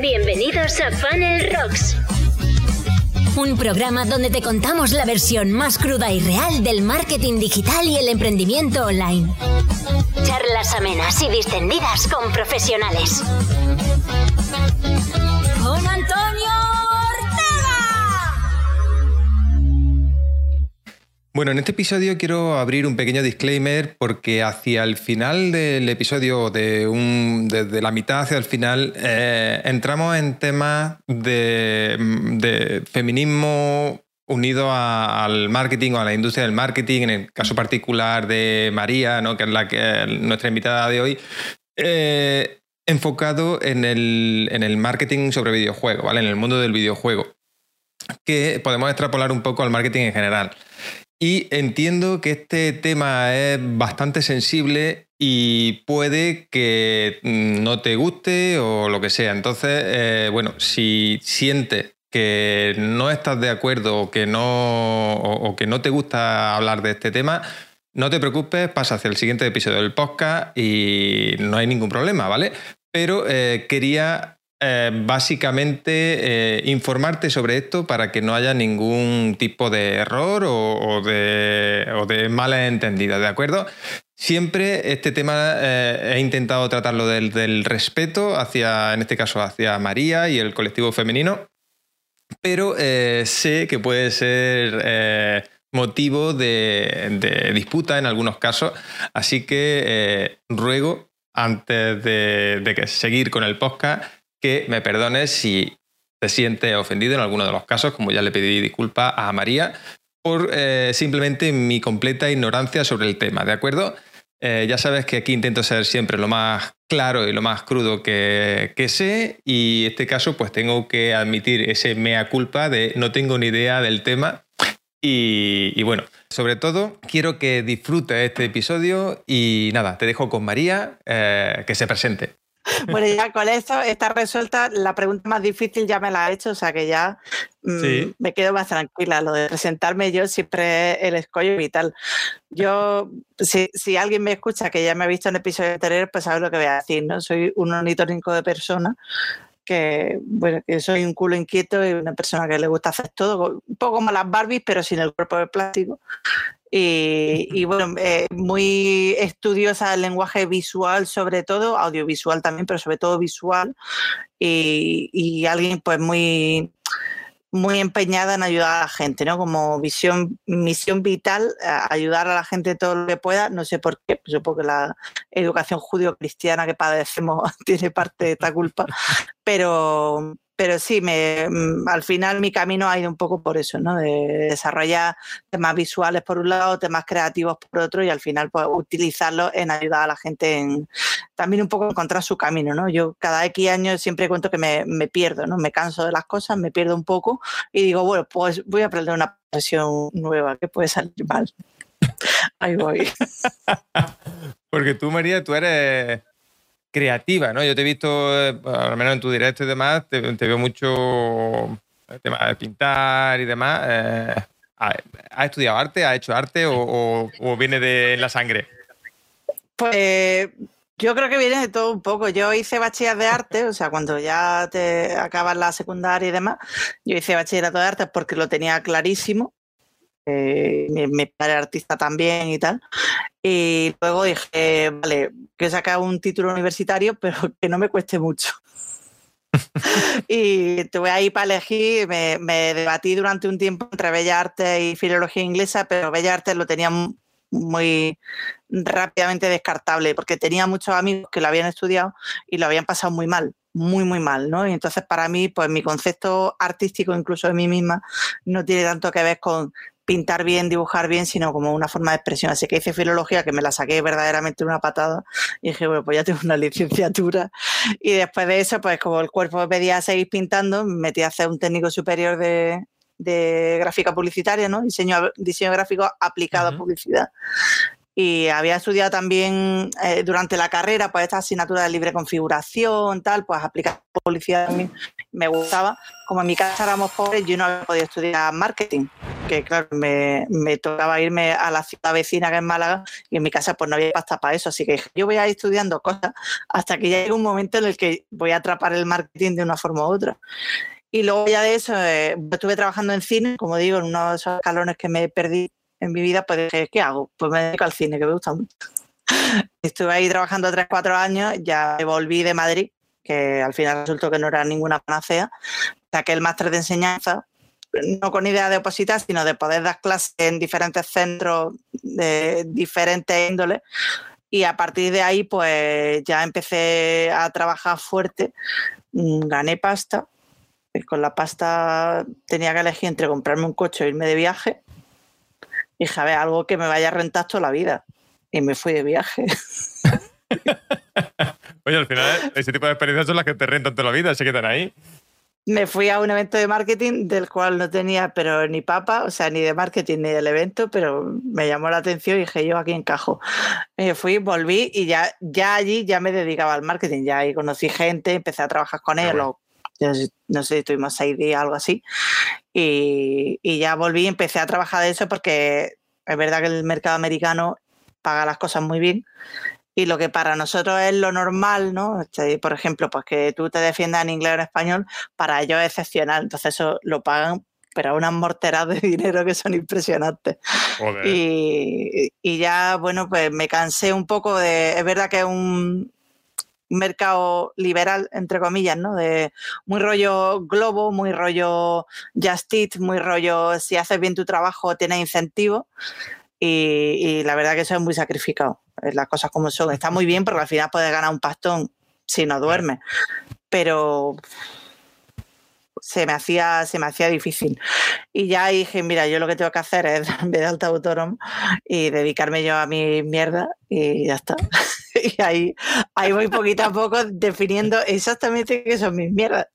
Bienvenidos a Funnel Rocks. Un programa donde te contamos la versión más cruda y real del marketing digital y el emprendimiento online. Charlas amenas y distendidas con profesionales. Bueno, en este episodio quiero abrir un pequeño disclaimer porque hacia el final del episodio, de un, desde la mitad hacia el final, eh, entramos en temas de, feminismo unido al marketing o a la industria del marketing, en el caso particular de María, ¿no? que es nuestra invitada de hoy, eh, enfocado en el, en el marketing sobre videojuegos, ¿vale? en el mundo del videojuego, que podemos extrapolar un poco al marketing en general. Y entiendo que este tema es bastante sensible y puede que mm, no te guste o lo que sea. Entonces, eh, bueno, si sientes que no estás de acuerdo o que no, o, que no te gusta hablar de este tema, no te preocupes, pasa hacia el siguiente episodio del podcast y no hay ningún problema, ¿vale? Pero eh, quería eh, básicamente eh, informarte sobre esto para que no haya ningún tipo de error o, de, mala entendida, ¿de acuerdo? Siempre este tema eh, he intentado tratarlo del, respeto hacia, en este caso, hacia María y el colectivo femenino, pero sé que puede ser motivo de, disputa en algunos casos, así que ruego antes de, de seguir con el podcast que me perdones si te sientes ofendido en alguno de los casos, como ya le pedí disculpas a María, por eh, simplemente mi completa ignorancia sobre el tema, ¿de acuerdo? Eh, ya sabes que aquí intento ser siempre lo más claro y lo más crudo que, sé y en este caso pues tengo que admitir ese mea culpa de no tengo ni idea del tema y, bueno, sobre todo quiero que disfrutes este episodio y nada, te dejo con María eh, que se presente. Bueno, ya con esto está resuelta. La pregunta más difícil ya me la ha hecho, o sea que ya mm, me quedo más tranquila. Lo de presentarme yo siempre es el escollo vital. Yo, si, alguien me escucha que ya me ha visto en episodios anteriores, pues sabe lo que voy a decir, ¿no? Soy un ornitorrinco de persona que, bueno, que soy un culo inquieto y una persona que le gusta hacer todo, un poco como las Barbies, pero sin el cuerpo de plástico. Y, bueno, eh, muy estudiosa del lenguaje visual, sobre todo, audiovisual también, pero sobre todo visual. Y, alguien pues muy, muy empeñada en ayudar a la gente, ¿no? Como visión, misión vital, ayudar a la gente todo lo que pueda. No sé por qué, pues supongo que la educación judío-cristiana que padecemos tiene parte de esta culpa, pero pero sí, me, mm, al final mi camino ha ido un poco por eso, ¿no? De desarrollar temas visuales por un lado, temas creativos por otro y al final pues, utilizarlo en ayudar a la gente en también un poco encontrar su camino, ¿no? Yo cada X años siempre cuento que me, me pierdo, ¿no? Me canso de las cosas, me pierdo un poco y digo, bueno, pues voy a aprender una profesión nueva que puede salir mal. Ahí voy. Porque tú, María, tú eres creativa, ¿no? Yo te he visto, eh, al menos en tu directo y demás, te, veo mucho el tema de pintar y demás. Eh, ¿Has estudiado arte? ¿Has hecho arte o, viene de la sangre? Pues yo creo que viene de todo un poco. Yo hice bachiller de arte, o sea, cuando ya te acabas la secundaria y demás, yo hice bachillerato de arte porque lo tenía clarísimo. Eh, mi, padre artista también y tal. Y luego dije, vale, que sacar un título universitario, pero que no me cueste mucho. y tuve ahí para elegir, me, me, debatí durante un tiempo entre Bellas Artes y Filología Inglesa, pero Bellas Artes lo tenía muy rápidamente descartable, porque tenía muchos amigos que lo habían estudiado y lo habían pasado muy mal, muy, muy mal, ¿no? Y entonces para mí, pues mi concepto artístico, incluso de mí misma, no tiene tanto que ver con pintar bien, dibujar bien, sino como una forma de expresión. Así que hice filología, que me la saqué verdaderamente una patada, y dije, bueno, pues ya tengo una licenciatura. Y después de eso, pues como el cuerpo me pedía seguir pintando, me metí a hacer un técnico superior de, gráfica publicitaria, ¿no? Diseño, diseño gráfico aplicado a publicidad. Y había estudiado también eh, durante la carrera, pues esta asignatura de libre configuración, tal, pues aplicar publicidad también me gustaba. Como en mi casa éramos pobres, yo no había podido estudiar marketing, que claro, me, tocaba irme a la ciudad vecina que es Málaga y en mi casa pues no había pasta para eso, así que yo voy a ir estudiando cosas hasta que llegue un momento en el que voy a atrapar el marketing de una forma u otra. Y luego ya de eso, eh, estuve trabajando en cine, como digo, en uno de esos escalones que me perdí en mi vida, pues ¿qué hago? Pues me dedico al cine, que me gusta mucho. Estuve ahí trabajando tres, cuatro años, ya volví de Madrid, que al final resultó que no era ninguna panacea, saqué el máster de enseñanza, no con idea de opositar, sino de poder dar clases en diferentes centros de diferentes índoles. Y a partir de ahí, pues ya empecé a trabajar fuerte, mm, gané pasta. Con la pasta tenía que elegir entre comprarme un coche o irme de viaje dije, a ver, algo que me vaya a rentar toda la vida. Y me fui de viaje. Oye, al final, ese tipo de experiencias son las que te rentan toda la vida, se quedan ahí. Me fui a un evento de marketing del cual no tenía, pero ni papa, o sea, ni de marketing ni del evento, pero me llamó la atención y dije, yo aquí encajo. Me fui, volví y ya, ya allí ya me dedicaba al marketing, ya ahí conocí gente, empecé a trabajar con ellos, no sé, tuvimos seis días, algo así, y, ya volví y empecé a trabajar de eso porque es verdad que el mercado americano paga las cosas muy bien y lo que para nosotros es lo normal, ¿no? Este, por ejemplo, pues que tú te defiendas en inglés o en español, para ellos es excepcional, entonces eso lo pagan pero a unas morteras de dinero que son impresionantes. Y, y, ya, bueno, pues me cansé un poco de. Es verdad que es un, mercado liberal, entre comillas, ¿no? De muy rollo globo, muy rollo just eat, muy rollo si haces bien tu trabajo tienes incentivo. Y, la verdad que eso es muy sacrificado. Las cosas como son. Está muy bien porque al final puedes ganar un pastón si no duermes. Pero se me hacía, se me hacía difícil. Y ya dije, mira, yo lo que tengo que hacer es darme de alta autónomo y dedicarme yo a mi mierda y ya está. y ahí, ahí voy poquito a poco definiendo exactamente qué son mis mierdas.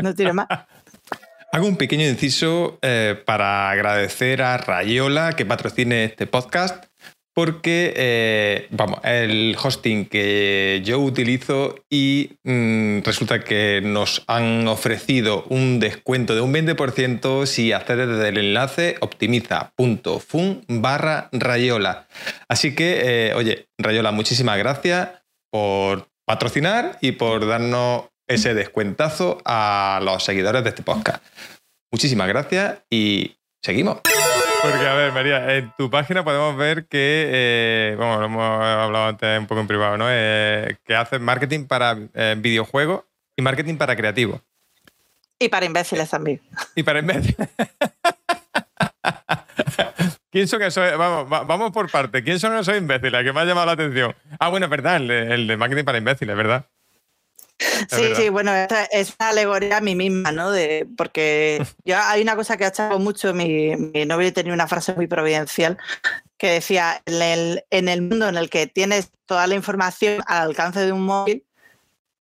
No tiene más. Hago un pequeño inciso eh, para agradecer a Rayola que patrocine este podcast porque, eh, vamos, el hosting que yo utilizo y mm, resulta que nos han ofrecido un descuento de un 20% si accedes desde el enlace optimiza.fun barra Rayola. Así que, eh, oye, Rayola, muchísimas gracias por patrocinar y por darnos ese descuentazo a los seguidores de este podcast. Muchísimas gracias y seguimos. Porque, a ver, María, en tu página podemos ver que, eh, bueno, lo hemos hablado antes un poco en privado, ¿no? Eh, que haces marketing para eh, videojuegos y marketing para creativos. Y para imbéciles también. Y para imbéciles. ¿Quién son esos? Vamos, vamos por parte. ¿Quién son esos imbéciles que me ha llamado la atención? Ah, bueno, es verdad, el el de marketing para imbéciles, ¿verdad? Sí, sí, bueno, esta es una alegoría a mí misma, ¿no? De, porque yo, hay una cosa que ha echado mucho, mi, mi novio tenía una frase muy providencial que decía, en el, en el mundo en el que tienes toda la información al alcance de un móvil,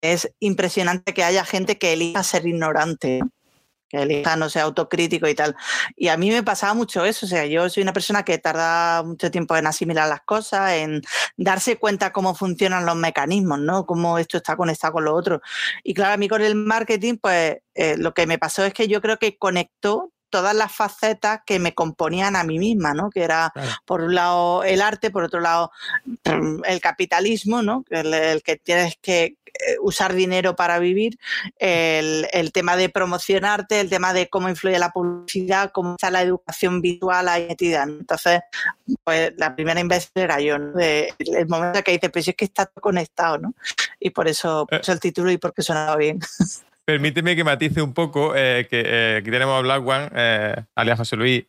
es impresionante que haya gente que elija ser ignorante elija, no sea autocrítico y tal. Y a mí me pasaba mucho eso, o sea, yo soy una persona que tarda mucho tiempo en asimilar las cosas, en darse cuenta cómo funcionan los mecanismos, ¿no? Cómo esto está conectado con lo otro. Y claro, a mí con el marketing, pues eh, lo que me pasó es que yo creo que conectó todas las facetas que me componían a mí misma, ¿no? Que era, por un lado, el arte, por otro lado, el capitalismo, ¿no? El, el que tienes que eh, usar dinero para vivir, el, tema de promocionarte, el tema de cómo influye la publicidad, cómo está la educación visual ahí metida. Entonces, pues la primera imbécil era yo, ¿no? el momento que dices, pues es que está conectado, ¿no? Y por eso puse el título y porque sonaba bien. Permíteme que matice un poco, eh, que eh, aquí tenemos a Black One, alias José Luis,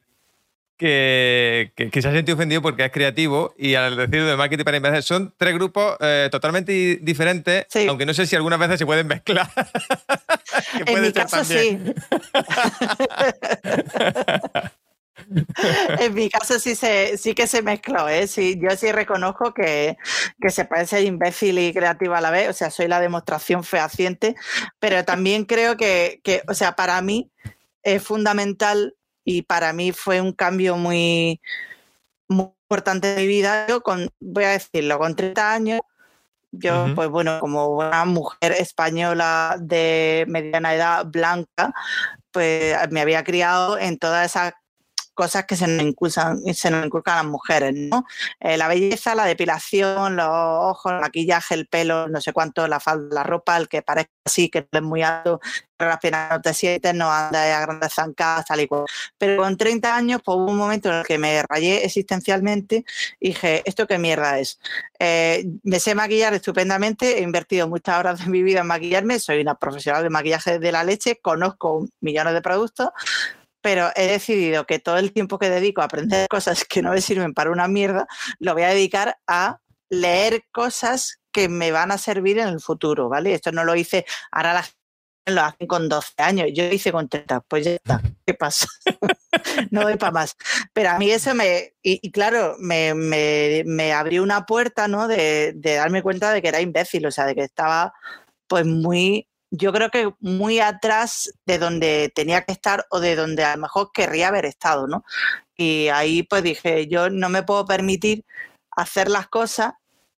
que, se ha sentido ofendido porque es creativo y al decir de marketing para imbéciles son tres grupos eh, totalmente diferentes, aunque no sé si algunas veces se pueden mezclar. en mi caso sí. en mi caso sí, se, sí que se mezcló, ¿eh? Sí, yo sí reconozco que, que, se puede ser imbécil y creativo a la vez, o sea, soy la demostración fehaciente, pero también creo que, que o sea, para mí es fundamental y para mí fue un cambio muy, muy importante de mi vida. Yo con, voy a decirlo, con 30 años, yo, pues bueno, como una mujer española de mediana edad blanca, pues me había criado en toda esa cosas que se nos inculcan, se nos inculcan a las mujeres, ¿no? Eh, la belleza, la depilación, los ojos, el maquillaje, el pelo, no sé cuánto, la falda, la ropa, el que parezca así, que es muy alto, las piernas no te sientes, no andas a grandes zancadas, tal y cual. Pero con 30 años, pues hubo un momento en el que me rayé existencialmente y dije, ¿esto qué mierda es? Eh, me sé maquillar estupendamente, he invertido muchas horas de mi vida en maquillarme, soy una profesional de maquillaje de la leche, conozco millones de productos, pero he decidido que todo el tiempo que dedico a aprender cosas que no me sirven para una mierda, lo voy a dedicar a leer cosas que me van a servir en el futuro, ¿vale? Esto no lo hice, ahora la lo hacen con 12 años, yo hice con 30, pues ya está, ¿qué pasa? no doy para más. Pero a mí eso me, y, claro, me, me, abrió una puerta, ¿no? De, de darme cuenta de que era imbécil, o sea, de que estaba pues muy yo creo que muy atrás de donde tenía que estar o de donde a lo mejor querría haber estado, ¿no? Y ahí pues dije, yo no me puedo permitir hacer las cosas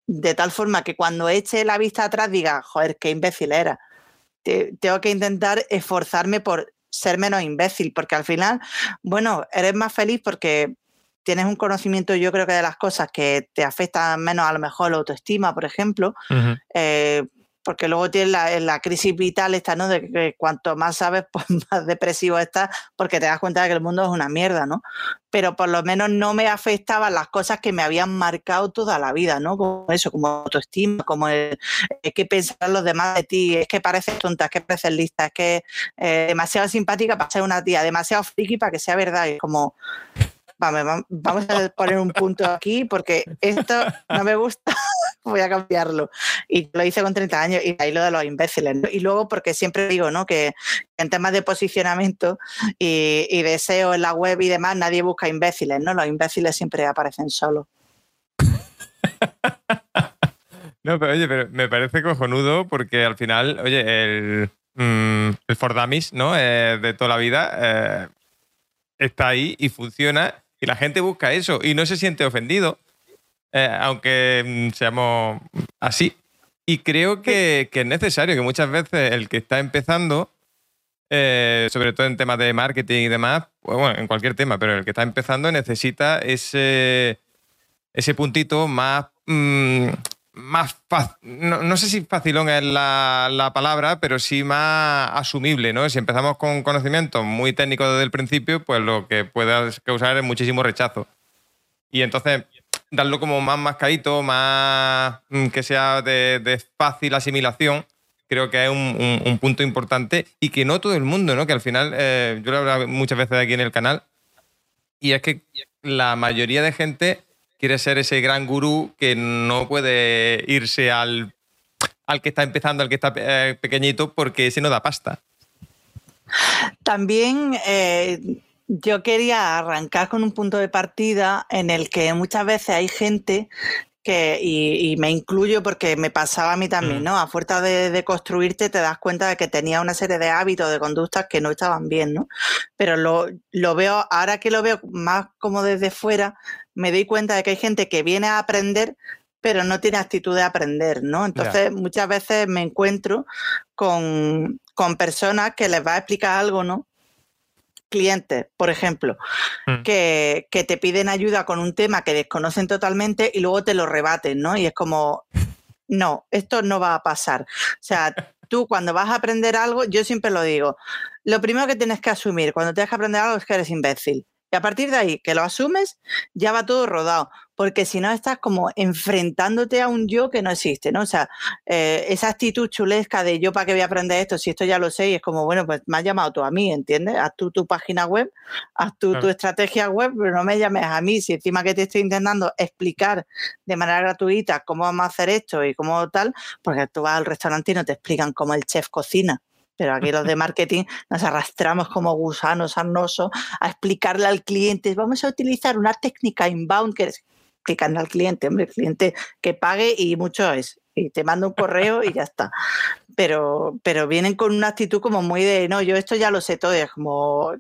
de tal forma que cuando eche la vista atrás diga, joder, qué imbécil era. tengo que intentar esforzarme por ser menos imbécil, porque al final, bueno, eres más feliz porque tienes un conocimiento, yo creo que de las cosas que te afectan menos a lo mejor la autoestima, por ejemplo, porque luego tienes la, crisis vital esta, ¿no? De que cuanto más sabes, pues más depresivo estás, porque te das cuenta de que el mundo es una mierda, ¿no? Pero por lo menos no me afectaban las cosas que me habían marcado toda la vida, ¿no? Como eso, como autoestima, como el, que pensar los demás de ti, es que pareces tonta, es que pareces lista, es que eh, demasiado simpática para ser una tía, demasiado friki para que sea verdad, y como vamos a poner un punto aquí porque esto no me gusta, voy a cambiarlo. Y lo hice con 30 años y ahí lo de los imbéciles. Y luego porque siempre digo ¿no? que en temas de posicionamiento y, deseo en la web y demás, nadie busca imbéciles, ¿no? Los imbéciles siempre aparecen solos. No, pero oye, pero me parece cojonudo porque al final, oye, el, mm, el Fordamis, ¿no? Eh, de toda la vida eh, está ahí y funciona y la gente busca eso y no se siente ofendido, eh, aunque mm, seamos así. Y creo que, es necesario que muchas veces el que está empezando, eh, sobre todo en temas de marketing y demás, pues bueno, en cualquier tema, pero el que está empezando necesita ese, ese puntito más, mm, más no, sé si facilón es la, la, palabra, pero sí más asumible, ¿no? Si empezamos con conocimientos muy técnicos desde el principio, pues lo que puede causar es muchísimo rechazo. Y entonces, darlo como más mascadito, más mm, que sea de, fácil asimilación, creo que es un, punto importante y que no todo el mundo, ¿no? Que al final, eh, yo lo he hablado muchas veces aquí en el canal, y es que la mayoría de gente quiere ser ese gran gurú que no puede irse al, al que está empezando, al que está eh, pequeñito, porque ese no da pasta. También eh, yo quería arrancar con un punto de partida en el que muchas veces hay gente que, y, me incluyo porque me pasaba a mí también, mm. ¿no? A fuerza de, de, construirte te das cuenta de que tenía una serie de hábitos, de conductas que no estaban bien, ¿no? Pero lo, lo veo, ahora que lo veo más como desde fuera, me doy cuenta de que hay gente que viene a aprender pero no tiene actitud de aprender, ¿no? Entonces muchas veces me encuentro con, personas que les va a explicar algo, ¿no? Clientes, por ejemplo, mm. que, que, te piden ayuda con un tema que desconocen totalmente y luego te lo rebaten, ¿no? Y es como, no, esto no va a pasar. O sea, tú cuando vas a aprender algo, yo siempre lo digo, lo primero que tienes que asumir cuando tienes que aprender algo es que eres imbécil. Y a partir de ahí, que lo asumes, ya va todo rodado, porque si no estás como enfrentándote a un yo que no existe, ¿no? O sea, eh, esa actitud chulesca de yo para qué voy a aprender esto, si esto ya lo sé, y es como, bueno, pues me has llamado tú a mí, ¿entiendes? Haz tú tu página web, haz tú tu estrategia web, pero no me llames a mí, si encima que te estoy intentando explicar de manera gratuita cómo vamos a hacer esto y cómo tal, porque tú vas al restaurante y no te explican cómo el chef cocina pero aquí los de marketing nos arrastramos como gusanos arnosos a explicarle al cliente, vamos a utilizar una técnica inbound que es al cliente, hombre, el cliente que pague y mucho es. Y te manda un correo y ya está. Pero, pero vienen con una actitud como muy de, no, yo esto ya lo sé todo. es como,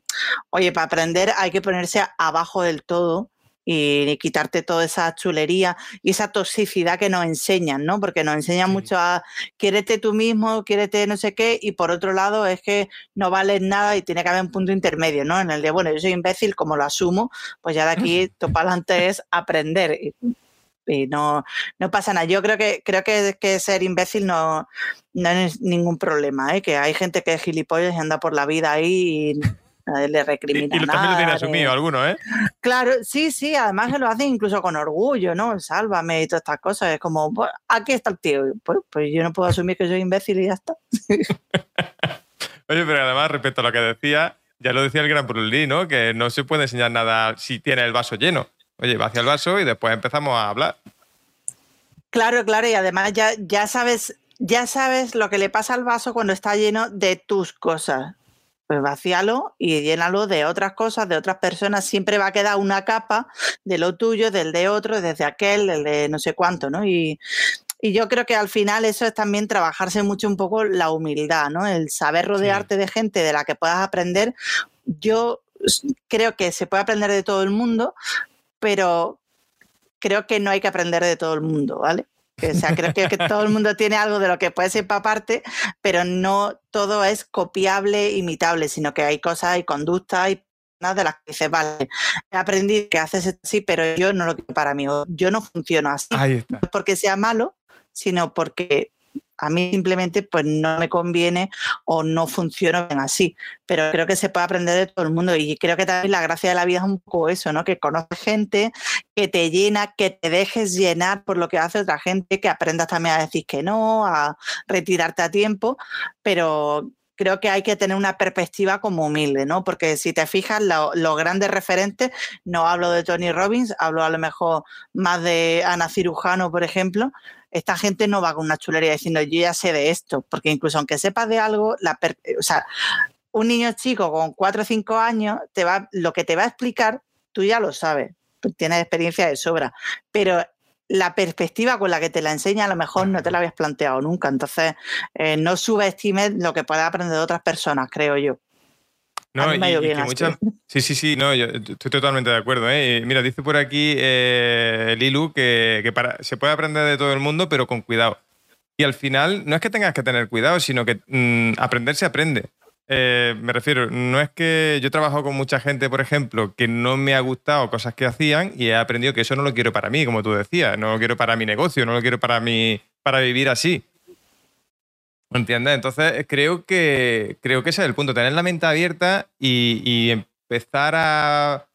oye, para aprender hay que ponerse abajo del todo y quitarte toda esa chulería y esa toxicidad que nos enseñan, ¿no? Porque nos enseñan mucho a quiérete tú mismo, quiérete no sé qué, y por otro lado es que no vales nada y tiene que haber un punto intermedio, ¿no? En el de, bueno, yo soy imbécil, como lo asumo, pues ya de aquí, tu adelante es aprender y no, no pasa nada. Yo creo que, creo que, que ser imbécil no, no es ningún problema, ¿eh? que hay gente que es gilipollas y anda por la vida ahí y le recrimina. Y, y también lo tiene asumido alguno, ¿eh? Claro, sí, sí, además que lo hacen incluso con orgullo, ¿no? Sálvame y todas estas cosas. Es como, pues, aquí está el tío. Pues, pues yo no puedo asumir que soy imbécil y ya está. Oye, pero además, respecto a lo que decía, ya lo decía el gran Brulí, ¿no? Que no se puede enseñar nada si tiene el vaso lleno. Oye, va hacia el vaso y después empezamos a hablar. Claro, claro, y además ya, ya sabes, ya sabes lo que le pasa al vaso cuando está lleno de tus cosas. Pues vacíalo y llénalo de otras cosas, de otras personas. Siempre va a quedar una capa de lo tuyo, del de otro, desde aquel, del de no sé cuánto, ¿no? Y, y yo creo que al final eso es también trabajarse mucho un poco la humildad, ¿no? El saber rodearte de gente de la que puedas aprender. Yo creo que se puede aprender de todo el mundo, pero creo que no hay que aprender de todo el mundo, ¿vale? O sea, creo que, todo el mundo tiene algo de lo que puede ser parte, pero no todo es copiable, imitable, sino que hay cosas, hay conductas, hay nada de las que dices, vale, he aprendido que haces así, pero yo no lo quiero para mí, yo no funciono así. No porque sea malo, sino porque a mí simplemente pues no me conviene o no funciona bien así. Pero creo que se puede aprender de todo el mundo y creo que también la gracia de la vida es un poco eso, ¿no? Que conoces gente, que te llena, que te dejes llenar por lo que hace otra gente, que aprendas también a decir que no, a retirarte a tiempo, pero creo que hay que tener una perspectiva como humilde, ¿no? Porque si te fijas, los grandes referentes, no hablo de Tony Robbins, hablo a lo mejor más de Ana Cirujano, por ejemplo, esta gente no va con una chulería diciendo yo ya sé de esto, porque incluso aunque sepas de algo, la o sea, un niño chico con cuatro o cinco años, te va, lo que te va a explicar, tú ya lo sabes, tienes experiencia de sobra, pero la perspectiva con la que te la enseña a lo mejor no te la habías planteado nunca, entonces eh, no subestimes lo que puedas aprender de otras personas, creo yo. No, y, que Sí, sí, sí, no, yo estoy totalmente de acuerdo. ¿eh? Mira, dice por aquí eh, Lilu que, se puede aprender de todo el mundo, pero con cuidado. Y al final, no es que tengas que tener cuidado, sino que mm, aprender se aprende. Eh, me refiero, no es que yo trabajo con mucha gente, por ejemplo, que no me ha gustado cosas que hacían y he aprendido que eso no lo quiero para mí, como tú decías, no lo quiero para mi negocio, no lo quiero para, mi, para vivir así. ¿Entiendes? Entonces creo que, creo que ese es el punto, tener la mente abierta y, empezar a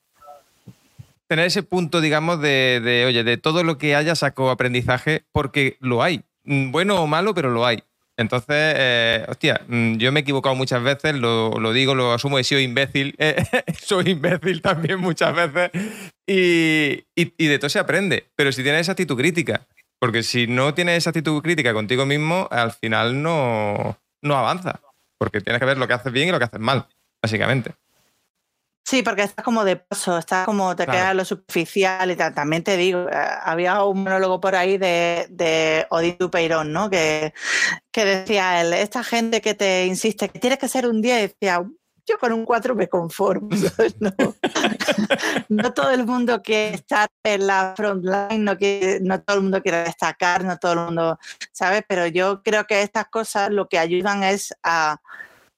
tener ese punto, digamos, de, oye, de todo lo que haya saco aprendizaje, porque lo hay. Mm, bueno o malo, pero lo hay. Entonces, eh, hostia, mm, yo me he equivocado muchas veces, lo, digo, lo asumo, he sido imbécil, soy imbécil también muchas veces, y, y, de todo se aprende, pero si tienes esa actitud crítica, porque si no tienes esa actitud crítica contigo mismo, al final no, no avanza. Porque tienes que ver lo que haces bien y lo que haces mal, básicamente. Sí, porque estás como de paso, estás como te queda lo superficial y tal. También te digo, eh, había un monólogo por ahí de, de Odín Dupeirón, ¿no? Que, que decía él, esta gente que te insiste que tienes que ser un día, y decía, yo con un 4 me conformo. No, todo el mundo quiere estar en la frontline, no, no todo el mundo quiere destacar, no todo el mundo, ¿sabes? Pero yo creo que estas cosas lo que ayudan es a,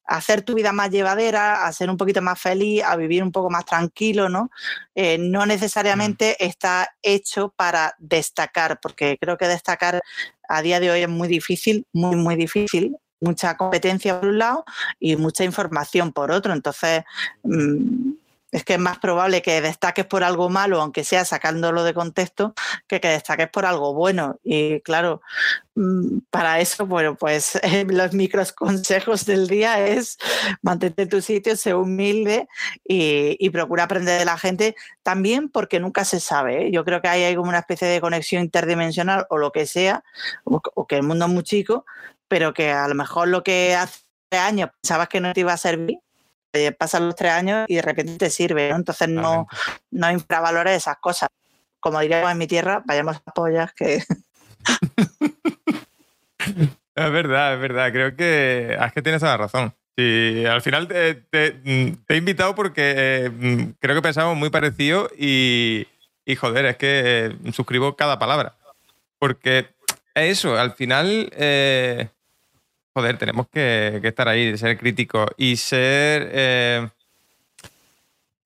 hacer tu vida más llevadera, a ser un poquito más feliz, a vivir un poco más tranquilo, ¿no? Eh, no necesariamente mm. está hecho para destacar, porque creo que destacar a día de hoy es muy difícil, muy, muy difícil mucha competencia por un lado y mucha información por otro. Entonces, mm, es que es más probable que destaques por algo malo, aunque sea sacándolo de contexto, que que destaques por algo bueno. Y claro, mm, para eso, bueno, pues los micros consejos del día es mantente en tu sitio, sé humilde y, procura aprender de la gente también porque nunca se sabe. ¿eh? Yo creo que ahí hay como una especie de conexión interdimensional o lo que sea, o que el mundo es muy chico, pero que a lo mejor lo que hace tres años pensabas que no te iba a servir, pasan los tres años y de repente te sirve, ¿no? Entonces no, no infravalores esas cosas. Como diríamos en mi tierra, vayamos a pollas que... es verdad, es verdad. Creo que es que tienes la razón. Sí, al final te, he invitado porque eh, creo que pensamos muy parecido y, y joder, es que eh, suscribo cada palabra. Porque es eso, al final, eh, joder, tenemos que, estar ahí, ser críticos y ser... Eh,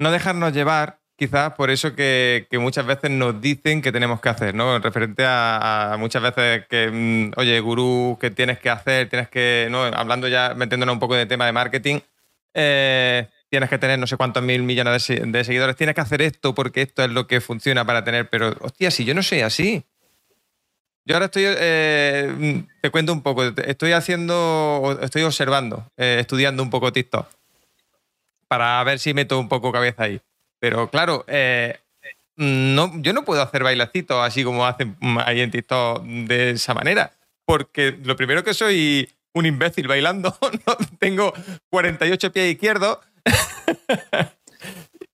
no dejarnos llevar quizás por eso que, muchas veces nos dicen que tenemos que hacer, ¿no? Referente a, muchas veces que, mm, oye, gurú, que tienes que hacer, tienes que, ¿no? Hablando ya, metiéndonos un poco de tema de marketing, eh, tienes que tener no sé cuántos mil millones de, seguidores, tienes que hacer esto porque esto es lo que funciona para tener, pero hostia, si yo no soy así. Yo ahora estoy, eh, te cuento un poco, estoy haciendo, estoy observando, eh, estudiando un poco TikTok para ver si meto un poco cabeza ahí. Pero claro, eh, no, yo no puedo hacer bailacitos así como hacen ahí en TikTok de esa manera. Porque lo primero que soy un imbécil bailando, ¿no? tengo 48 pies izquierdos.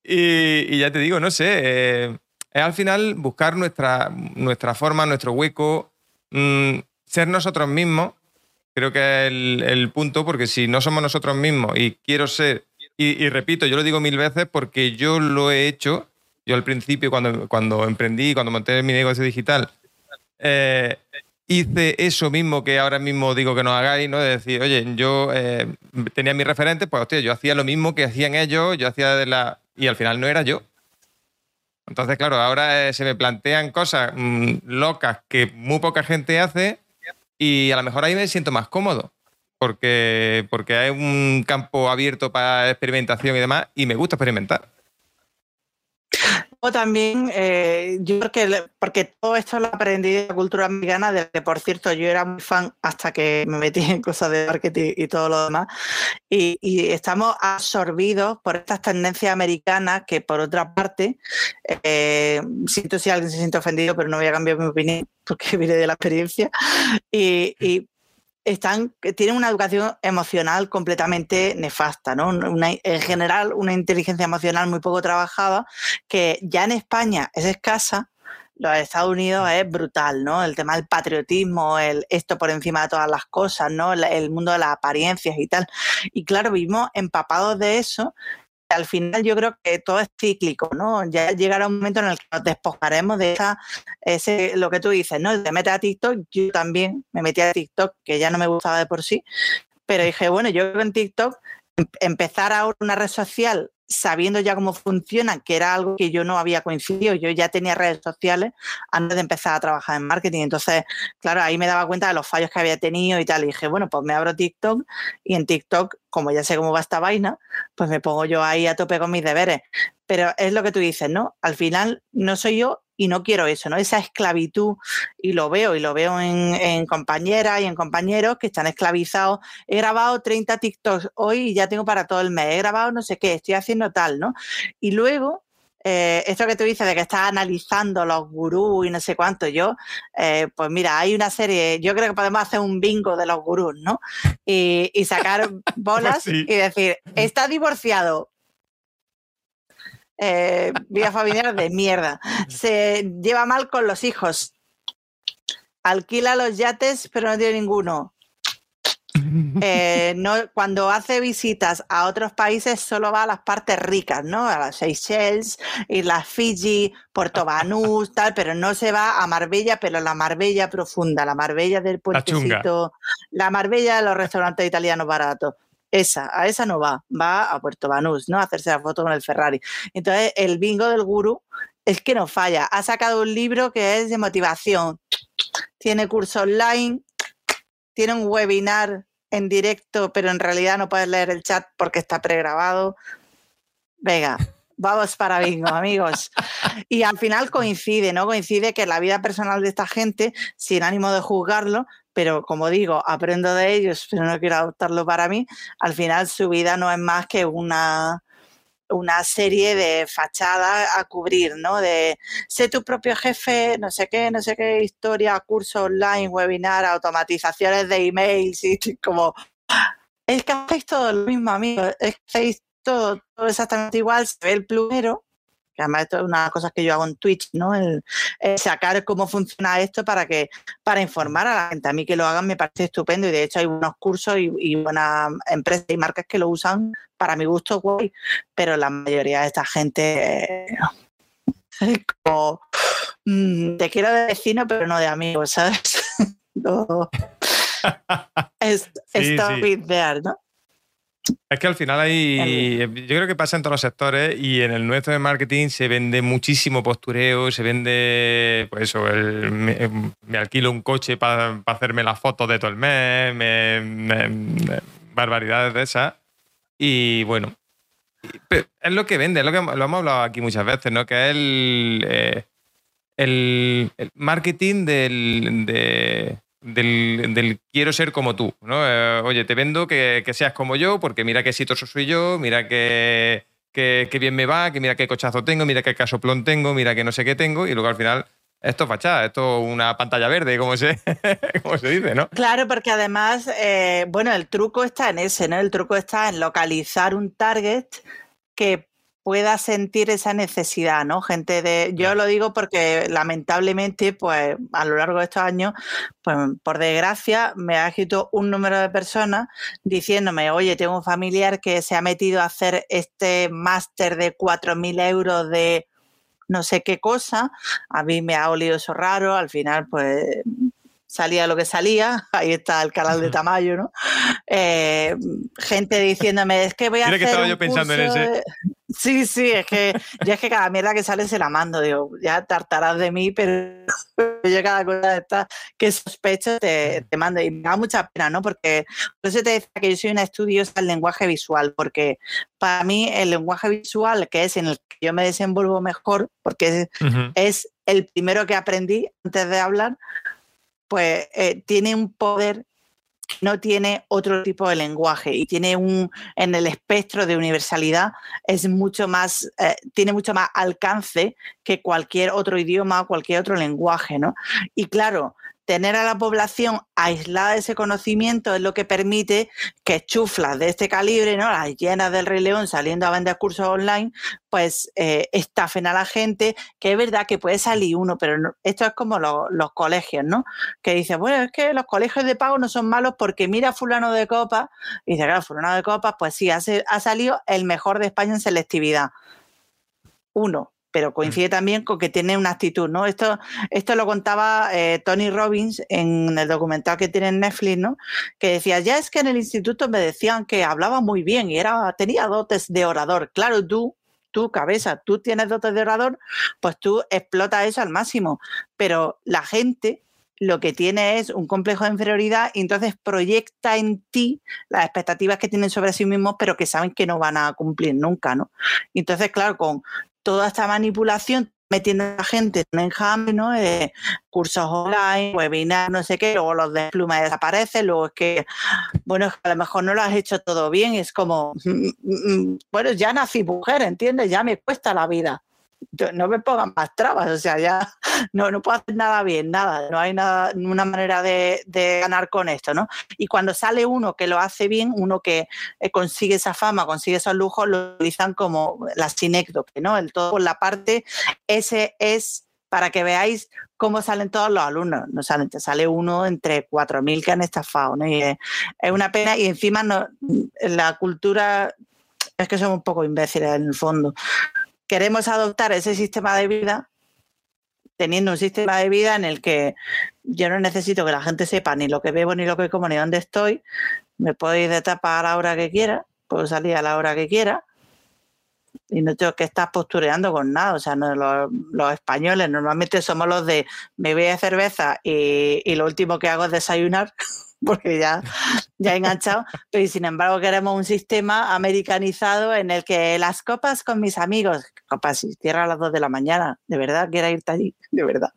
y, ya te digo, no sé, es al final buscar nuestra, nuestra forma, nuestro hueco, mm, ser nosotros mismos. Creo que es el, el punto, porque si no somos nosotros mismos y quiero ser y, repito, yo lo digo mil veces porque yo lo he hecho. Yo al principio, cuando, cuando emprendí, cuando monté mi negocio digital, eh, hice eso mismo que ahora mismo digo que no hagáis, ¿no? De decir, oye, yo eh, tenía mis referentes, pues hostia, yo hacía lo mismo que hacían ellos, yo hacía de la. Y al final no era yo. Entonces, claro, ahora eh, se me plantean cosas mm, locas que muy poca gente hace y a lo mejor ahí me siento más cómodo porque, porque hay un campo abierto para experimentación y demás, y me gusta experimentar. O también, eh, yo creo que, porque todo esto lo aprendí de la cultura americana, de por cierto yo era muy fan hasta que me metí en cosas de marketing y todo lo demás, y, estamos absorbidos por estas tendencias americanas que por otra parte, eh, siento si alguien se siente ofendido, pero no voy a cambiar mi opinión porque viene de la experiencia, y están, tienen una educación emocional completamente nefasta, ¿no? en general, una inteligencia emocional muy poco trabajada, que ya en España es escasa, los Estados Unidos es brutal, ¿no? El tema del patriotismo, el esto por encima de todas las cosas, ¿no? El, mundo de las apariencias y tal. Y claro, vivimos empapados de eso al final yo creo que todo es cíclico, ¿no? Ya llegará un momento en el que nos despojaremos de esa, ese, lo que tú dices, ¿no? Te metes a TikTok, yo también me metí a TikTok, que ya no me gustaba de por sí, pero dije, bueno, yo en TikTok em, empezar ahora una red social sabiendo ya cómo funciona, que era algo que yo no había coincidido, yo ya tenía redes sociales antes de empezar a trabajar en marketing, entonces, claro, ahí me daba cuenta de los fallos que había tenido y tal, y dije, bueno, pues me abro TikTok y en TikTok, como ya sé cómo va esta vaina, pues me pongo yo ahí a tope con mis deberes. Pero es lo que tú dices, ¿no? Al final no soy yo y no quiero eso, ¿no? Esa esclavitud, y lo veo, y lo veo en, compañeras y en compañeros que están esclavizados. He grabado 30 TikToks hoy y ya tengo para todo el mes. He grabado no sé qué, estoy haciendo tal, ¿no? Y luego eh, esto que tú dices de que estás analizando los gurús y no sé cuánto, yo, eh, pues mira, hay una serie, yo creo que podemos hacer un bingo de los gurús, ¿no? Y, sacar bolas pues y decir, está divorciado, eh, vida familiar de mierda. Se lleva mal con los hijos. Alquila los yates, pero no tiene ninguno. Eh, no, cuando hace visitas a otros países solo va a las partes ricas, ¿no? A las Seychelles, las Fiji, Puerto Banús, tal, pero no se va a Marbella, pero la Marbella profunda, la Marbella del puertecito, la, la Marbella de los restaurantes italianos baratos. Esa, a esa no va, va a Puerto Banús, ¿no? A hacerse la foto con el Ferrari. Entonces, el bingo del gurú es que no falla. Ha sacado un libro que es de motivación. Tiene curso online, tiene un webinar en directo, pero en realidad no puedes leer el chat porque está pregrabado. Venga, vamos para bingo, amigos. Y al final coincide, ¿no? Coincide que la vida personal de esta gente, sin ánimo de juzgarlo, pero como digo, aprendo de ellos, pero no quiero adoptarlo para mí, al final su vida no es más que una, una serie de fachadas a cubrir, ¿no? De sé tu propio jefe, no sé qué, no sé qué historia, curso online, webinar, automatizaciones de emails y como es que hacéis todo lo mismo, amigos, es que hacéis todo, todo exactamente igual, se ve el plumero, que además esto es una de las cosas que yo hago en Twitch, ¿no? El, sacar cómo funciona esto para que para informar a la gente. A mí que lo hagan me parece estupendo y de hecho hay unos cursos y, buenas empresas y marcas que lo usan para mi gusto guay, pero la mayoría de esta gente como, mm, te quiero de vecino, pero no de amigo, ¿sabes? no. Es, stop ¿no? Es que al final hay. Yo creo que pasa en todos los sectores y en el nuestro de marketing se vende muchísimo postureo, se vende. Pues eso, me, alquilo un coche para hacerme las fotos de todo el mes, barbaridades de esas. Y bueno, es lo que vende, es lo que lo hemos hablado aquí muchas veces, ¿no? Que es el, eh, el, marketing del, del, quiero ser como tú, ¿no? Eh, oye, te vendo que, seas como yo, porque mira qué exitoso soy yo, mira qué, bien me va, que mira qué cochazo tengo, mira qué casoplón tengo, mira qué no sé qué tengo, y luego al final esto es fachada, esto es una pantalla verde, como se, se dice, ¿no? Claro, porque además, eh, bueno, el truco está en ese, ¿no? El truco está en localizar un target que pueda sentir esa necesidad, ¿no? Gente de, yo lo digo porque lamentablemente, pues a lo largo de estos años, pues por desgracia, me ha escrito un número de personas diciéndome, oye, tengo un familiar que se ha metido a hacer este máster de 4.000 euros de no sé qué cosa, a mí me ha olido eso raro, al final, pues salía lo que salía, ahí está el canal de Tamayo, ¿no? Eh, gente diciéndome, es que voy a Mira hacer que estaba yo pensando en ese. Sí, sí, es que ya es que cada mierda que sale se la mando, digo, ya tartarás de mí, pero yo cada cosa de estas que sospecho te, te, mando y me da mucha pena, ¿no? Porque por eso te decía que yo soy una estudiosa del lenguaje visual, porque para mí el lenguaje visual, que es en el que yo me desenvuelvo mejor, porque es el primero que aprendí antes de hablar, pues eh, tiene un poder no tiene otro tipo de lenguaje y tiene un en el espectro de universalidad es mucho más eh, tiene mucho más alcance que cualquier otro idioma o cualquier otro lenguaje no y claro tener a la población aislada de ese conocimiento es lo que permite que chuflas de este calibre, ¿no? las llenas del Rey León saliendo a vender cursos online, pues eh, estafen a la gente, que es verdad que puede salir uno, pero esto es como los colegios, ¿no? Que dice, bueno, es que los colegios de pago no son malos porque mira fulano de copa, y dice, claro, fulano de copa, pues sí, ha salido el mejor de España en selectividad. Uno, pero mm. coincide también con que tiene una actitud, ¿no? Esto, esto lo contaba eh, Tony Robbins en el documental que tiene en Netflix, ¿no? Que decía, ya es que en el instituto me decían que hablaba muy bien y era, tenía dotes de orador. Claro, tú, tu cabeza, tú tienes dotes de orador, pues tú explotas eso al máximo. Pero la gente lo que tiene es un complejo de inferioridad y entonces proyecta en ti las expectativas que tienen sobre sí mismos, pero que saben que no van a cumplir nunca, ¿no? entonces, claro, con toda esta manipulación metiendo a la gente en enjambre, ¿no? Eh, cursos online, webinars, no sé qué, luego los de pluma desaparecen, luego es que, bueno, a lo mejor no lo has hecho todo bien, es como, mm, mm, mm, bueno, ya nací mujer, ¿entiendes? Ya me cuesta la vida no me pongan más trabas, o sea, ya no, no puedo hacer nada bien, nada, no hay nada, una manera de, ganar con esto, ¿no? Y cuando sale uno que lo hace bien, uno que eh, consigue esa fama, consigue esos lujos, lo utilizan como la sinécdoque, ¿no? El todo por la parte, ese es para que veáis cómo salen todos los alumnos. No salen, te sale uno entre 4.000 que han estafado, ¿no? Y es, una pena y encima no, la cultura es que somos un poco imbéciles en el fondo queremos adoptar ese sistema de vida teniendo un sistema de vida en el que yo no necesito que la gente sepa ni lo que bebo, ni lo que como, ni dónde estoy. Me puedo ir de tapa a la hora que quiera, puedo salir a la hora que quiera y no tengo que estar postureando con nada. O sea, los, españoles normalmente somos los de me voy a cerveza y, lo último que hago es desayunar. porque ya, ya he enganchado, pero sin embargo queremos un sistema americanizado en el que las copas con mis amigos, copas y cierra a las 2 de la mañana, de verdad quiero irte allí, de verdad.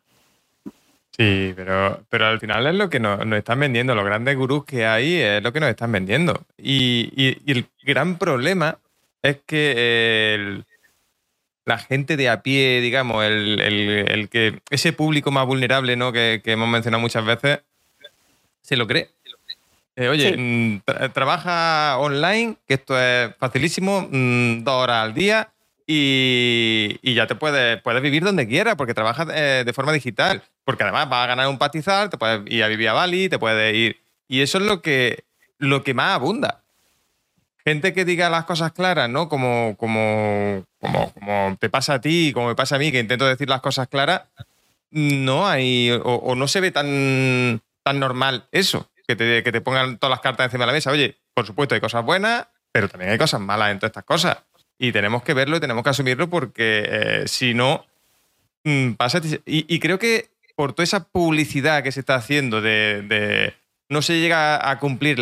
Sí, pero, pero al final es lo que nos, están vendiendo, los grandes gurús que hay es lo que nos están vendiendo. Y, el gran problema es que la gente de a pie, digamos, el, que ese público más vulnerable ¿no? que hemos mencionado muchas veces, se lo cree. Eh, oye, mm, trabaja online, que esto es facilísimo, mm, dos horas al día y, ya te puedes, puedes vivir donde quieras porque trabajas eh, de forma digital. Porque además vas a ganar un patizar, te puedes ir a vivir a Bali, te puedes ir. Y eso es lo que, lo que más abunda. gente que diga las cosas claras, ¿no? Como, como, como, como te pasa a ti, como me pasa a mí, que intento decir las cosas claras, no hay, o, no se ve tan, tan normal eso, que te, que te pongan todas las cartas encima de la mesa. Oye, por supuesto, hay cosas buenas, pero también hay cosas malas en todas estas cosas. Y tenemos que verlo y tenemos que asumirlo porque eh, si no, mm, pasa. Y, creo que por toda esa publicidad que se está haciendo de, no se llega a cumplir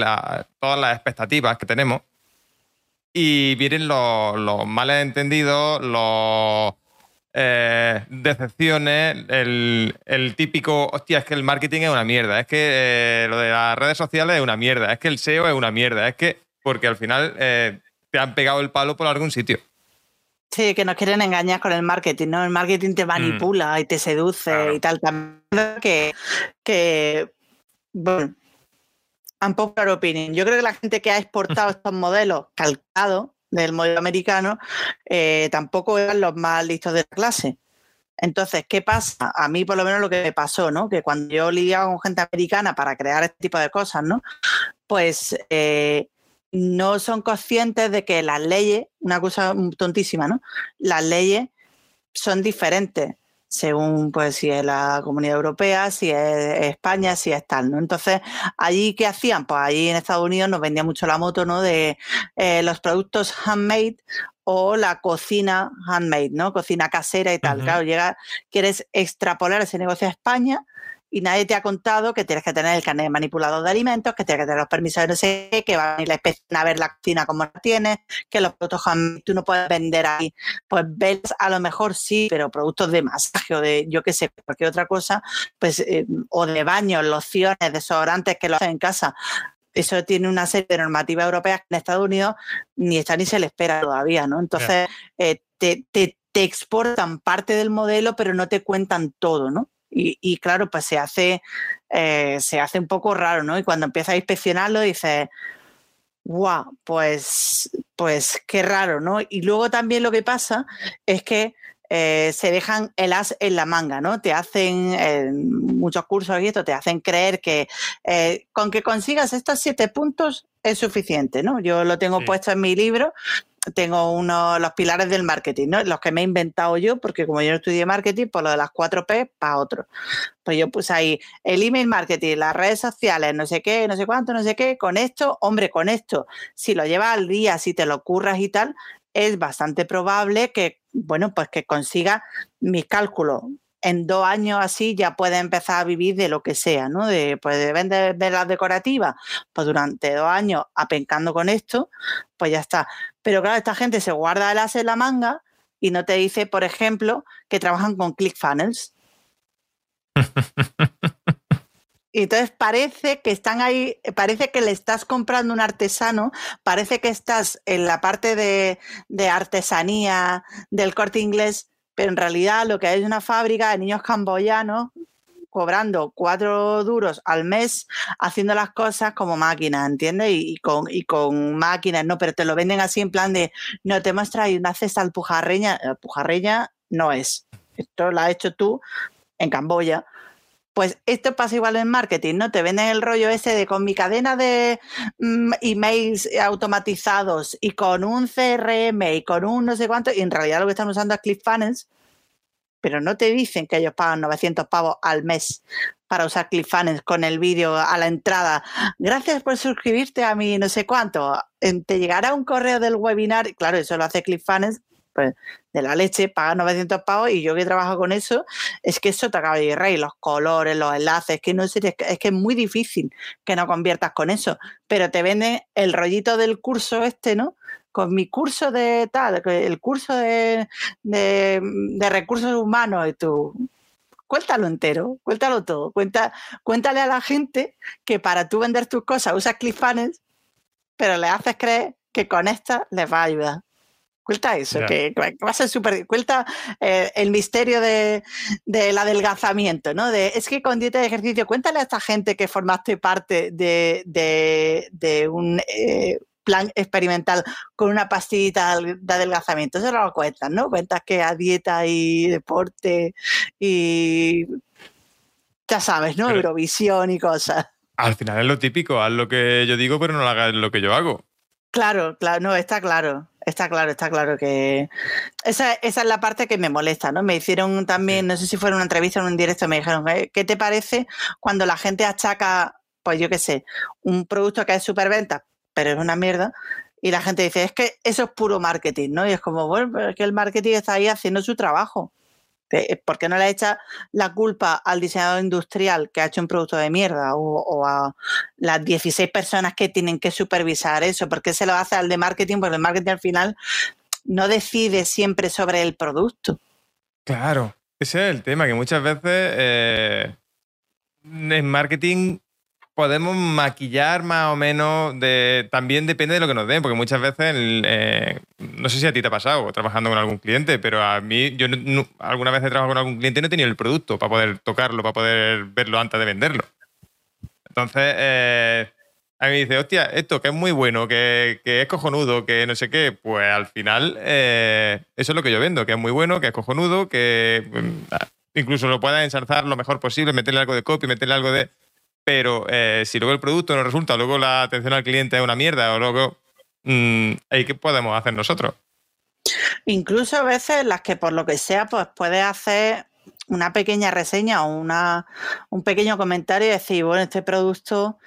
todas las expectativas que tenemos y vienen los, los malentendidos, los eh, decepciones, el, típico, hostia, es que el marketing es una mierda, es que eh, lo de las redes sociales es una mierda, es que el SEO es una mierda, es que, porque al final eh, te han pegado el palo por algún sitio. Sí, que nos quieren engañar con el marketing, ¿no? El marketing te manipula mm. y te seduce y tal. También que, que bueno, poco opinión. Yo creo que la gente que ha exportado estos modelos calcados del modelo americano eh, tampoco eran los más listos de la clase. Entonces, ¿qué pasa? A mí por lo menos lo que me pasó, ¿no? Que cuando yo lidiaba con gente americana para crear este tipo de cosas, ¿no? Pues eh, no son conscientes de que las leyes, una cosa tontísima, ¿no? Las leyes son diferentes según pues si es la Comunidad Europea, si es España, si es tal, ¿no? Entonces, allí qué hacían? Pues allí en Estados Unidos nos vendía mucho la moto, ¿no? De eh, los productos handmade o la cocina handmade, ¿no? Cocina casera y tal. Claro, llega, quieres extrapolar ese negocio a España y nadie te ha contado que tienes que tener el carnet manipulador de alimentos, que tienes que tener los permisos de no sé qué, que va a venir la especie a ver la cocina como la tienes, que los productos tú no puedes vender ahí. Pues ves, a lo mejor sí, pero productos de masaje o de yo qué sé, cualquier otra cosa, pues, eh, o de baños, lociones, desodorantes que lo hacen en casa. Eso tiene una serie de normativas europeas que en Estados Unidos ni está ni se le espera todavía, ¿no? Entonces, eh, te, te exportan parte del modelo, pero no te cuentan todo, ¿no? Y, claro, pues se hace, eh, se hace un poco raro, ¿no? Y cuando empiezas a inspeccionarlo dices, wow, pues, pues qué raro, ¿no? Y luego también lo que pasa es que eh, se dejan el as en la manga, ¿no? Te hacen muchos cursos y esto, te hacen creer que eh, con que consigas estos siete puntos es suficiente, ¿no? Yo lo tengo puesto en mi libro tengo uno, los pilares del marketing, ¿no? Los que me he inventado yo, porque como yo no estudié marketing, pues lo de las 4 P, para otro. Pues yo puse ahí el email marketing, las redes sociales, no sé qué, no sé cuánto, no sé qué, con esto, hombre, con esto, si lo llevas al día, si te lo curras y tal, es bastante probable que, bueno, pues que consiga mis cálculos en dos años así ya puedes empezar a vivir de lo que sea, ¿no? De, pues de vender velas decorativas, pues durante dos años apencando con esto, pues ya está. Pero claro, esta gente se guarda el as en la manga y no te dice, por ejemplo, que trabajan con ClickFunnels. Y entonces parece que están ahí, parece que le estás comprando un artesano, parece que estás en la parte de, de artesanía del corte inglés pero en realidad lo que hay es una fábrica de niños camboyanos cobrando cuatro duros al mes haciendo las cosas como máquinas, ¿entiendes? Y, con, y con máquinas, no, pero te lo venden así en plan de, no, te hemos traído una cesta alpujarreña, pujarreña no es, esto lo has hecho tú en Camboya. Pues esto pasa igual en marketing, ¿no? Te venden el rollo ese de con mi cadena de mm, emails automatizados y con un CRM y con un no sé cuánto, y en realidad lo que están usando es ClickFunnels, pero no te dicen que ellos pagan 900 pavos al mes para usar ClickFunnels con el vídeo a la entrada. Gracias por suscribirte a mi no sé cuánto. Te llegará un correo del webinar, claro, eso lo hace ClickFunnels pues, de la leche, paga 900 pavos y yo que trabajo con eso, es que eso te acaba de rey, los colores, los enlaces, que no sé, es que es muy difícil que no conviertas con eso, pero te venden el rollito del curso este, ¿no? Con mi curso de tal, el curso de, de, recursos humanos y tú, cuéntalo entero, cuéntalo todo, cuenta, cuéntale a la gente que para tú vender tus cosas usas ClickFunnels, pero le haces creer que con esta les va a ayudar. Cuenta eso, que, va a ser súper. Cuenta eh, el misterio de, del adelgazamiento, ¿no? De, es que con dieta de ejercicio, cuéntale a esta gente que formaste parte de, de, un eh, plan experimental con una pastillita de adelgazamiento. Eso no lo cuentas, ¿no? Cuentas que a dieta y deporte y. Ya sabes, ¿no? Eurovisión y cosas. Al final es lo típico, haz lo que yo digo, pero no hagas lo que yo hago. Claro, claro, no, está claro. Está claro, está claro que esa, es la parte que me molesta, ¿no? Me hicieron también, no sé si fue una entrevista o en un directo, me dijeron, ¿qué te parece cuando la gente achaca, pues yo qué sé, un producto que es superventa, pero es una mierda, y la gente dice, es que eso es puro marketing, ¿no? Y es como, bueno, es que el marketing está ahí haciendo su trabajo. ¿Por qué no le echa la culpa al diseñador industrial que ha hecho un producto de mierda o, a las 16 personas que tienen que supervisar eso? ¿Por qué se lo hace al de marketing? Porque el marketing al final no decide siempre sobre el producto. Claro, ese es el tema, que muchas veces eh, en marketing podemos maquillar más o menos, de, también depende de lo que nos den, porque muchas veces, eh, no sé si a ti te ha pasado trabajando con algún cliente, pero a mí, yo alguna vez he trabajado con algún cliente y no he tenido el producto para poder tocarlo, para poder verlo antes de venderlo. Entonces, eh, a mí me dice, hostia, esto que es muy bueno, que, es cojonudo, que no sé qué, pues al final eh, eso es lo que yo vendo, que es muy bueno, que es cojonudo, que mm, incluso lo puedas ensalzar lo mejor posible, meterle algo de copy, meterle algo de pero eh, si luego el producto no resulta, luego la atención al cliente es una mierda, o luego, mm, ¿qué podemos hacer nosotros? Incluso a veces las que por lo que sea, pues puedes hacer una pequeña reseña o una, un pequeño comentario y decir, bueno, este producto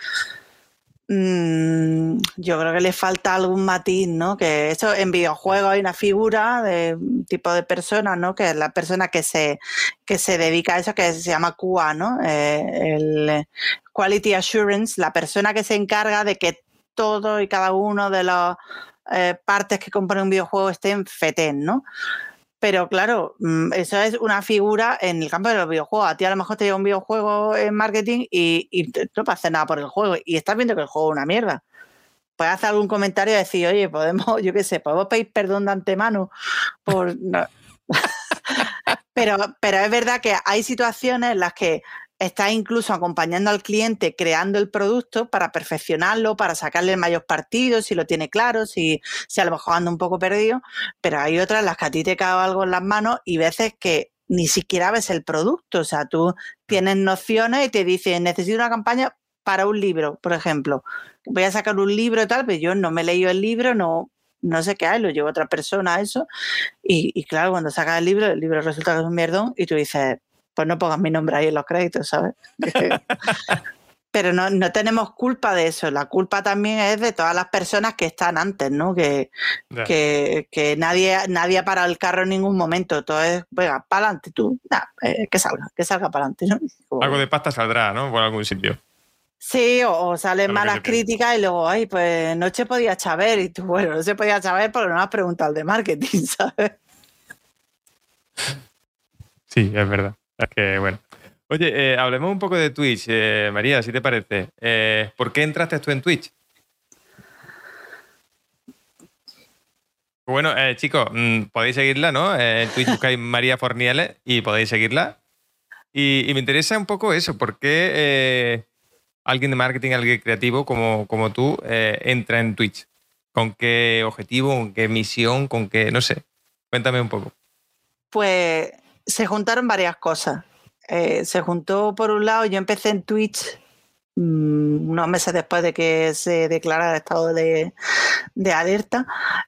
Mm, yo creo que le falta algún matiz, ¿no? Que eso en videojuegos hay una figura de un tipo de persona, ¿no? Que es la persona que se, que se dedica a eso, que se llama QA, ¿no? Eh, el Quality Assurance, la persona que se encarga de que todo y cada uno de las eh, partes que compone un videojuego estén feten, ¿no? Pero claro, mm, eso es una figura en el campo de los videojuegos. A ti a lo mejor te lleva un videojuego en marketing y, no pasa nada por el juego y estás viendo que el juego es una mierda. Puedes hacer algún comentario y decir, oye, podemos, yo qué sé, podemos pedir perdón de antemano por... pero, pero es verdad que hay situaciones en las que está incluso acompañando al cliente creando el producto para perfeccionarlo, para sacarle el mayor partido, si lo tiene claro, si, si a lo mejor anda un poco perdido, pero hay otras las que a ti te cae algo en las manos y veces que ni siquiera ves el producto, o sea, tú tienes nociones y te dicen, necesito una campaña para un libro, por ejemplo. Voy a sacar un libro y tal, pero yo no me he leído el libro, no, no sé qué hay, lo llevo otra persona eso. Y, y claro, cuando sacas el libro, el libro resulta que es un mierdón y tú dices, pues no pongas mi nombre ahí en los créditos, ¿sabes? Pero no, tenemos culpa de eso. La culpa también es de todas las personas que están antes, ¿no? Que, que, nadie, nadie ha parado el carro en ningún momento. Todo es, venga, para adelante tú. Eh, que salga, que salga para adelante. Algo de pasta saldrá, ¿no? Por algún sitio. Sí, o, salen malas críticas y luego, ay, pues no se podía saber. Y tú, bueno, no se podía saber porque no has preguntado de marketing, ¿sabes? Sí, es verdad. Es que, bueno. Oye, eh, hablemos un poco de Twitch, eh, María, si te parece. Eh, ¿Por qué entraste tú en Twitch? Bueno, chicos, mm, podéis seguirla, ¿no? En Twitch buscáis María Fornieles y podéis seguirla. Y, me interesa un poco eso, ¿por qué alguien de marketing, alguien creativo como, como tú entra en Twitch? ¿Con qué objetivo, con qué misión, con qué, no sé? Cuéntame un poco. Pues se juntaron varias cosas. Eh, se juntó, por un lado, yo empecé en Twitch mm, unos meses después de que se declarara estado de, alerta.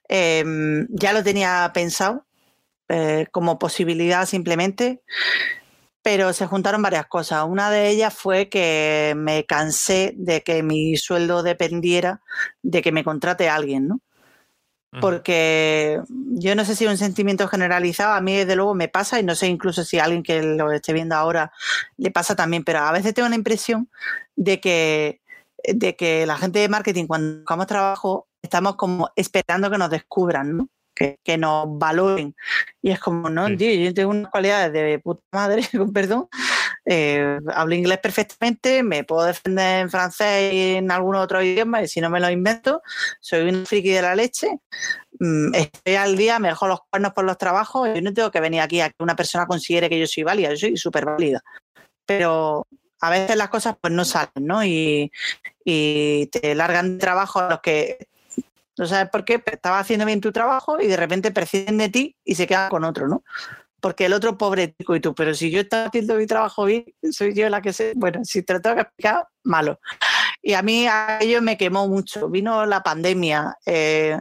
Em, ya lo tenía pensado eh, como posibilidad simplemente, pero se juntaron varias cosas. Una de ellas fue que me cansé de que mi sueldo dependiera de que me contrate alguien, ¿no? Porque yo no sé si es un sentimiento generalizado, a mí desde luego me pasa y no sé incluso si a alguien que lo esté viendo ahora le pasa también, pero a veces tengo la impresión de que, de que la gente de marketing cuando buscamos trabajo estamos como esperando que nos descubran, ¿no? Que, que, nos valoren. Y es como, no, tío, yo tengo unas cualidades de puta madre, con perdón, eh, hablo inglés perfectamente, me puedo defender en francés y en algún otro idioma, y si no me lo invento, soy un friki de la leche. Mm, estoy al día, me dejo los cuernos por los trabajos, y no tengo que venir aquí a que una persona considere que yo soy válida, yo soy súper válida. Pero a veces las cosas pues no salen, ¿no? Y, te largan de trabajo a los que no sabes por qué, estaba haciendo bien tu trabajo y de repente prescinden de ti y se quedan con otro, ¿no? Porque el otro pobre y tú, pero si yo estaba haciendo mi trabajo bien, soy yo la que sé, bueno, si te lo tengo que explicar, malo. Y a mí aquello me quemó mucho. Vino la pandemia. Eh,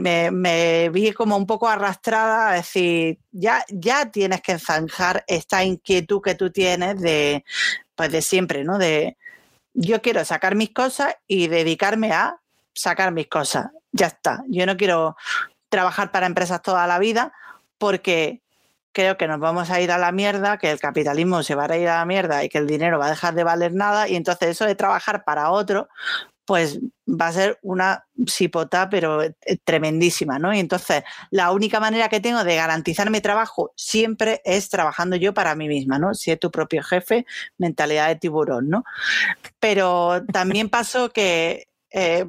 me, vi como un poco arrastrada a decir, ya, ya tienes que zanjar esta inquietud que tú tienes de, pues de siempre, ¿no? De yo quiero sacar mis cosas y dedicarme a sacar mis cosas. Ya está. Yo no quiero trabajar para empresas toda la vida porque creo que nos vamos a ir a la mierda, que el capitalismo se va a ir a la mierda y que el dinero va a dejar de valer nada y entonces eso de trabajar para otro pues va a ser una sipota, pero eh, tremendísima, ¿no? Y entonces, la única manera que tengo de garantizar mi trabajo siempre es trabajando yo para mí misma, ¿no? Si es tu propio jefe, mentalidad de tiburón, ¿no? Pero también pasó que eh,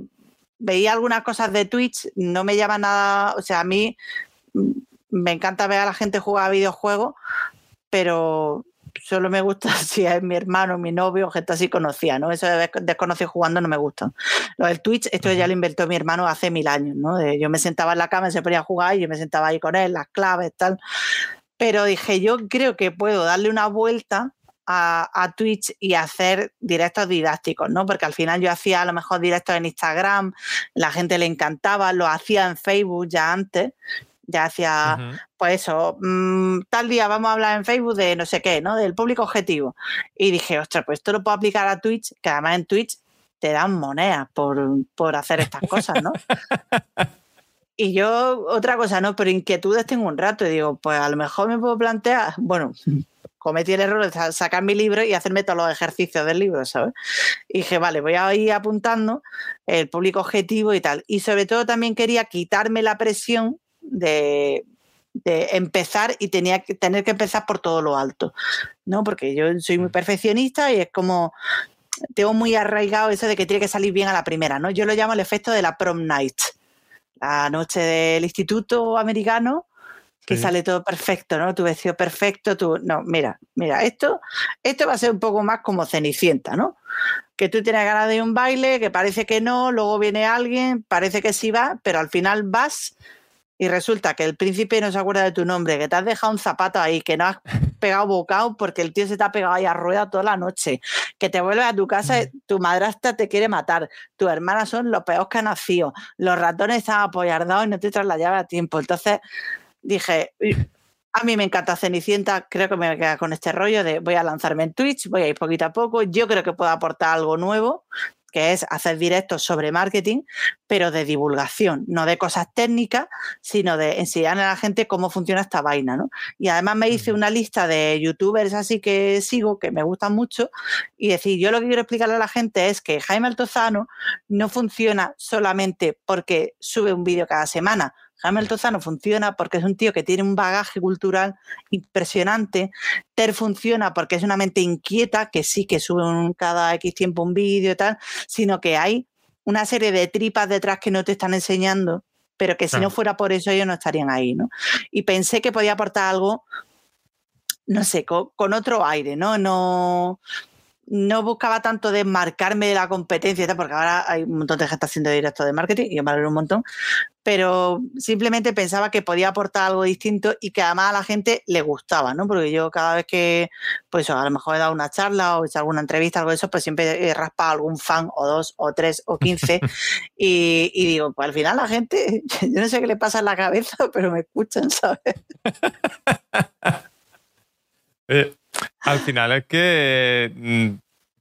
veía algunas cosas de Twitch, no me llama nada, o sea, a mí me encanta ver a la gente jugar a videojuegos, pero solo me gusta si es mi hermano, mi novio, gente así conocía, ¿no? Eso de desconocido jugando no me gusta. Lo del Twitch, esto ya lo inventó mi hermano hace mil años, ¿no? yo me sentaba en la cama y se ponía a jugar y yo me sentaba ahí con él, las claves, tal. Pero dije, yo creo que puedo darle una vuelta a, a, Twitch y hacer directos didácticos, ¿no? Porque al final yo hacía a lo mejor directos en Instagram, la gente le encantaba, lo hacía en Facebook ya antes, ya hacía, pues eso, mm, tal día vamos a hablar en Facebook de no sé qué, ¿no? Del público objetivo. Y dije, ostras, pues esto lo puedo aplicar a Twitch, que además en Twitch te dan monedas por, por hacer estas cosas, ¿no? y yo, otra cosa, ¿no? Pero inquietudes tengo un rato y digo, pues a lo mejor me puedo plantear, bueno, cometí el error de sacar mi libro y hacerme todos los ejercicios del libro, ¿sabes? Y dije, vale, voy a ir apuntando el público objetivo y tal. Y sobre todo también quería quitarme la presión de, empezar y tenía que tener que empezar por todo lo alto, ¿no? Porque yo soy muy mm. perfeccionista y es como tengo muy arraigado eso de que tiene que salir bien a la primera, ¿no? Yo lo llamo el efecto de la prom night, la noche del instituto americano, que sale todo perfecto, ¿no? Tu vestido perfecto, tu... No, mira, mira, esto, esto va a ser un poco más como Cenicienta, ¿no? Que tú tienes ganas de un baile, que parece que no, luego viene alguien, parece que sí va, pero al final vas y resulta que el príncipe no se acuerda de tu nombre, que te has dejado un zapato ahí, que no has pegado bocado porque el tío se te ha pegado ahí a rueda toda la noche, que te vuelves a tu casa, tu madrastra te quiere matar, tus hermanas son los peores que han nacido, los ratones están apoyardados y no te traes la llave a tiempo. Entonces dije, a mí me encanta Cenicienta, creo que me voy a quedar con este rollo de voy a lanzarme en Twitch, voy a ir poquito a poco, yo creo que puedo aportar algo nuevo, que es hacer directos sobre marketing, pero de divulgación, no de cosas técnicas, sino de enseñar a la gente cómo funciona esta vaina, ¿no? Y además me hice una lista de youtubers así que sigo, que me gustan mucho, y decir, yo lo que quiero explicarle a la gente es que Jaime Altozano no funciona solamente porque sube un vídeo cada semana, Jaime Altozano funciona porque es un tío que tiene un bagaje cultural impresionante. Ter funciona porque es una mente inquieta, que sí que sube cada X tiempo un vídeo y tal, sino que hay una serie de tripas detrás que no te están enseñando, pero que si no fuera por eso ellos no estarían ahí, ¿no? Y pensé que podía aportar algo, no sé, con, con otro aire, ¿no? No no buscaba tanto desmarcarme de la competencia, porque ahora hay un montón de gente haciendo directo de marketing y yo me un montón, pero simplemente pensaba que podía aportar algo distinto y que además a la gente le gustaba, ¿no? Porque yo cada vez que, pues a lo mejor he dado una charla o he hecho alguna entrevista, algo de eso, pues siempre he raspado algún fan o dos o tres o quince y, digo, pues al final la gente, yo no sé qué le pasa en la cabeza, pero me escuchan, ¿sabes? Eh, al final es que mm,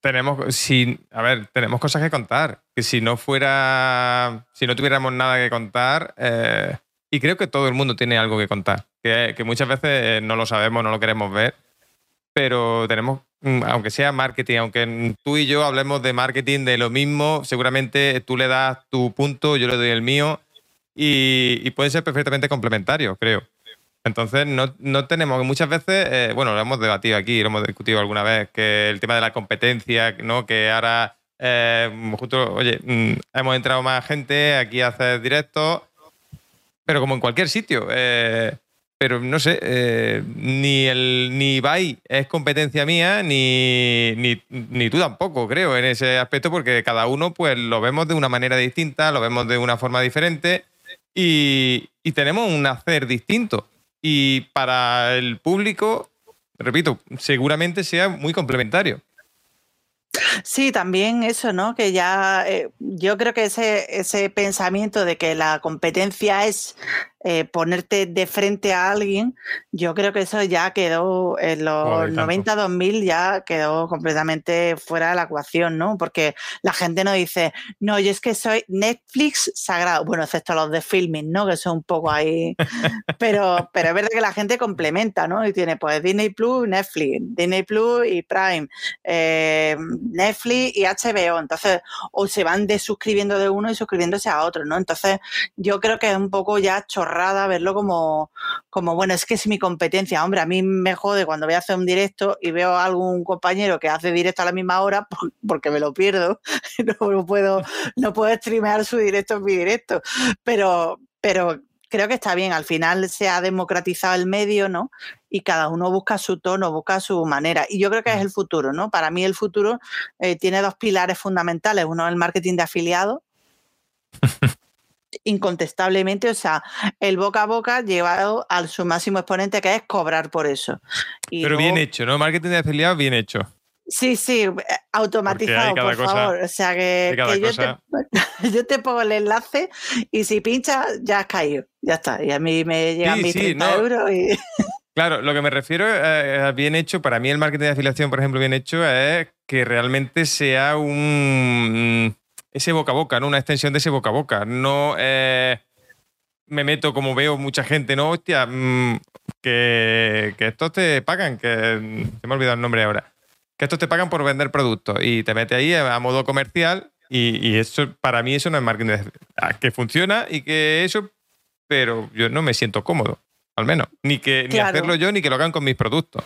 tenemos, si, a ver, tenemos cosas que contar. Que si no fuera, si no tuviéramos nada que contar, eh, y creo que todo el mundo tiene algo que contar, que, muchas veces no lo sabemos, no lo queremos ver, pero tenemos, mm, aunque sea marketing, aunque tú y yo hablemos de marketing de lo mismo, seguramente tú le das tu punto, yo le doy el mío, y, y pueden ser perfectamente complementarios, creo. Entonces, no, no tenemos, muchas veces, eh, bueno, lo hemos debatido aquí, lo hemos discutido alguna vez, que el tema de la competencia, ¿no? Que ahora, eh, justo, oye, mm, hemos entrado más gente aquí a hacer directos, pero como en cualquier sitio. Eh, pero no sé, ni el ni Ibai es competencia mía, ni, ni, ni, tú tampoco, creo, en ese aspecto, porque cada uno pues lo vemos de una manera distinta, lo vemos de una forma diferente y, y tenemos un hacer distinto y para el público, repito, seguramente sea muy complementario. Sí, también eso, ¿no? Que ya eh, yo creo que ese, ese pensamiento de que la competencia es eh, ponerte de frente a alguien, yo creo que eso ya quedó en los 90-2000, ya quedó completamente fuera de la ecuación, ¿no? Porque la gente no dice, no, yo es que soy Netflix sagrado, bueno, excepto los de filming, ¿no? Que son un poco ahí, pero, pero es verdad que la gente complementa, ¿no? Y tiene pues Disney Plus, Netflix, Disney Plus y Prime, eh, Netflix y HBO, entonces, o se van desuscribiendo de uno y suscribiéndose a otro, ¿no? Entonces, yo creo que es un poco ya chorrado verlo como, como, bueno, es que es mi competencia. Hombre, a mí me jode cuando voy a hacer un directo y veo a algún compañero que hace directo a la misma hora porque me lo pierdo. No, puedo, no puedo streamear su directo en mi directo. Pero, pero creo que está bien. Al final se ha democratizado el medio, ¿no? Y cada uno busca su tono, busca su manera. Y yo creo que es el futuro, ¿no? Para mí el futuro eh, tiene dos pilares fundamentales. Uno es el marketing de afiliados. incontestablemente, o sea, el boca a boca llevado al su máximo exponente, que es cobrar por eso. Pero bien hecho, ¿no? Marketing de afiliados bien hecho. Sí, sí, eh, automatizado, por favor. O sea que, yo, te, pongo el enlace y si pinchas, ya has caído. Ya está. Y a mí me llegan mis 30 euros y. Claro, lo que me refiero a bien hecho, para mí el marketing de afiliación, por ejemplo, bien hecho, es que realmente sea un ese boca a boca, ¿no? Una extensión de ese boca a boca. No eh, me meto como veo mucha gente, ¿no? Hostia, mm, que, que, estos te pagan, que se me ha olvidado el nombre ahora. Que estos te pagan por vender productos y te mete ahí a modo comercial y, eso, para mí eso no es marketing. Ah, que funciona y que eso, pero yo no me siento cómodo, al menos. Ni que ni hacerlo yo ni que lo hagan con mis productos.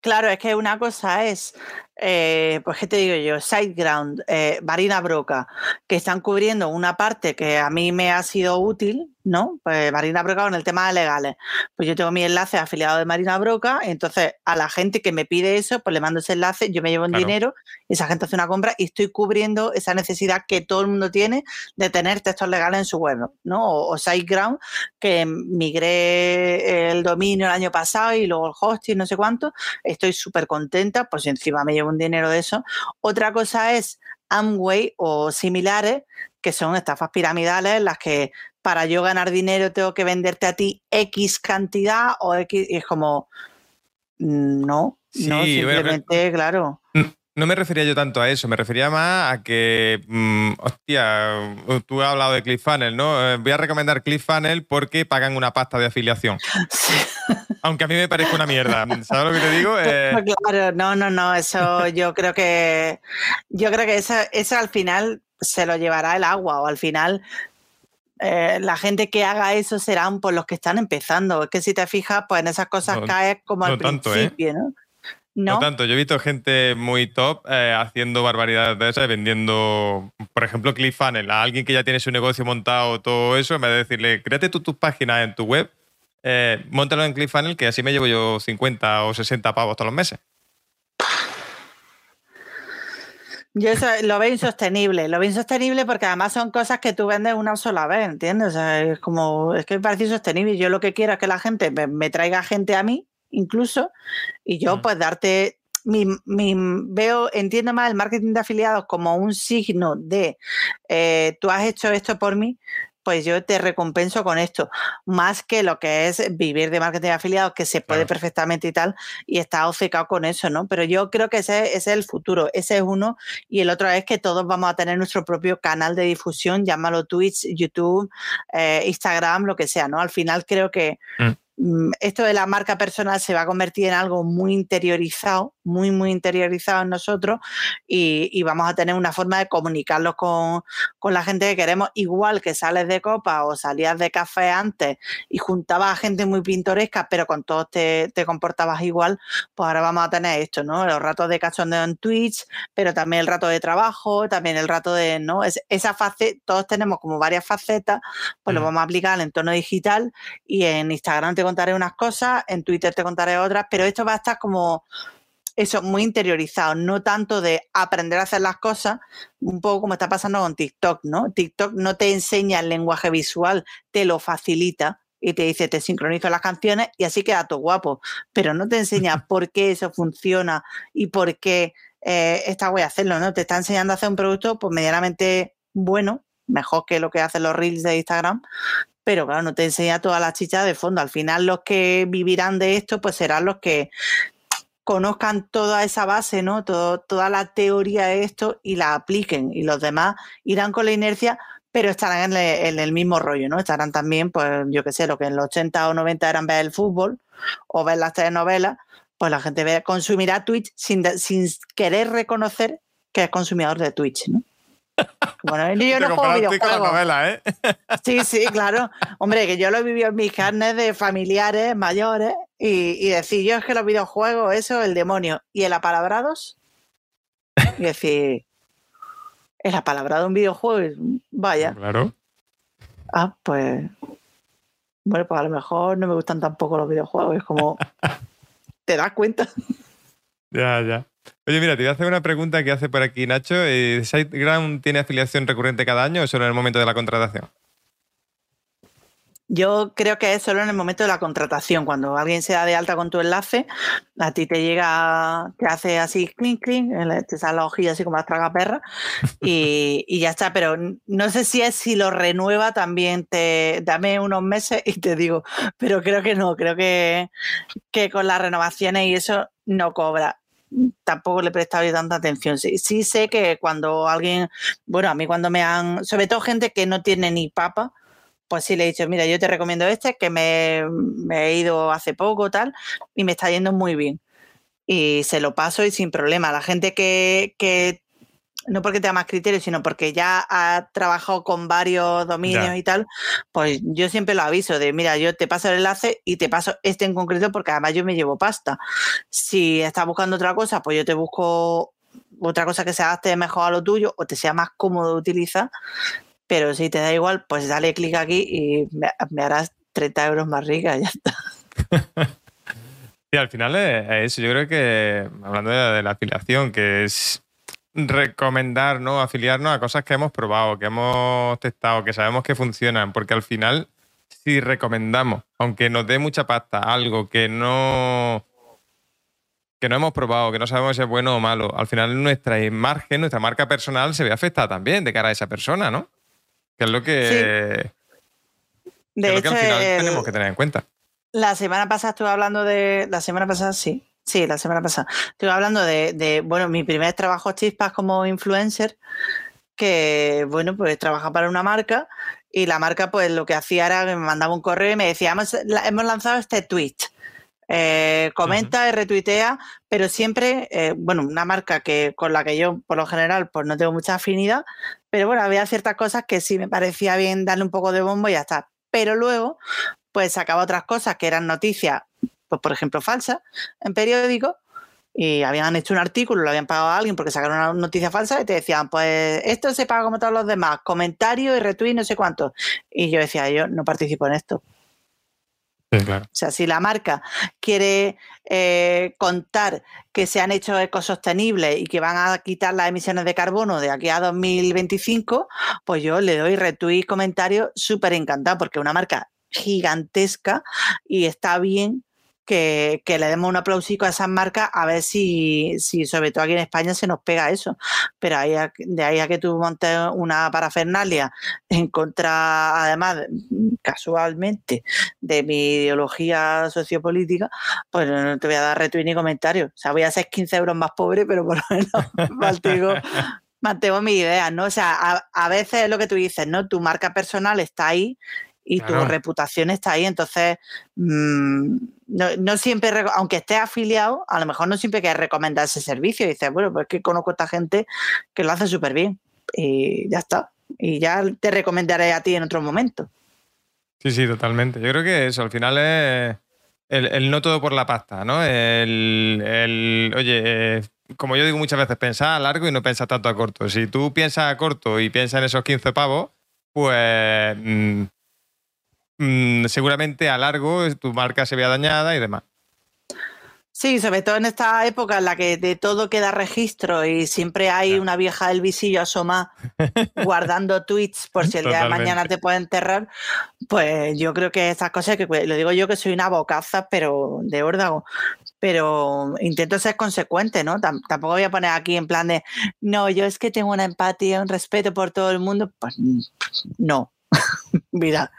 Claro, es que una cosa es eh, pues qué te digo yo, Sideground, eh, Marina Broca, que están cubriendo una parte que a mí me ha sido útil, ¿no? Pues Marina Broca con el tema de legales. Pues yo tengo mi enlace afiliado de Marina Broca, entonces a la gente que me pide eso, pues le mando ese enlace, yo me llevo un dinero, esa gente hace una compra y estoy cubriendo esa necesidad que todo el mundo tiene de tener textos legales en su web, ¿no? O, o SiteGround, que migré el dominio el año pasado y luego el hosting, no sé cuánto, estoy súper contenta, pues encima me llevo un dinero de eso. Otra cosa es Amway o similares, que son estafas piramidales en las que para yo ganar dinero tengo que venderte a ti X cantidad o X, y es como, mm, no, no, simplemente, claro. No me refería yo tanto a eso, me refería más a que, mm, hostia, tú has hablado de ClickFunnels, ¿no? Eh, voy a recomendar ClickFunnels porque pagan una pasta de afiliación. Aunque a mí me parezca una mierda. ¿Sabes lo que te digo? Eh, claro, no, no, no, eso yo creo que, yo creo que eso, eso al final se lo llevará el agua o al final eh, la gente que haga eso serán por los que están empezando. Es que si te fijas, pues en esas cosas caes como al principio, ¿no? No. tanto, yo he visto gente muy top eh, haciendo barbaridades de esas, vendiendo, por ejemplo, ClickFunnels a alguien que ya tiene su negocio montado, todo eso, en vez de decirle, créate tú tus páginas en tu web, eh, montalo en ClickFunnels, que así me llevo yo 50 o 60 pavos todos los meses. Yo eso lo veo insostenible, lo veo insostenible porque además son cosas que tú vendes una sola vez, ¿entiendes? O sea, es como, es que me parece insostenible. Yo lo que quiero es que la gente me traiga gente a mí incluso, y yo pues darte mi, veo, entiendo más el marketing de afiliados como un signo de eh, tú has hecho esto por mí, pues yo te recompenso con esto, más que lo que es vivir de marketing de afiliados, que se puede perfectamente y tal, y está obcecado con eso, ¿no? Pero yo creo que ese, ese, es el futuro, ese es uno, y el otro es que todos vamos a tener nuestro propio canal de difusión, llámalo Twitch, YouTube, eh, Instagram, lo que sea, ¿no? Al final creo que... Mm. Mm, esto de la marca personal se va a convertir en algo muy interiorizado, muy, muy interiorizado en nosotros y, vamos a tener una forma de comunicarlos con, la gente que queremos, igual que sales de copa o salías de café antes y juntabas a gente muy pintoresca, pero con todos te, comportabas igual, pues ahora vamos a tener esto, ¿no? Los ratos de cachondeo en Twitch, pero también el rato de trabajo, también el rato de, ¿no? Es, esa fase, todos tenemos como varias facetas, pues lo vamos a aplicar al entorno digital y en Instagram te contaré unas cosas, en Twitter te contaré otras, pero esto va a estar como eso, muy interiorizado, no tanto de aprender a hacer las cosas, un poco como está pasando con TikTok, ¿no? TikTok no te enseña el lenguaje visual, te lo facilita y te dice, te sincronizo las canciones y así queda todo guapo, pero no te enseña por qué eso funciona y por qué eh, está guay hacerlo, ¿no? Te está enseñando a hacer un producto pues medianamente bueno, mejor que lo que hacen los reels de Instagram, pero claro, no te enseña todas las chichas de fondo. Al final los que vivirán de esto pues serán los que conozcan toda esa base, ¿no? toda la teoría de esto y la apliquen y los demás irán con la inercia pero estarán en, el mismo rollo, ¿no? Estarán también, pues yo qué sé, lo que en los 80 o 90 eran ver el fútbol o ver las telenovelas, pues la gente ve, consumirá Twitch sin, sin querer reconocer que es consumidor de Twitch, ¿no? Bueno, yo no juego videojuegos. Novela, ¿eh? Sí, sí, claro. Hombre, que yo lo he vivido en mis carnes de familiares mayores y, y decir, yo es que los videojuegos, eso, el demonio. ¿Y el apalabrados? Y decir, es la palabra de un videojuego. Vaya. Claro. Ah, pues. Bueno, pues a lo mejor no me gustan tampoco los videojuegos. Es como. ¿Te das cuenta? Ya, ya. Oye, mira, te voy a hacer una pregunta que hace por aquí Nacho. Eh, ¿SiteGround tiene afiliación recurrente cada año o solo en el momento de la contratación? Yo creo que es solo en el momento de la contratación, cuando alguien se da de alta con tu enlace, a ti te llega, te hace así, clink, clink, te sale la hojilla así como la traga perra y, y, ya está. Pero no sé si es si lo renueva también, te dame unos meses y te digo, pero creo que no, creo que, que con las renovaciones y eso no cobra tampoco le he prestado tanta atención. Sí, sí, sé que cuando alguien, bueno, a mí cuando me han, sobre todo gente que no tiene ni papa, pues sí le he dicho, mira, yo te recomiendo este, que me, he ido hace poco, tal, y me está yendo muy bien. Y se lo paso y sin problema. La gente que, que no porque tenga más criterios, sino porque ya ha trabajado con varios dominios y tal, pues yo siempre lo aviso de, mira, yo te paso el enlace y te paso este en concreto porque además yo me llevo pasta. Si estás buscando otra cosa, pues yo te busco otra cosa que se adapte mejor a lo tuyo o te sea más cómodo de utilizar pero si te da igual, pues dale clic aquí y me, harás 30 euros más rica, ya está. y al final es eso. Yo creo que, hablando de, la afiliación, que es recomendar, ¿no? Afiliarnos a cosas que hemos probado, que hemos testado, que sabemos que funcionan, porque al final, si recomendamos, aunque nos dé mucha pasta, algo que no que no hemos probado, que no sabemos si es bueno o malo, al final nuestra imagen, nuestra marca personal se ve afectada también de cara a esa persona, ¿no? Que es lo que, de hecho, al final tenemos que tener en cuenta. La semana pasada estuve hablando de. La semana pasada, sí. Sí, la semana pasada. Estuve hablando de, bueno, mi primer trabajo chispas como influencer, que, bueno, pues trabaja para una marca y la marca, pues lo que hacía era que me mandaba un correo y me decía, hemos, hemos lanzado este tweet. Eh, comenta y retuitea, pero siempre, eh, bueno, una marca que con la que yo por lo general pues no tengo mucha afinidad, pero bueno, había ciertas cosas que sí me parecía bien darle un poco de bombo y ya está. Pero luego, pues sacaba otras cosas que eran noticias, pues por ejemplo, falsas en periódicos y habían hecho un artículo, lo habían pagado a alguien porque sacaron una noticia falsa y te decían, pues esto se paga como todos los demás, comentario y retweet, no sé cuánto. Y yo decía, yo no participo en esto. O sea, si la marca quiere eh, contar que se han hecho ecosostenibles y que van a quitar las emisiones de carbono de aquí a 2025, pues yo le doy retweet comentario súper encantado porque es una marca gigantesca y está bien que, le demos un aplausico a esas marcas a ver si, si, sobre todo aquí en España, se nos pega eso. Pero ahí, de ahí a que tú montes una parafernalia en contra, además, casualmente, de mi ideología sociopolítica, pues no te voy a dar retweet ni comentario. O sea, voy a ser 15 euros más pobre, pero por lo menos mantengo, mantengo mi idea, ¿no? O sea, a, a veces es lo que tú dices, ¿no? Tu marca personal está ahí y tu reputación está ahí. Entonces, mm, no, siempre, aunque estés afiliado, a lo mejor no siempre quieres recomendar ese servicio. Y dices, bueno, pues es que conozco a esta gente que lo hace súper bien. Y ya está. Y ya te recomendaré a ti en otro momento. Sí, sí, totalmente. Yo creo que eso, al final es el, no todo por la pasta, ¿no? El, oye, eh, como yo digo muchas veces, pensar a largo y no pensar tanto a corto. Si tú piensas a corto y piensas en esos 15 pavos, pues mm, Mm, seguramente a largo tu marca se vea dañada y demás. Sí, sobre todo en esta época en la que de todo queda registro y siempre hay una vieja del visillo asoma guardando tweets por si el día de mañana te puede enterrar, pues yo creo que estas cosas, que lo digo yo que soy una bocaza, pero de órdago, pero intento ser consecuente, ¿no? tampoco voy a poner aquí en plan de, no, yo es que tengo una empatía, un respeto por todo el mundo, pues no, Mira,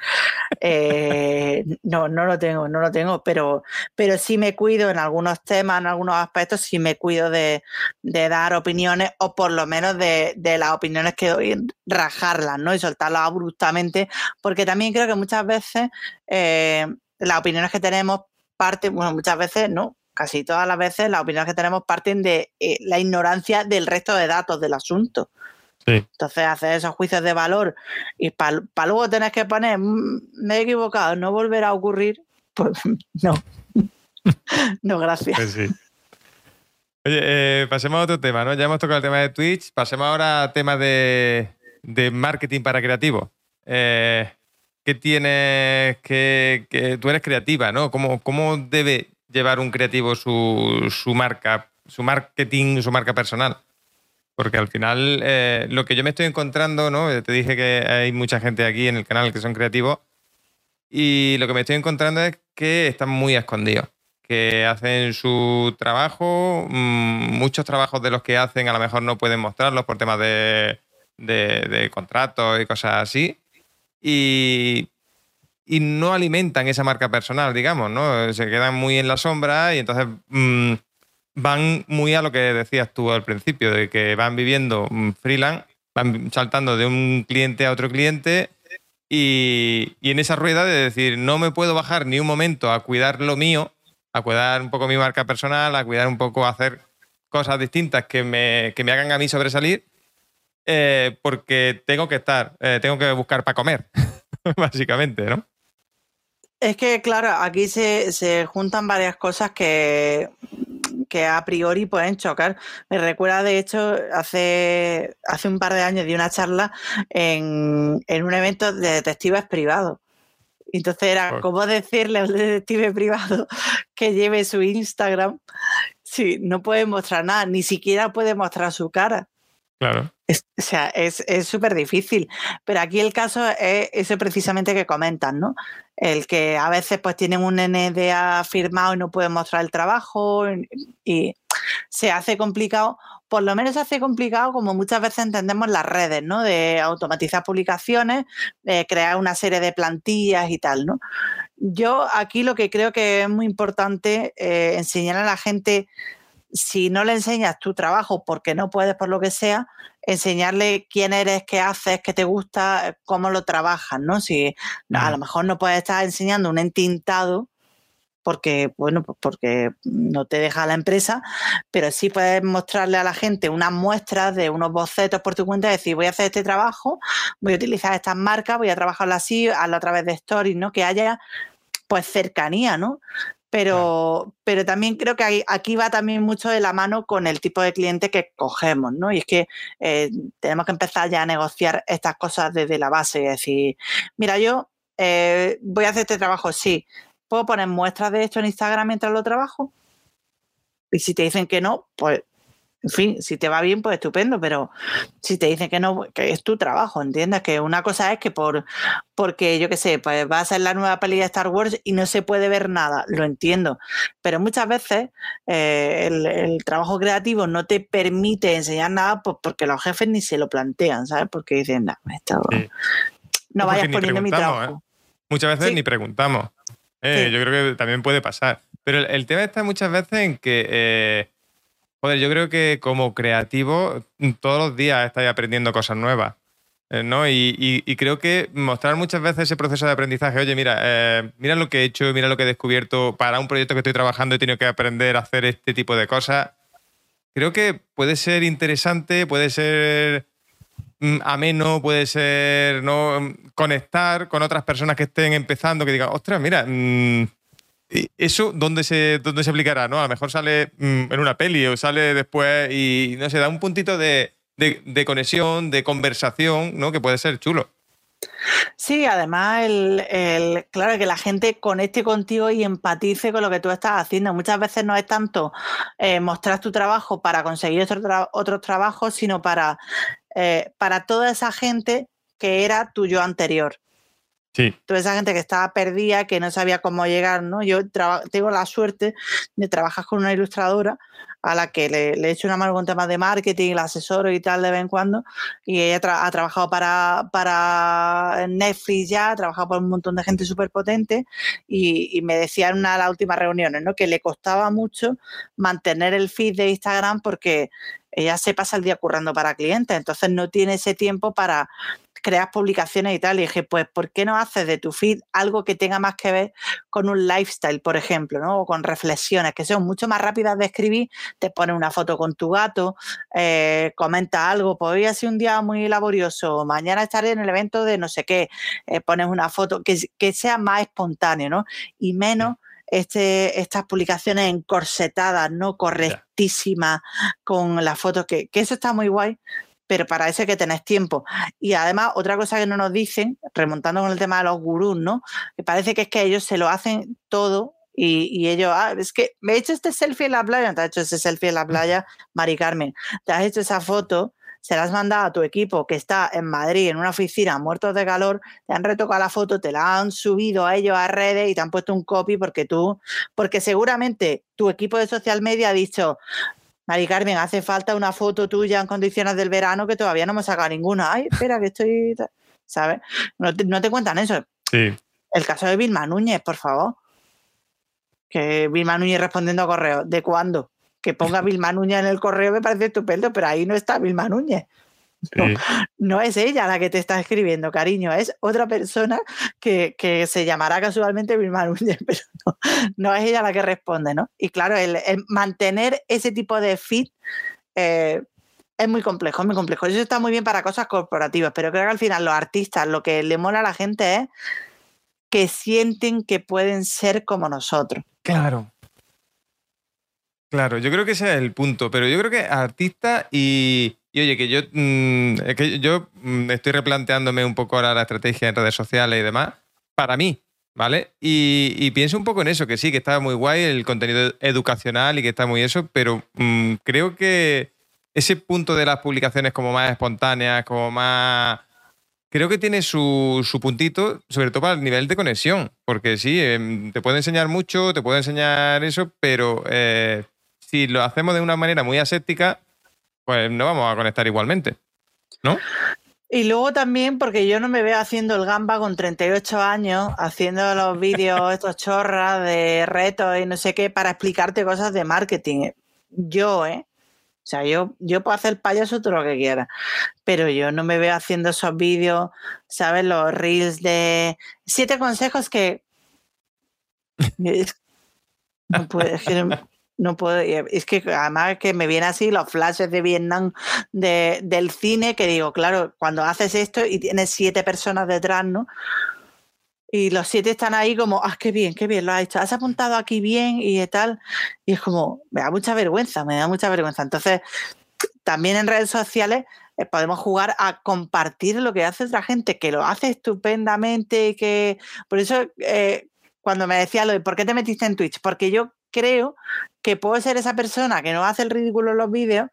eh, no, no lo tengo, no lo tengo, pero, pero sí me cuido en algunos temas, en algunos aspectos, sí me cuido de, dar opiniones o por lo menos de, las opiniones que doy, rajarlas, ¿no? Y soltarlas abruptamente, porque también creo que muchas veces eh, las opiniones que tenemos parten, bueno, muchas veces, ¿no? Casi todas las veces las opiniones que tenemos parten de eh, la ignorancia del resto de datos del asunto. Entonces, hacer esos juicios de valor y para luego tenés que poner, mm, me he equivocado, no volverá a ocurrir, pues no. no, gracias. Pues Oye, eh, pasemos a otro tema, ¿no? Ya hemos tocado el tema de Twitch, pasemos ahora a tema de, marketing para creativos. Eh, ¿Qué tienes que, tú eres creativa, ¿no? ¿Cómo, ¿Cómo, debe llevar un creativo su, su marca, su marketing, su marca personal? Porque al final eh, lo que yo me estoy encontrando, ¿no? Te dije que hay mucha gente aquí en el canal que son creativos y lo que me estoy encontrando es que están muy escondidos, que hacen su trabajo, mm, muchos trabajos de los que hacen a lo mejor no pueden mostrarlos por temas de, de, contratos y cosas así. Y, y, no alimentan esa marca personal, digamos, ¿no? Se quedan muy en la sombra y entonces mm, van muy a lo que decías tú al principio, de que van viviendo freelance, van saltando de un cliente a otro cliente y, en esa rueda de decir, no me puedo bajar ni un momento a cuidar lo mío, a cuidar un poco mi marca personal, a cuidar un poco, a hacer cosas distintas que me, que me hagan a mí sobresalir, eh, porque tengo que estar, eh, tengo que buscar para comer, básicamente, ¿no? Es que, claro, aquí se, se juntan varias cosas que que a priori pueden chocar. Me recuerda, de hecho, hace, hace un par de años di una charla en, un evento de detectives privados. Entonces era como decirle al detective privado que lleve su Instagram si no puede mostrar nada, ni siquiera puede mostrar su cara. Claro. o sea, es súper difícil. Pero aquí el caso es eso precisamente que comentan, ¿no? El que a veces pues tienen un NDA firmado y no pueden mostrar el trabajo y se hace complicado, por lo menos se hace complicado como muchas veces entendemos las redes, ¿no? De automatizar publicaciones, crear una serie de plantillas y tal, ¿no? Yo aquí lo que creo que es muy importante eh, enseñar a la gente si no le enseñas tu trabajo porque no puedes por lo que sea, enseñarle quién eres, qué haces, qué te gusta, cómo lo trabajas, ¿no? Si a lo mejor no puedes estar enseñando un entintado porque, bueno, pues porque no te deja la empresa, pero sí puedes mostrarle a la gente unas muestras de unos bocetos por tu cuenta decir, voy a hacer este trabajo, voy a utilizar estas marcas, voy a trabajarlo así, hazlo a través de stories, ¿no? Que haya pues cercanía, ¿no? Pero, pero también creo que aquí va también mucho de la mano con el tipo de cliente que cogemos, ¿no? Y es que eh, tenemos que empezar ya a negociar estas cosas desde la base, es decir, mira, yo eh, voy a hacer este trabajo, sí, ¿puedo poner muestras de esto en Instagram mientras lo trabajo? Y si te dicen que no, pues en fin, si te va bien, pues estupendo, pero si te dicen que no, que es tu trabajo, ¿entiendes? Que una cosa es que por porque yo qué sé, pues va a ser la nueva peli de Star Wars y no se puede ver nada, lo entiendo. Pero muchas veces eh, el, trabajo creativo no te permite enseñar nada pues porque los jefes ni se lo plantean, ¿sabes? Porque dicen, no, no vayas poniendo mi trabajo. ¿eh? Muchas veces ni preguntamos. Eh, yo creo que también puede pasar. Pero el, tema está muchas veces en que Joder, yo creo que como creativo mm, todos los días estáis aprendiendo cosas nuevas. Eh, ¿no? Y, creo que mostrar muchas veces ese proceso de aprendizaje, oye, mira, eh, mira lo que he hecho, mira lo que he descubierto, para un proyecto que estoy trabajando he tenido que aprender a hacer este tipo de cosas. Creo que puede ser interesante, puede ser mm, ameno, puede ser no conectar con otras personas que estén empezando, que digan, ostras, mira, mm, ¿Eso dónde se, dónde se aplicará? ¿no? A lo mejor sale mm, en una peli o sale después y no sé, da un puntito de, conexión, de conversación, ¿no? Que puede ser chulo. Sí, además, el, claro, que la gente conecte contigo y empatice con lo que tú estás haciendo. Muchas veces no es tanto eh, mostrar tu trabajo para conseguir otros trabajos, sino para, eh, para toda esa gente que era tu yo anterior. Sí. Toda esa gente que estaba perdida, que no sabía cómo llegar, ¿no? Yo tengo la suerte de trabajar con una ilustradora a la que le, le hecho una mano con temas de marketing, la asesoro y tal de vez en cuando. Y ella ha trabajado para, para Netflix ya, ha trabajado por un montón de gente súper potente y, me decía en una de las últimas reuniones ¿no? que le costaba mucho mantener el feed de Instagram porque ella se pasa el día currando para clientes, entonces no tiene ese tiempo para creas publicaciones y tal. Y dije, pues, ¿por qué no haces de tu feed algo que tenga más que ver con un lifestyle, por ejemplo, ¿no? O con reflexiones que sean mucho más rápidas de escribir. Te pones una foto con tu gato, eh, comenta algo, pues hoy ha sido un día muy laborioso, mañana estaré en el evento de no sé qué, eh, pones una foto que, que sea más espontáneo, ¿no? Y menos este, estas publicaciones encorsetadas, ¿no? Correctísimas, con las fotos, que, que, eso está muy guay, pero para eso hay que tener tiempo. Y además, otra cosa que no nos dicen, remontando con el tema de los gurús, ¿no? Que parece que es que ellos se lo hacen todo y, ellos, ah, es que me he hecho este selfie en la playa, te has hecho ese selfie en la playa, Mari Carmen, te has hecho esa foto, se la has mandado a tu equipo que está en Madrid, en una oficina, muertos de calor, te han retocado la foto, te la han subido a ellos a redes y te han puesto un copy porque tú, porque seguramente tu equipo de social media ha dicho, Mari Carmen, hace falta una foto tuya en condiciones del verano que todavía no me sacado ninguna. Ay, espera, que estoy. ¿Sabes? No te, cuentan eso. Sí. El caso de Vilma Núñez, por favor. Que Vilma Núñez respondiendo a correo. ¿De cuándo? Que ponga Vilma Núñez en el correo me parece estupendo, pero ahí no está Vilma Núñez. No, es ella la que te está escribiendo, cariño, es otra persona que, se llamará casualmente Vilma Núñez, pero no, es ella la que responde, ¿no? Y claro, el, mantener ese tipo de fit eh, es muy complejo, es muy complejo. Eso está muy bien para cosas corporativas, pero creo que al final los artistas lo que le mola a la gente es que sienten que pueden ser como nosotros. Claro. Claro, yo creo que ese es el punto, pero yo creo que artistas y, y oye, que yo, mm, que yo mm, estoy replanteándome un poco ahora la estrategia en redes sociales y demás, para mí, ¿vale? Y, pienso un poco en eso, que sí, que está muy guay el contenido educacional y que está muy eso, pero mm, creo que ese punto de las publicaciones como más espontáneas, como más... Creo que tiene su, puntito, sobre todo para el nivel de conexión, porque sí, em, te puede enseñar mucho, te puede enseñar eso, pero eh, si lo hacemos de una manera muy aséptica, pues no vamos a conectar igualmente, ¿no? Y luego también, porque yo no me veo haciendo el gamba con 38 años, haciendo los vídeos estos chorras de retos y no sé qué, para explicarte cosas de marketing. Yo, ¿eh? O sea, yo, yo puedo hacer payaso todo lo que quiera, pero yo no me veo haciendo esos vídeos, ¿sabes? Los reels de siete consejos que... no puedo, no puedo, es que además que me vienen así los flashes de Vietnam del cine, que digo, claro, cuando haces esto y tienes siete personas detrás, ¿no? Y los siete están ahí como, ah, qué bien, qué bien lo has hecho, has apuntado aquí bien y tal. Y es como, me da mucha vergüenza, me da mucha vergüenza. Entonces, también en redes sociales eh, podemos jugar a compartir lo que hace otra gente, que lo hace estupendamente, que por eso eh, cuando me decía lo de por qué te metiste en Twitch, porque yo creo que puedo ser esa persona que no hace el ridículo en los vídeos,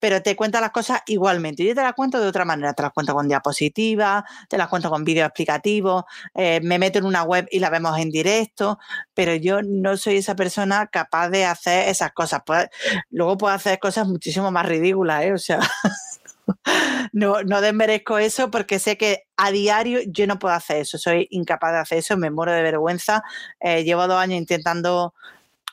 pero te cuenta las cosas igualmente. Yo te las cuento de otra manera, te las cuento con diapositivas, te las cuento con vídeos explicativos, eh, me meto en una web y la vemos en directo, pero yo no soy esa persona capaz de hacer esas cosas. Pues, luego puedo hacer cosas muchísimo más ridículas, ¿eh? O sea, no, desmerezco eso porque sé que a diario yo no puedo hacer eso, soy incapaz de hacer eso, me muero de vergüenza. Eh, llevo dos años intentando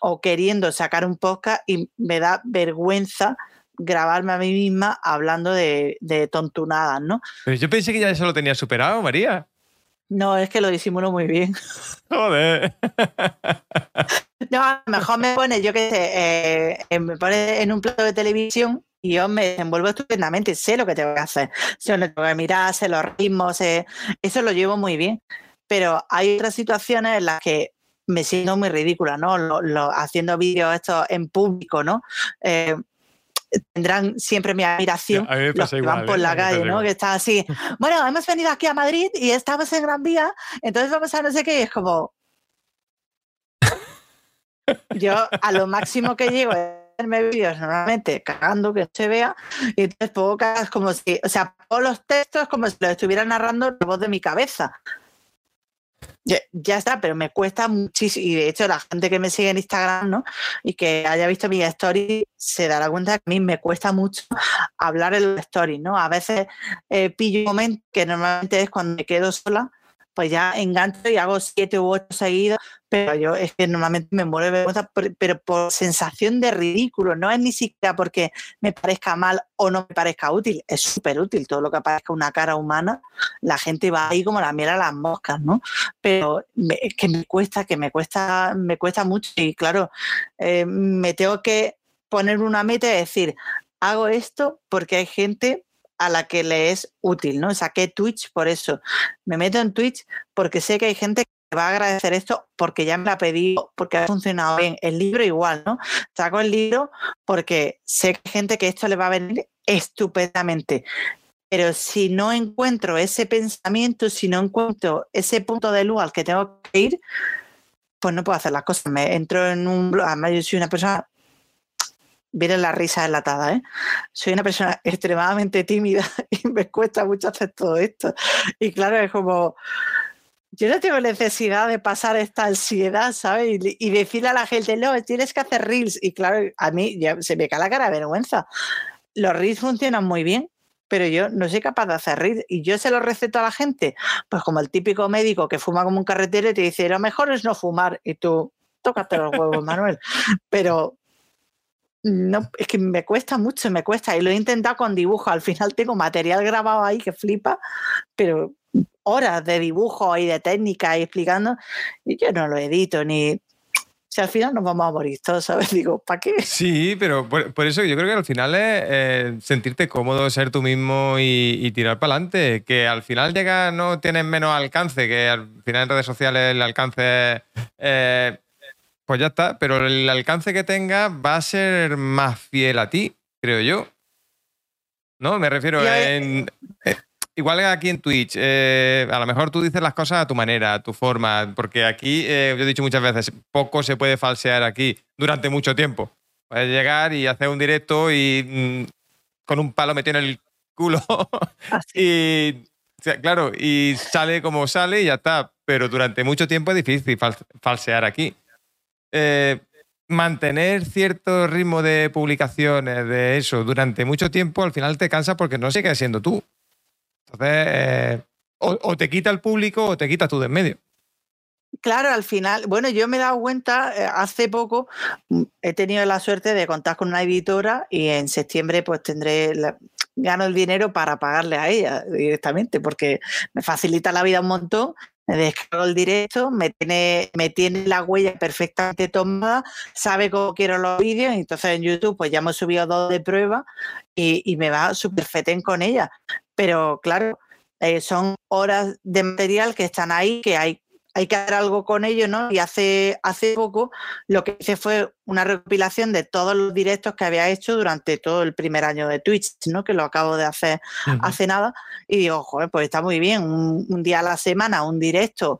o queriendo sacar un podcast y me da vergüenza grabarme a mí misma hablando de, de tontunadas, ¿no? Pero yo pensé que ya eso lo tenía superado, María. No, es que lo disimulo muy bien. Joder. No, a lo mejor me pone, yo qué sé, eh, me pone en un plato de televisión y yo me desenvuelvo estupendamente, sé lo que tengo que hacer, sé lo que tengo que mirar, sé los ritmos, eso lo llevo muy bien. Pero hay otras situaciones en las que me siento muy ridícula, ¿no? Lo, haciendo vídeos esto en público, ¿no? Eh, tendrán siempre mi admiración los que van por ¿eh? la calle, ¿no? Que están así, bueno, hemos venido aquí a Madrid y estamos en Gran Vía, entonces vamos a no sé qué, y es como... Yo a lo máximo que llego es hacerme vídeos normalmente cagando que se vea y entonces pongo como si, o sea, pongo los textos como si lo estuviera narrando la voz de mi cabeza. Ya, está, pero me cuesta muchísimo. Y de hecho, la gente que me sigue en Instagram, ¿no? Y que haya visto mi story, se dará cuenta que a mí me cuesta mucho hablar en los stories, ¿no? A veces eh, pillo un momento que normalmente es cuando me quedo sola pues ya engancho y hago siete u ocho seguidos, pero yo es que normalmente me muero de vergüenza, pero por sensación de ridículo, no es ni siquiera porque me parezca mal o no me parezca útil, es súper útil todo lo que aparezca una cara humana, la gente va ahí como la miel a las moscas, ¿no? Pero es que me cuesta, que me cuesta, me cuesta mucho y claro, eh, me tengo que poner una meta y decir, hago esto porque hay gente a la que le es útil, ¿no? Saqué Twitch por eso. Me meto en Twitch porque sé que hay gente va a agradecer esto porque ya me la ha pedido, porque ha funcionado bien. El libro igual, ¿no? Saco el libro porque sé que hay gente que esto le va a venir estupendamente. Pero si no encuentro ese pensamiento, si no encuentro ese punto de luz al que tengo que ir, pues no puedo hacer las cosas. Me entro en un además yo soy una persona viene la risa enlatada, ¿eh? Soy una persona extremadamente tímida y me cuesta mucho hacer todo esto. Y claro, es como, yo no tengo necesidad de pasar esta ansiedad, ¿sabes? Y, decirle a la gente, no, tienes que hacer reels. Y claro, a mí ya se me cae la cara de vergüenza. Los reels funcionan muy bien, pero yo no soy capaz de hacer reels. Y yo se lo receto a la gente, pues como el típico médico que fuma como un carretero y te dice, lo mejor es no fumar. Y tú, tócate los huevos, Manuel. Pero no, es que me cuesta mucho, me cuesta. Y lo he intentado con dibujo. Al final tengo material grabado ahí que flipa, pero horas de dibujo y de técnica y explicando, y yo no lo edito ni. Si al final nos vamos a morir todos, ¿sabes? Digo, ¿para qué? Sí, pero por, eso yo creo que al final es eh, sentirte cómodo, ser tú mismo y, tirar para adelante. Que al final llega, no tienes menos alcance, que al final en redes sociales el alcance eh, pues ya está, pero el alcance que tenga va a ser más fiel a ti, creo yo. ¿No? Me refiero en... Eh, igual que aquí en Twitch, eh, a lo mejor tú dices las cosas a tu manera, a tu forma, porque aquí, eh, yo he dicho muchas veces, poco se puede falsear aquí durante mucho tiempo. Puedes llegar y hacer un directo y mm, con un palo metido en el culo y claro, y sale como sale y ya está. Pero durante mucho tiempo es difícil falsear aquí. Eh, mantener cierto ritmo de publicaciones de eso durante mucho tiempo, al final te cansa porque no sigues siendo tú. Entonces, eh, o, te quita el público o te quita tú de en medio. Claro, al final, bueno, yo me he dado cuenta, eh, hace poco mm, he tenido la suerte de contar con una editora y en septiembre pues tendré, gano el dinero para pagarle a ella directamente porque me facilita la vida un montón me descargo el directo, me tiene, me tiene la huella perfectamente tomada, sabe cómo quiero los vídeos, entonces en YouTube pues ya hemos subido dos de prueba y, me va súper fetén con ella. Pero claro, eh, son horas de material que están ahí, que hay hay que hacer algo con ello, ¿no? Y hace, hace poco lo que hice fue una recopilación de todos los directos que había hecho durante todo el primer año de Twitch, ¿no? Que lo acabo de hacer hace nada. Y digo, joder, pues está muy bien, un, día a la semana, un directo,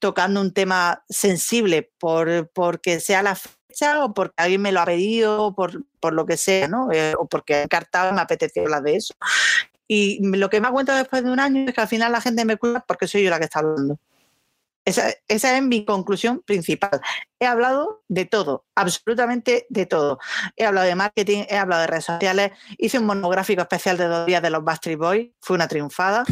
tocando un tema sensible por, porque sea la fecha o porque alguien me lo ha pedido, por, por lo que sea, ¿no? Eh, o porque he encartado y me apeteció hablar de eso. Y lo que me ha cuenta después de un año es que al final la gente me cuida porque soy yo la que está hablando. Esa, es mi conclusión principal. He hablado de todo, absolutamente de todo. He hablado de marketing, he hablado de redes sociales, hice un monográfico especial de dos días de los Bastry Boys, fue una triunfada.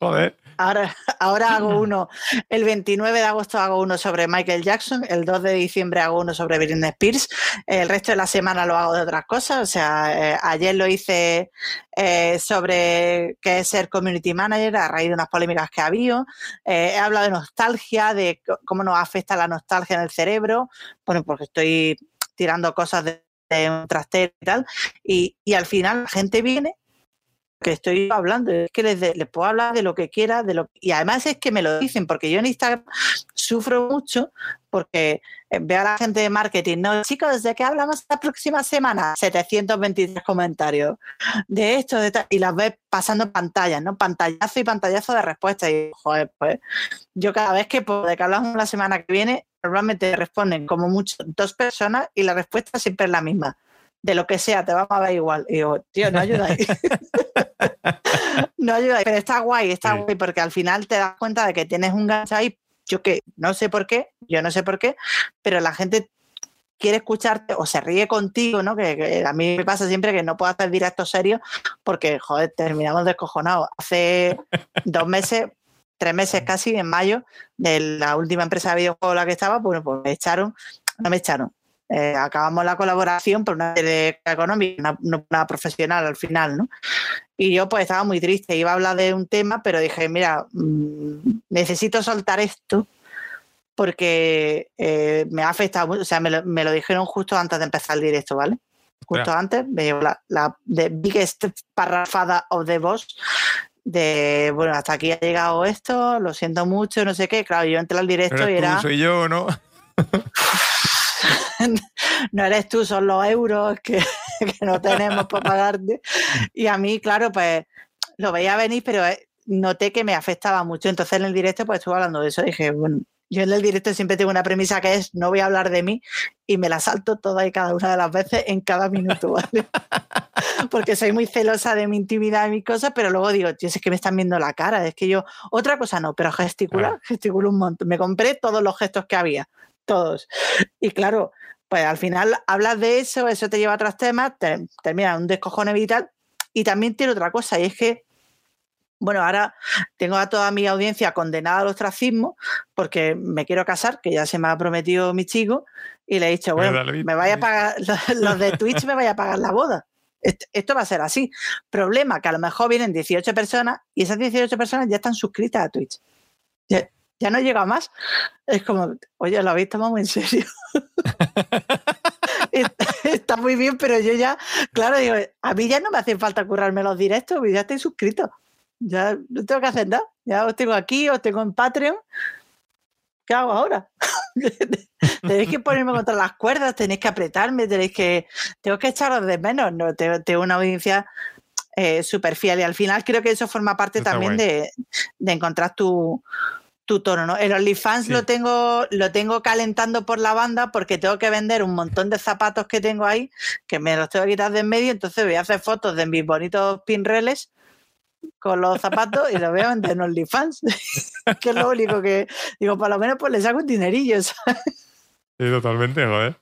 Joder. Ahora, ahora hago uno, el 29 de agosto hago uno sobre Michael Jackson, el 2 de diciembre hago uno sobre Britney Spears, el resto de la semana lo hago de otras cosas, o sea, eh, ayer lo hice eh, sobre qué es ser community manager a raíz de unas polémicas que ha habido, eh, he hablado de nostalgia, de cómo nos afecta la nostalgia en el cerebro, bueno, porque estoy tirando cosas de, un trastero y tal, y, y al final la gente viene que estoy hablando, es que les, puedo hablar de lo que quiera, de lo y además es que me lo dicen, porque yo en Instagram sufro mucho porque eh, veo a la gente de marketing, no, chicos, ¿de qué hablamos la próxima semana? 723 comentarios de esto, de y las ves pasando pantallas, ¿no? Pantallazo y pantallazo de respuestas. Y, joder, pues yo cada vez que de que hablamos la semana que viene, normalmente responden como mucho dos personas y la respuesta siempre es la misma. De lo que sea, te vamos a ver igual. Y digo, tío, no ayudáis. no ayudáis. Pero está guay, está guay, porque al final te das cuenta de que tienes un gancho ahí yo que no sé por qué, yo no sé por qué, pero la gente quiere escucharte o se ríe contigo, ¿no? Que, a mí me pasa siempre que no puedo hacer directos serios porque, joder, terminamos descojonados. Hace dos meses, tres meses casi, en mayo, de la última empresa de videojuegos la que estaba, bueno, pues me echaron, no me echaron. Eh, acabamos la colaboración por una serie económica, una, una, profesional al final, ¿no? Y yo pues estaba muy triste, iba a hablar de un tema, pero dije, mira, mm, necesito soltar esto porque eh, me ha afectado o sea, me lo, dijeron justo antes de empezar el directo, ¿vale? Justo antes me llevo la, la biggest parrafada of the boss de, bueno, hasta aquí ha llegado esto, lo siento mucho, no sé qué. Claro, yo entré al directo y era... soy yo, ¿no? no eres tú, son los euros que, no tenemos para pagarte. Y a mí, claro, pues lo veía venir, pero eh, noté que me afectaba mucho. Entonces en el directo pues estuve hablando de eso. Dije, bueno, yo en el directo siempre tengo una premisa que es no voy a hablar de mí y me la salto toda y cada una de las veces en cada minuto, ¿vale? Porque soy muy celosa de mi intimidad y mis cosas, pero luego digo, tío, es que me están viendo la cara, es que yo, otra cosa no, pero gesticular, gesticulo un montón. Me compré todos los gestos que había todos. Y claro, pues al final hablas de eso, eso te lleva a otros temas, termina un descojone vital. Y también tiene otra cosa, y es que, bueno, ahora tengo a toda mi audiencia condenada al ostracismo porque me quiero casar, que ya se me ha prometido mi chico, y le he dicho, bueno, me vaya a pagar, los de Twitch me vaya a pagar la boda. Esto va a ser así. Problema que a lo mejor vienen 18 personas y esas 18 personas ya están suscritas a Twitch ya no llega más. Es como, oye, lo habéis tomado muy en serio. Está muy bien, pero yo ya, claro, digo, a mí ya no me hace falta currarme los directos, ya estoy suscrito. Ya no tengo que hacer nada. Ya os tengo aquí, os tengo en Patreon. ¿Qué hago ahora? tenéis que ponerme contra las cuerdas, tenéis que apretarme, tenéis que. Tengo que echaros de menos. No, tengo, una audiencia eh, súper fiel y al final creo que eso forma parte también de, de encontrar tu, tu tono, ¿no? El OnlyFans lo, tengo, lo tengo calentando por la banda porque tengo que vender un montón de zapatos que tengo ahí, que me los tengo que quitar de en medio, entonces voy a hacer fotos de mis bonitos pinreles con los zapatos y los voy a vender en OnlyFans, que es lo único que, digo, por lo menos pues le saco un dinerillo, ¿sabes? Sí, totalmente, joder.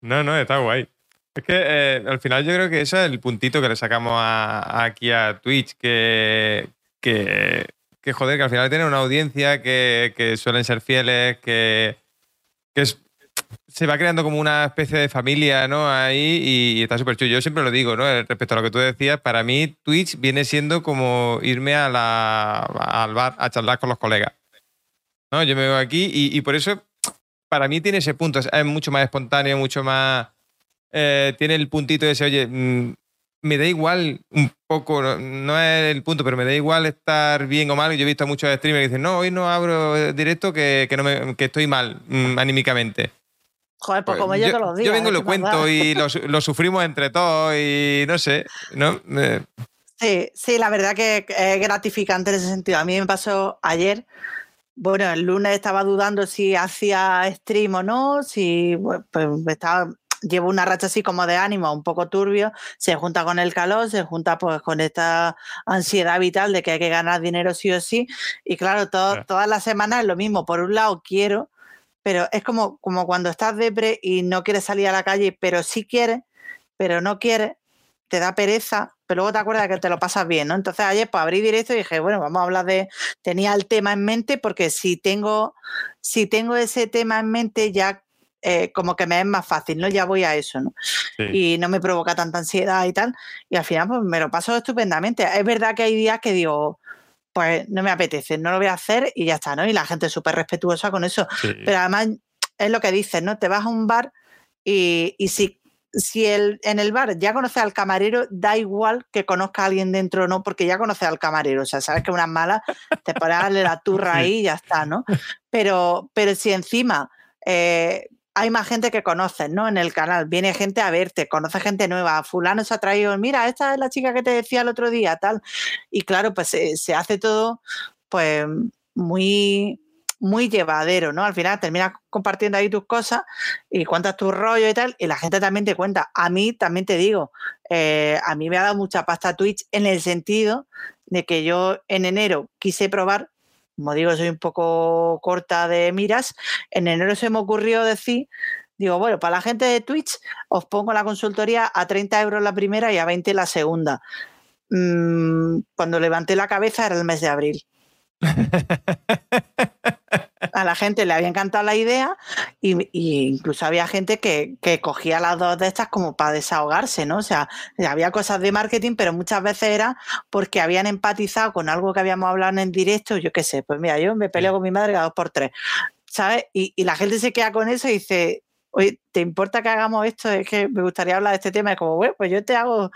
No, no, está guay. Es que eh, al final yo creo que ese es el puntito que le sacamos aquí a Twitch, que, que que joder, que al final tiene una audiencia que, suelen ser fieles, que, se va creando como una especie de familia, ¿no? Ahí y, está súper chulo. Yo siempre lo digo, ¿no? Respecto a lo que tú decías, para mí Twitch viene siendo como irme a la, al bar a charlar con los colegas. ¿no? Yo me veo aquí y, por eso para mí tiene ese punto. Es, mucho más espontáneo, mucho más... Eh, tiene el puntito ese, oye, mm, me da igual un poco, no, es el punto, pero me da igual estar bien o mal. Yo he visto a muchos streamers que dicen, no, hoy no abro directo que, no me, que estoy mal mm, anímicamente. Joder, pues, pues como yo, todos los días. Yo vengo y lo cuento y lo, sufrimos entre todos y no sé, ¿no? Sí, sí, la verdad que es gratificante en ese sentido. A mí me pasó ayer, bueno, el lunes estaba dudando si hacía stream o no, si pues estaba llevo una racha así como de ánimo un poco turbio, se junta con el calor, se junta pues con esta ansiedad vital de que hay que ganar dinero sí o sí. Y claro, todas las semanas es lo mismo. Por un lado quiero, pero es como, como cuando estás depre y no quieres salir a la calle, pero sí quieres, pero no quieres, te da pereza, pero luego te acuerdas que te lo pasas bien, ¿no? Entonces ayer pues abrí directo y dije, bueno, vamos a hablar de, tenía el tema en mente porque si tengo, si tengo ese tema en mente ya eh, como que me es más fácil, ¿no? Ya voy a eso, ¿no? Y no me provoca tanta ansiedad y tal. Y al final, pues me lo paso estupendamente. Es verdad que hay días que digo, pues no me apetece, no lo voy a hacer y ya está, ¿no? Y la gente es súper respetuosa con eso. Pero además es lo que dices, ¿no? Te vas a un bar y, y si si el, en el bar ya conoces al camarero, da igual que conozca a alguien dentro o no, porque ya conoces al camarero. O sea, sabes que unas malas te pones a darle la turra ahí y ya está, ¿no? Pero, pero si encima eh, hay más gente que conoces, ¿no? En el canal, viene gente a verte, conoce gente nueva, fulano se ha traído, mira, esta es la chica que te decía el otro día, tal. Y claro, pues se hace todo, pues, muy muy llevadero, ¿no? Al final terminas compartiendo ahí tus cosas y cuentas tu rollo y tal, y la gente también te cuenta. A mí también te digo, eh, a mí me ha dado mucha pasta Twitch en el sentido de que yo en enero quise probar, como digo, soy un poco corta de miras, en enero se me ocurrió decir, digo, bueno, para la gente de Twitch os pongo la consultoría a 30 euros la primera y a 20 la segunda. Mm, cuando levanté la cabeza era el mes de abril. a la gente le había encantado la idea y, incluso había gente que, cogía las dos de estas como para desahogarse, ¿no? O sea, había cosas de marketing, pero muchas veces era porque habían empatizado con algo que habíamos hablado en directo, yo qué sé, pues mira, yo me peleo con mi madre a dos por tres, ¿sabes? Y, y la gente se queda con eso y dice, oye, ¿te importa que hagamos esto? Es que me gustaría hablar de este tema. Es como, bueno, pues yo te hago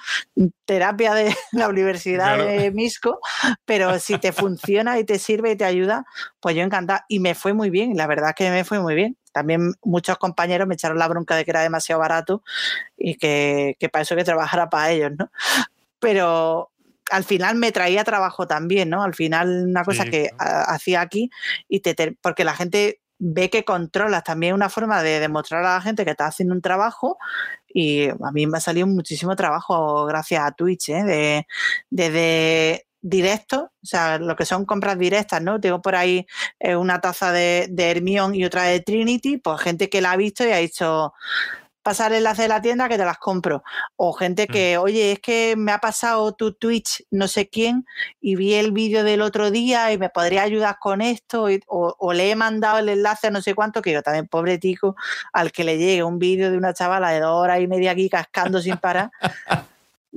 terapia de la Universidad de Misco, pero si te funciona y te sirve y te ayuda, pues yo encantada. Y me fue muy bien, la verdad es que me fue muy bien. También muchos compañeros me echaron la bronca de que era demasiado barato y que, para eso que trabajara para ellos, ¿no? Pero al final me traía trabajo también, ¿no? Al final una cosa que hacía aquí y te, porque la gente ve que controlas también una forma de demostrar a la gente que estás haciendo un trabajo y a mí me ha salido muchísimo trabajo gracias a Twitch, ¿eh? de, desde directo, o sea, lo que son compras directas, ¿no? Tengo por ahí eh, una taza de, de Hermione y otra de Trinity, pues gente que la ha visto y ha dicho, pasar el enlace de la tienda que te las compro. O gente mm. que, oye, es que me ha pasado tu Twitch no sé quién y vi el vídeo del otro día y me podría ayudar con esto o, le he mandado el enlace a no sé cuánto, que yo también, pobre tico, al que le llegue un vídeo de una chavala de dos horas y media aquí cascando sin parar.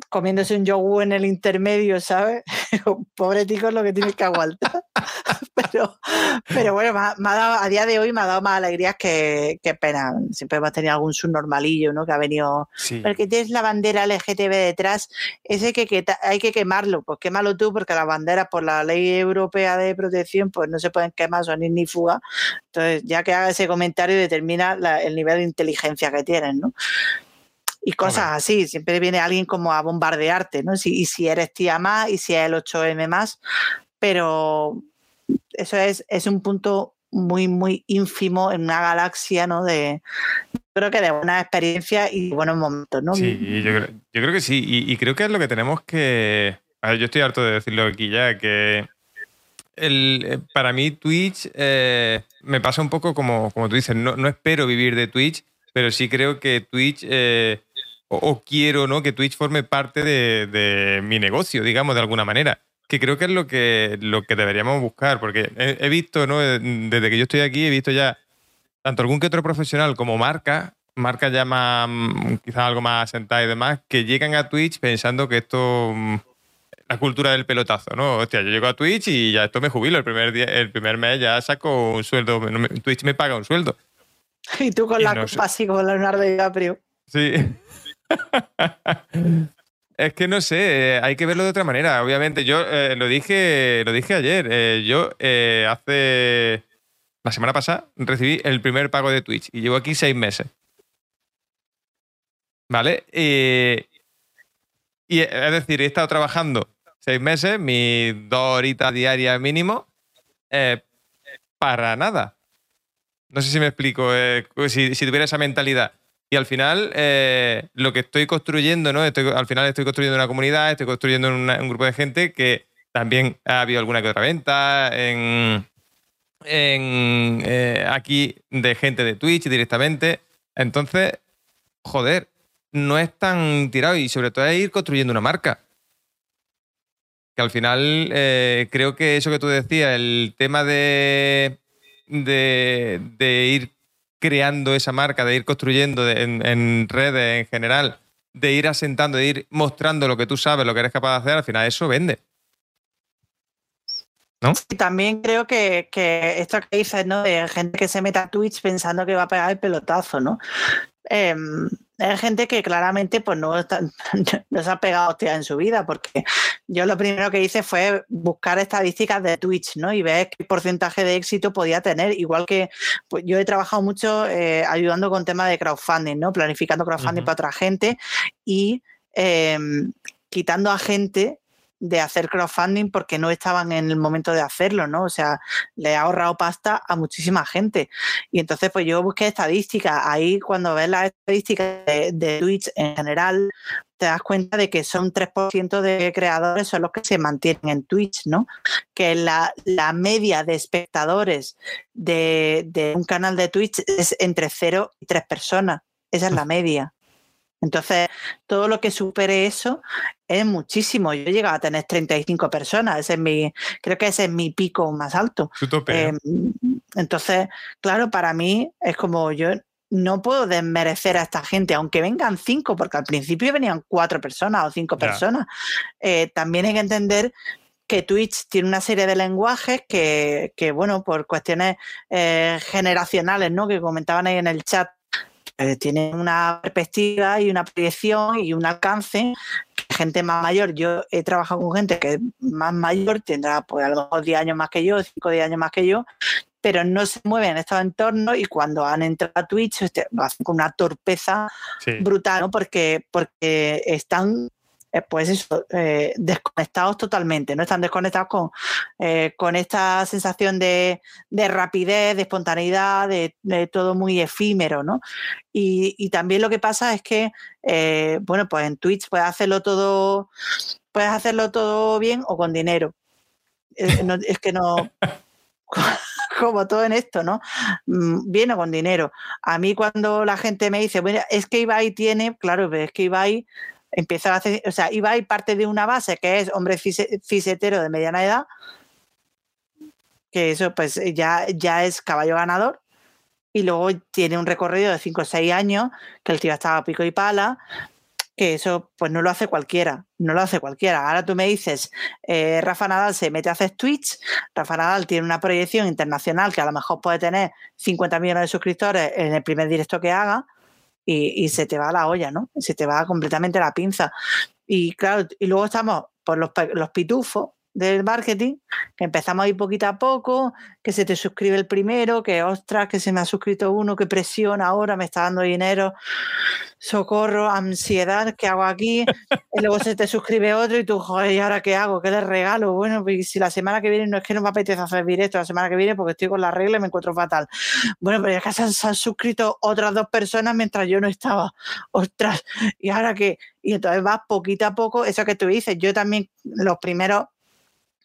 comiéndose un yogur en el intermedio, ¿sabes? Pobre tico es lo que tiene que aguantar. Pero, pero bueno, me ha, dado, a día de hoy me ha dado más alegrías que, pena. Siempre hemos tenido algún subnormalillo, ¿no? Que ha venido. Sí. Porque tienes la bandera LGTB detrás, ese que, que, hay que quemarlo. Pues quémalo tú, porque las banderas, por la ley europea de protección, pues no se pueden quemar, son ni fuga. Entonces, ya que haga ese comentario, determina el nivel de inteligencia que tienen, ¿no? y cosas así. Siempre viene alguien como a bombardearte, ¿no? y si eres tía más y si es el 8M más, pero eso es, es un punto muy, muy ínfimo en una galaxia, ¿no? De, creo que de buena experiencia y buenos momentos, ¿no? Sí, yo creo, que sí, y, creo que es lo que tenemos que... A ver, yo estoy harto de decirlo aquí ya, que el, eh, para mí Twitch eh, me pasa un poco como, como tú dices, no, no, espero vivir de Twitch, pero sí creo que Twitch eh, o, quiero ¿no? que Twitch forme parte de, mi negocio, digamos, de alguna manera. Que creo que es lo que, lo que deberíamos buscar, porque he, visto, ¿no? desde que yo estoy aquí, he visto ya tanto algún que otro profesional como marca, marcas ya más, mm, quizás algo más asentadas y demás, que llegan a Twitch pensando que esto mm, la cultura del pelotazo, ¿no? Hostia, yo llego a Twitch y ya esto me jubilo. El primer, día, el primer mes ya saco un sueldo. Twitch me paga un sueldo. Y tú con la no así como Leonardo DiCaprio. Sí. es que no sé, eh, hay que verlo de otra manera. Obviamente, yo eh, lo dije, lo dije ayer. Eh, yo hace la semana pasada recibí el primer pago de Twitch y llevo aquí seis meses. ¿Vale? y es decir, he estado trabajando seis meses, mis dos horitas diarias mínimo, para nada. No sé si me explico. si, si tuviera esa mentalidad. Y al final, eh, lo que estoy construyendo, ¿no? al final estoy construyendo una comunidad, estoy construyendo un grupo de gente que también ha habido alguna que otra venta en, eh, aquí de gente de Twitch directamente. Entonces, joder, no es tan tirado y sobre todo es ir construyendo una marca. Que al final eh, creo que eso que tú decías, el tema de, de, de ir creando esa marca, de ir construyendo en, redes en general, de ir asentando, de ir mostrando lo que tú sabes, lo que eres capaz de hacer, al final eso vende. ¿No? también creo que, esto que dices, ¿no? De gente que se mete a Twitch pensando que va a pegar el pelotazo, ¿no? Em, es gente que claramente pues no, no se ha pegado hostia en su vida, porque yo lo primero que hice fue buscar estadísticas de Twitch, ¿no? Y ver qué porcentaje de éxito podía tener. Igual que pues, yo he trabajado mucho eh, ayudando con temas de crowdfunding, ¿no? Planificando crowdfunding para otra gente y em, quitando a gente de hacer crowdfunding porque no estaban en el momento de hacerlo, ¿no? O sea, le ha ahorrado pasta a muchísima gente. Y entonces, pues yo busqué estadísticas. Ahí, cuando ves las estadísticas de, Twitch en general, te das cuenta de que son 3% de creadores son los que se mantienen en Twitch, ¿no? Que la, la media de espectadores de, de, un canal de Twitch es entre 0 y 3 personas. Esa es la media. Entonces, todo lo que supere eso es muchísimo. Yo he llegado a tener 35 personas, ese es mi, creo que ese es mi pico más alto. Em, entonces, claro, para mí es como yo no puedo desmerecer a esta gente, aunque vengan cinco, porque al principio venían cuatro personas o cinco personas. Eh, también hay que entender que Twitch tiene una serie de lenguajes que, bueno, por cuestiones eh, generacionales, ¿no? Que comentaban ahí en el chat, eh, tiene una perspectiva y una proyección y un alcance gente más mayor, yo he trabajado con gente que es más mayor, tendrá pues a lo mejor 10 años más que yo, 5 o 10 años más que yo, pero no se mueven en estos entornos y cuando han entrado a Twitch este, lo hacen con una torpeza brutal, ¿no? porque, porque están eh, pues eso, eh, desconectados totalmente, ¿no? Están desconectados con, eh, con esta sensación de, rapidez, de espontaneidad, de, todo muy efímero, ¿no? Y, también lo que pasa es que, bueno, pues en Twitch puedes hacerlo todo, puedes hacerlo todo bien o con dinero. es que no. como todo en esto, ¿no? Mm, bien o con dinero. A mí cuando la gente me dice, bueno, es que Ibai tiene, claro, es que Ibai empieza a hacer, o sea, Ibai parte de una base que es hombre fisetero de mediana edad, que eso pues ya, ya es caballo ganador, y luego tiene un recorrido de 5 o 6 años, que el tío estaba pico y pala, que eso pues no lo hace cualquiera, no lo hace cualquiera. Ahora tú me dices, eh, Rafa Nadal se mete a hacer Twitch, Rafa Nadal tiene una proyección internacional que a lo mejor puede tener 50 millones de suscriptores en el primer directo que haga, y, se te va la olla, ¿no? Se te va completamente la pinza. Y claro, y luego estamos por los, los pitufos, del marketing, que empezamos ahí poquito a poco, que se te suscribe el primero, que ostras, que se me ha suscrito uno, que presiona ahora, me está dando dinero, socorro, ansiedad, ¿qué hago aquí? Y luego se te suscribe otro y tú, joder, ¿y ahora qué hago? ¿Qué le regalo? Bueno, pues si la semana que viene no es que no me apetece hacer directo, la semana que viene porque estoy con la regla y me encuentro fatal. Bueno, pero ya que se han, se han suscrito otras dos personas mientras yo no estaba. Ostras, ¿y ahora qué? Y entonces vas poquito a poco, eso que tú dices, yo también los primeros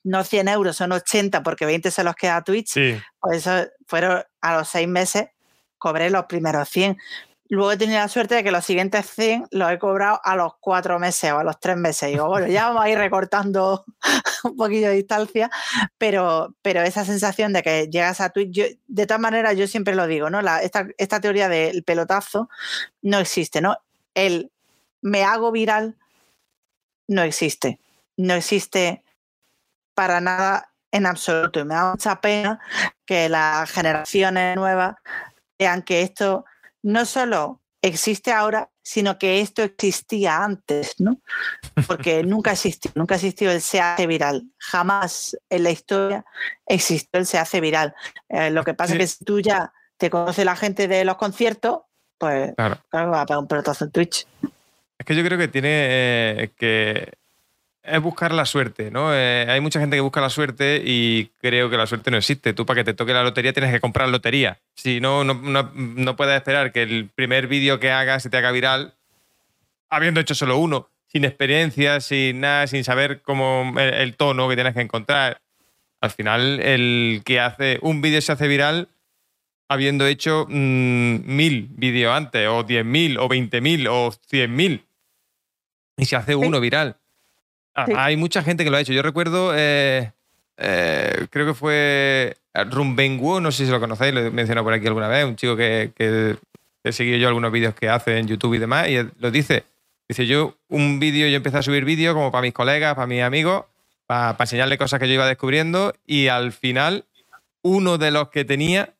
no 100 euros, son 80 porque 20 se los queda a Twitch, sí. pues eso fueron a los seis meses, cobré los primeros 100. Luego he tenido la suerte de que los siguientes 100 los he cobrado a los cuatro meses o a los tres meses. Digo, bueno, ya vamos a ir recortando un poquillo de distancia, pero, pero esa sensación de que llegas a Twitch, de todas maneras, yo siempre lo digo, ¿no? La, esta, esta teoría del pelotazo no existe, ¿no? El me hago viral no existe. No existe para nada en absoluto. Y me da mucha pena que las generaciones nuevas vean que esto no solo existe ahora, sino que esto existía antes, ¿no? Porque nunca existió, nunca existió el se hace viral. Jamás en la historia existió el se hace viral. Eh, lo que pasa es que si tú ya te conoce la gente de los conciertos, pues claro, va a pegar un pelotazo en Twitch. Es que yo creo que tiene eh, que es buscar la suerte, ¿no? Eh, hay mucha gente que busca la suerte y creo que la suerte no existe. Tú para que te toque la lotería tienes que comprar lotería. Si no, no, no, puedes esperar que el primer vídeo que hagas se te haga viral habiendo hecho solo uno, sin experiencia, sin nada, sin saber cómo el, tono que tienes que encontrar. Al final, el que hace un vídeo se hace viral habiendo hecho mm, mil vídeos antes, o diez mil, o veinte mil, o cien mil. Y se hace uno viral. Hay mucha gente que lo ha hecho. Yo recuerdo, eh, eh, creo que fue Rumbenguo, no sé si lo conocéis, lo he mencionado por aquí alguna vez, un chico que, he seguido yo algunos vídeos que hace en YouTube y demás, y lo dice. Dice, yo un vídeo, yo empecé a subir vídeos como para mis colegas, para mis amigos, para, enseñarle cosas que yo iba descubriendo, y al final uno de los que tenía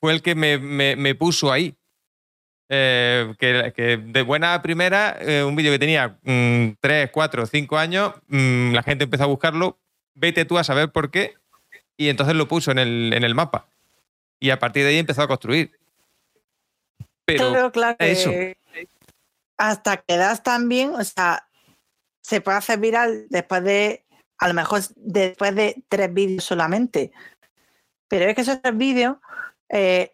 fue el que me, me puso ahí. Eh, que, de buena primera, eh, un vídeo que tenía 3, 4, 5 años, mm, la gente empezó a buscarlo, vete tú a saber por qué, y entonces lo puso en el, en el mapa. Y a partir de ahí empezó a construir. Pero claro eso. hasta que das también, o sea, se puede hacer viral después de, a lo mejor después de tres vídeos solamente. Pero es que esos tres vídeos, eh,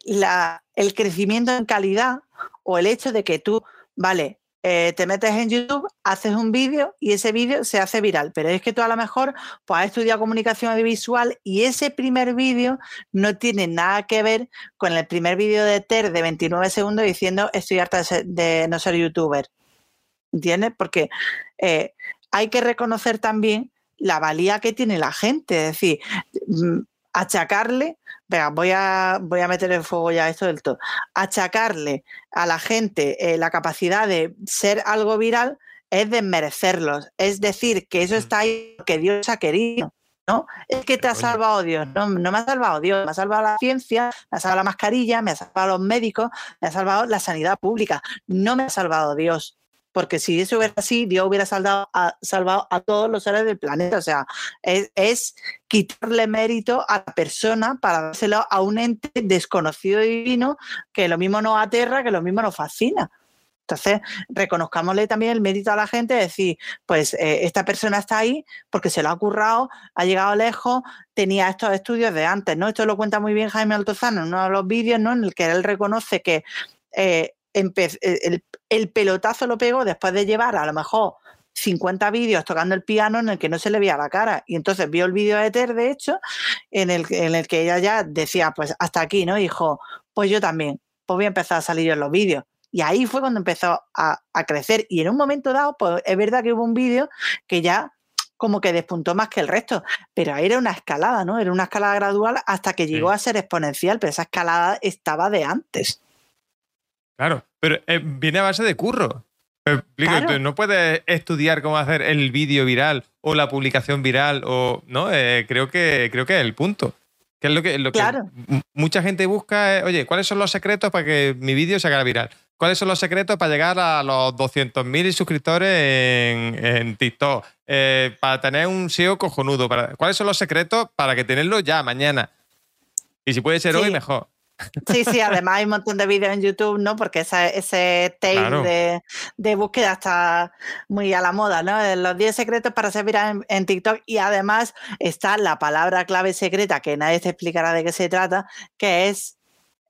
el crecimiento en calidad o el hecho de que tú, vale, eh, te metes en YouTube, haces un vídeo y ese vídeo se hace viral. Pero es que tú a lo mejor pues, has estudiado comunicación audiovisual y ese primer vídeo no tiene nada que ver con el primer vídeo de Ter de 29 segundos diciendo estoy harta de, no ser youtuber. ¿Entiendes? Porque eh, hay que reconocer también la valía que tiene la gente. Es decir, mm, achacarle, venga, voy a, voy a meter en fuego ya esto del todo, achacarle a la gente eh, la capacidad de ser algo viral es desmerecerlos. Es decir, que eso mm. está ahí porque Dios ha querido. ¿no? Es que te ha salvado Dios. No, no me ha salvado Dios, me ha salvado la ciencia, me ha salvado la mascarilla, me ha salvado los médicos, me ha salvado la sanidad pública. No me ha salvado Dios porque si eso hubiera así, Dios hubiera salvado a, todos los seres del planeta. O sea, es, quitarle mérito a la persona para dárselo a un ente desconocido y divino que lo mismo nos aterra, que lo mismo nos fascina. Entonces, reconozcámosle también el mérito a la gente, decir, pues eh, esta persona está ahí porque se lo ha currado, ha llegado lejos, tenía estos estudios de antes, ¿no? Esto lo cuenta muy bien Jaime Altozano en uno de los vídeos, ¿no? En el que él reconoce que eh, el, el pelotazo lo pegó después de llevar a lo mejor 50 vídeos tocando el piano en el que no se le veía la cara. Y entonces vio el vídeo de Ter, de hecho, en el, en el que ella ya decía, pues hasta aquí, ¿no? dijo, pues yo también, pues voy a empezar a salir en los vídeos. Y ahí fue cuando empezó a, crecer. Y en un momento dado, pues es verdad que hubo un vídeo que ya como que despuntó más que el resto, pero ahí era una escalada, ¿no? Era una escalada gradual hasta que llegó a ser exponencial, pero esa escalada estaba de antes. Claro, pero eh, viene a base de curro. No puedes estudiar cómo hacer el vídeo viral o la publicación viral o no. Eh, creo que creo que es el punto. Que es lo que, lo que mucha gente busca. oye, ¿cuáles son los secretos para que mi vídeo se haga viral? ¿Cuáles son los secretos para llegar a los 200.000 suscriptores en, TikTok? Eh, para tener un SEO cojonudo. ¿Cuáles son los secretos para que tenerlo ya mañana? Y si puede ser hoy, mejor. Sí, sí, además hay un montón de vídeos en YouTube, ¿no? Porque ese, ese tape de, búsqueda está muy a la moda, ¿no? Los 10 secretos para ser viral en, TikTok y además está la palabra clave secreta que nadie te explicará de qué se trata, que es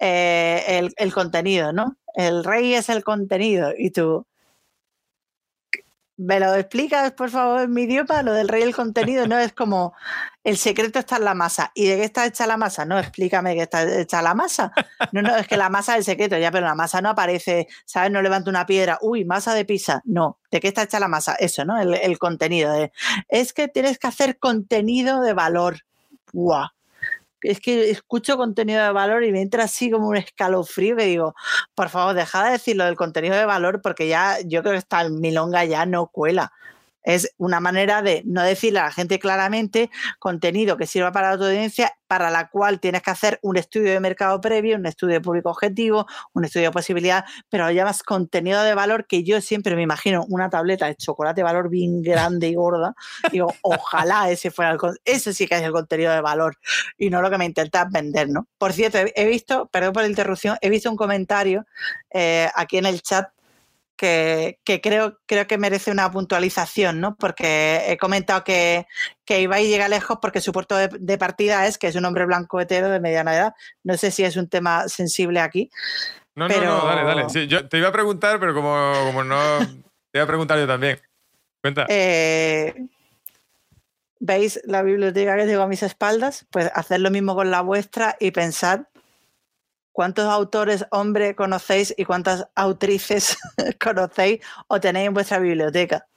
eh, el, el contenido, ¿no? El rey es el contenido y tú, ¿Me lo explicas, por favor, en mi idioma? Lo del rey del contenido, ¿no? Es como el secreto está en la masa. ¿Y de qué está hecha la masa? No, explícame qué está hecha la masa. No, no, es que la masa es el secreto, ya, pero la masa no aparece, ¿sabes? No levanto una piedra, uy, masa de pizza. No, ¿de qué está hecha la masa? Eso, ¿no? El, el contenido. es que tienes que hacer contenido de valor. ¡Buah! Es que escucho contenido de valor y me entra así como un escalofrío que digo, por favor, deja de decir lo del contenido de valor porque ya yo creo que está el milonga ya no cuela. Es una manera de no decirle a la gente claramente contenido que sirva para la audiencia, para la cual tienes que hacer un estudio de mercado previo, un estudio de público objetivo, un estudio de posibilidad, pero lo llamas contenido de valor que yo siempre me imagino una tableta de chocolate de valor bien grande y gorda. Digo, ojalá ese fuera el ese sí que es el contenido de valor y no lo que me intentas vender, ¿no? Por cierto, he visto, perdón por la interrupción, he visto un comentario eh, aquí en el chat que, creo, creo que merece una puntualización, ¿no? Porque he comentado que, que Ibai llega lejos porque su puerto de, partida es que es un hombre blanco hetero de mediana edad. No sé si es un tema sensible aquí. No, no, no, dale, dale. yo te iba a preguntar, pero como, como no. te iba a preguntar yo también. Cuenta. Eh, ¿Veis la biblioteca que tengo a mis espaldas? Pues hacer lo mismo con la vuestra y pensar ¿Cuántos autores hombres conocéis y cuántas autrices conocéis o tenéis en vuestra biblioteca?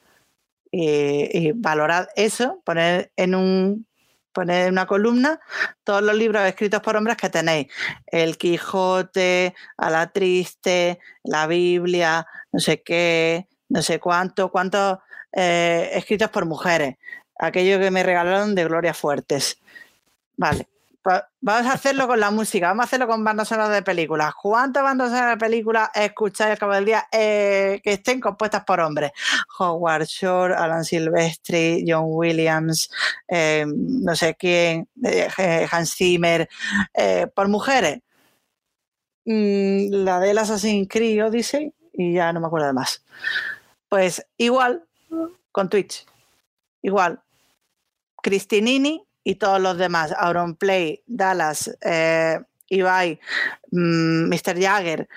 Y, valorad eso, poner en un poner en una columna todos los libros escritos por hombres que tenéis. El Quijote, A la Triste, la Biblia, no sé qué, no sé cuánto, cuántos eh, escritos por mujeres. Aquello que me regalaron de Gloria Fuertes. Vale Vamos a hacerlo con la música, vamos a hacerlo con bandas sonoras de películas. ¿Cuántas bandas sonoras de películas escucháis al cabo del día eh, que estén compuestas por hombres? Howard Shore, Alan Silvestri, John Williams, eh, no sé quién, eh, Hans Zimmer, por mujeres. Mm, la del Assassin's Creed Odyssey y ya no me acuerdo de más. Pues igual con Twitch. Igual. Cristinini y todos los demás, Auronplay, Dallas, eh, Ibai, Mr. Mm, Jagger,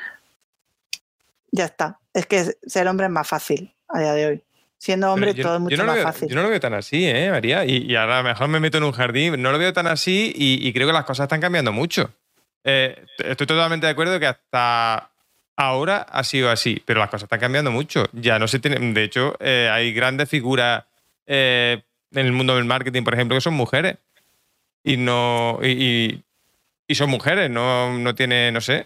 ya está. Es que ser hombre es más fácil a día de hoy. Siendo hombre todo es mucho más fácil. Yo no lo veo tan así, ¿eh, María? Y, ahora a lo mejor me meto en un jardín. No lo veo tan así y, creo que las cosas están cambiando mucho. Eh, estoy totalmente de acuerdo que hasta ahora ha sido así, pero las cosas están cambiando mucho. Ya no se tiene. De hecho, eh, hay grandes figuras eh, en el mundo del marketing, por ejemplo, que son mujeres. Y no. Y, son mujeres, no, no tiene, no sé.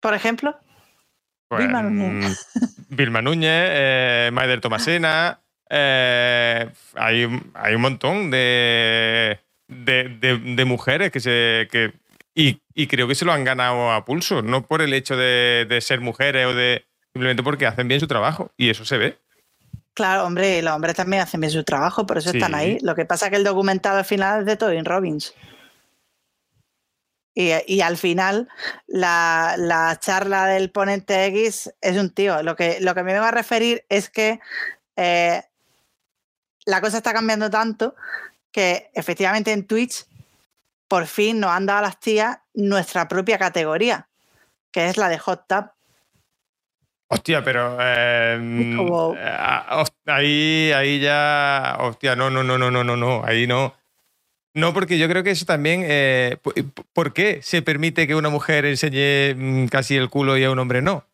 Por ejemplo. Pues, Vilma Núñez. Mm, Vilma Núñez, eh, Maider Tomasena. Eh, hay, hay, un montón de, de, mujeres que se. Que, y, creo que se lo han ganado a pulso, no por el hecho de, de ser mujeres o de. Simplemente porque hacen bien su trabajo. Y eso se ve. Claro, hombre, los hombres también hacen bien su trabajo, por eso están ahí. Lo que pasa es que el documentado al final es de Tobin Robbins. Y, al final, la, charla del ponente X es un tío. Lo que, lo que me vengo a referir es que eh, la cosa está cambiando tanto que efectivamente en Twitch por fin nos han dado a las tías nuestra propia categoría, que es la de Hot Tub. Hostia, pero em, eh, ahí, ahí ya, hostia, no, no, no, no, no, no, no, ahí no. No, porque yo creo que eso también, eh, ¿por qué se permite que una mujer enseñe mm, casi el culo y a un hombre no?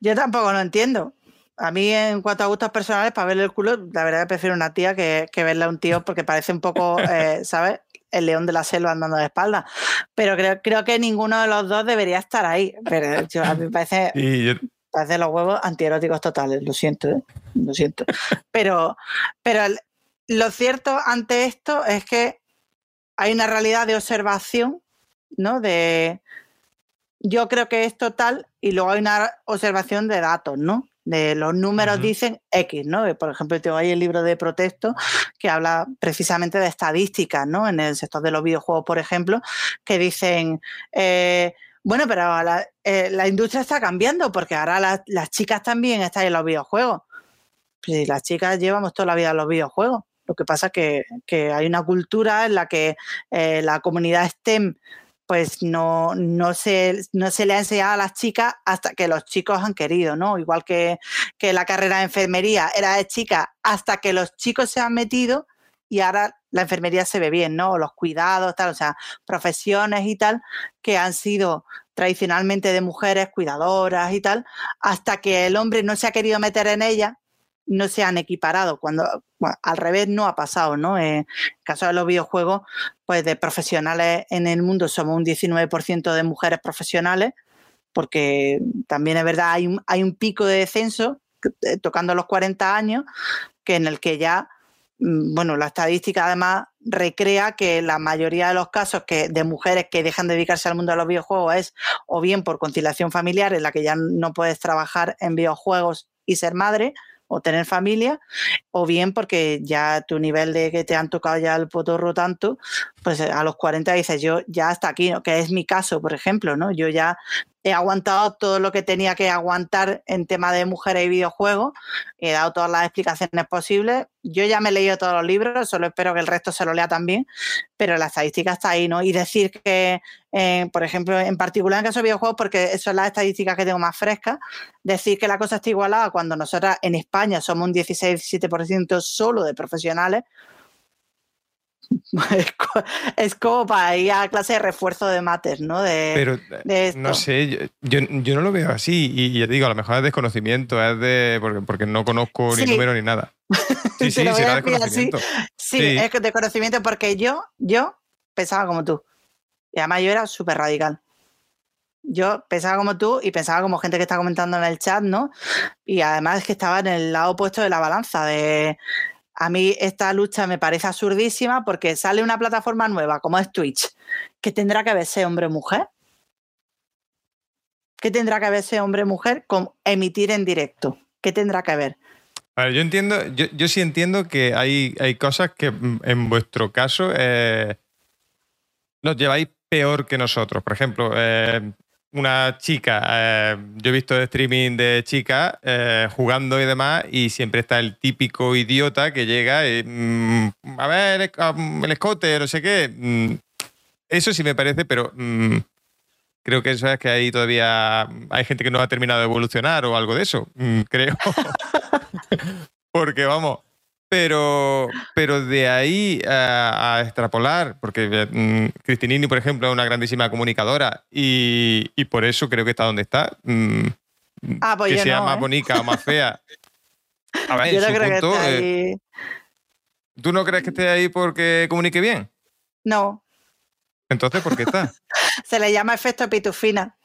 Yo tampoco lo entiendo. A mí, en cuanto a gustos personales, para verle el culo, la verdad que prefiero una tía que, que verle a un tío porque parece un poco, eh, ¿sabes? El león de la selva andando de espalda. Pero creo, creo que ninguno de los dos debería estar ahí. Pero a mí me parece de los huevos antieróticos totales, lo siento, ¿eh? lo siento. Pero, pero lo cierto ante esto es que hay una realidad de observación, ¿no? De yo creo que es total y luego hay una observación de datos, ¿no? De los números dicen X, ¿no? Por ejemplo, tengo ahí el libro de protesto que habla precisamente de estadísticas, ¿no? En el sector de los videojuegos, por ejemplo, que dicen eh, bueno, pero eh, la, industria está cambiando porque ahora las chicas también están en los videojuegos. Si las chicas llevamos toda la vida en los videojuegos. Lo que pasa es que, hay una cultura en la que eh, la comunidad STEM pues no, no, se, no se le ha enseñado a las chicas hasta que los chicos han querido, ¿no? Igual que, que la carrera de enfermería era de chicas hasta que los chicos se han metido y ahora la enfermería se ve bien, ¿no? Los cuidados, tal, o sea, profesiones y tal, que han sido tradicionalmente de mujeres cuidadoras y tal, hasta que el hombre no se ha querido meter en ella, no se han equiparado. Cuando al revés no ha pasado, ¿no? En el caso de los videojuegos, pues de profesionales en el mundo somos un 19% de mujeres profesionales, porque también es verdad, hay un, hay un pico de descenso eh, tocando los 40 años, que en el que ya bueno, la estadística además recrea que la mayoría de los casos que, de mujeres que dejan de dedicarse al mundo de los videojuegos es o bien por conciliación familiar, en la que ya no puedes trabajar en videojuegos y ser madre o tener familia, o bien porque ya tu nivel de que te han tocado ya el potorro tanto, pues a los 40 dices yo ya hasta aquí, que es mi caso, por ejemplo, ¿no? Yo ya he aguantado todo lo que tenía que aguantar en tema de mujeres y videojuegos, he dado todas las explicaciones posibles. Yo ya me he leído todos los libros, solo espero que el resto se lo lea también, pero la estadística está ahí, ¿no? Y decir que, eh, por ejemplo, en particular en caso de videojuegos, porque son las estadísticas que tengo más frescas, decir que la cosa está igualada cuando nosotras en España somos un 16-17% solo de profesionales, es como para ir a clase de refuerzo de mates, ¿no? De, Pero no sé, yo, no lo veo así y ya te digo, a lo mejor es desconocimiento, es de porque, porque no conozco ni número ni nada. Sí, sí, será desconocimiento. Sí, es desconocimiento porque yo, yo pensaba como tú. Y además yo era súper radical. Yo pensaba como tú y pensaba como gente que está comentando en el chat, ¿no? Y además es que estaba en el lado opuesto de la balanza, de A mí esta lucha me parece absurdísima porque sale una plataforma nueva como es Twitch, que tendrá que verse hombre o mujer. ¿Qué tendrá que verse hombre o mujer con emitir en directo? ¿Qué tendrá que ver? yo entiendo, yo, sí entiendo que hay, hay cosas que mm, en vuestro caso eh, los lleváis peor que nosotros. Por ejemplo, eh, una chica, eh, yo he visto streaming de chicas jugando y demás, y siempre está el típico idiota que llega y, mm, a ver, el escote, no sé qué. Mm, eso sí me parece, pero creo que eso es que hay todavía hay gente que no ha terminado de evolucionar o algo de eso, creo. porque vamos, pero, pero de ahí a, extrapolar, porque mm, Cristinini, por ejemplo, es una grandísima comunicadora y, por eso creo que está donde está. Mm, ah, pues que sea más ¿eh? bonita o más fea. A ver, yo no creo que esté eh, ahí. ¿Tú no crees que esté ahí porque comunique bien? No. Entonces, ¿por qué está? Se le llama efecto pitufina.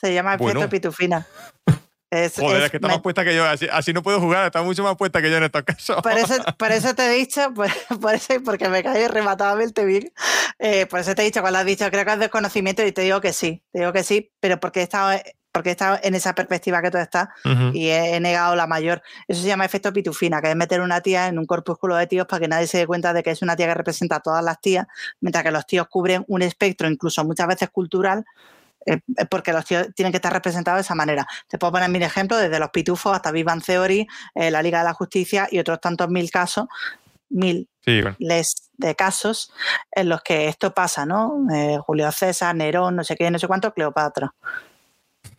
Se llama efecto pitufina. Joder, es, que está más puesta que yo. Así, no puedo jugar, está mucho más puesta que yo en estos casos. Por eso, por eso te he dicho, por, eso, porque me cae rematadamente bien. Eh, por eso te he dicho, cuando has dicho, creo que es desconocimiento, y te digo que sí, te digo que sí, pero porque he estado, porque he estado en esa perspectiva que tú estás y he, negado la mayor. Eso se llama efecto pitufina, que es meter una tía en un corpúsculo de tíos para que nadie se dé cuenta de que es una tía que representa a todas las tías, mientras que los tíos cubren un espectro, incluso muchas veces cultural, eh, porque los tíos tienen que estar representados de esa manera. Te puedo poner mil ejemplos, desde los pitufos hasta Vivan Theory, eh, la Liga de la Justicia y otros tantos mil casos, mil les de casos en los que esto pasa, ¿no? Eh, Julio César, Nerón, no sé qué, no sé cuánto, Cleopatra.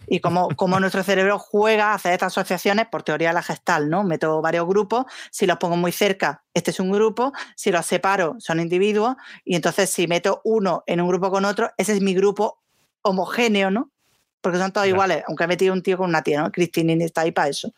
Y cómo, nuestro cerebro juega a hacer estas asociaciones por teoría de la gestal, ¿no? Meto varios grupos, si los pongo muy cerca, este es un grupo, si los separo, son individuos, y entonces si meto uno en un grupo con otro, ese es mi grupo homogéneo, ¿no? Porque son todos iguales, aunque he metido un tío con una tía, ¿no? Cristinini está ahí para eso.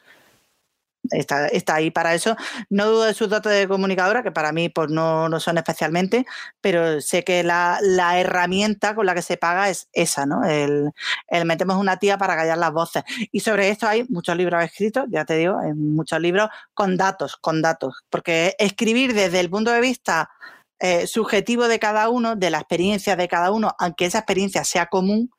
Está, está, ahí para eso. No dudo de sus datos de comunicadora, que para mí pues, no, no son especialmente, pero sé que la, la, herramienta con la que se paga es esa, ¿no? El, el, metemos una tía para callar las voces. Y sobre esto hay muchos libros escritos, ya te digo, muchos libros con datos, con datos. Porque escribir desde el punto de vista eh, subjetivo de cada uno, de la experiencia de cada uno, aunque esa experiencia sea común,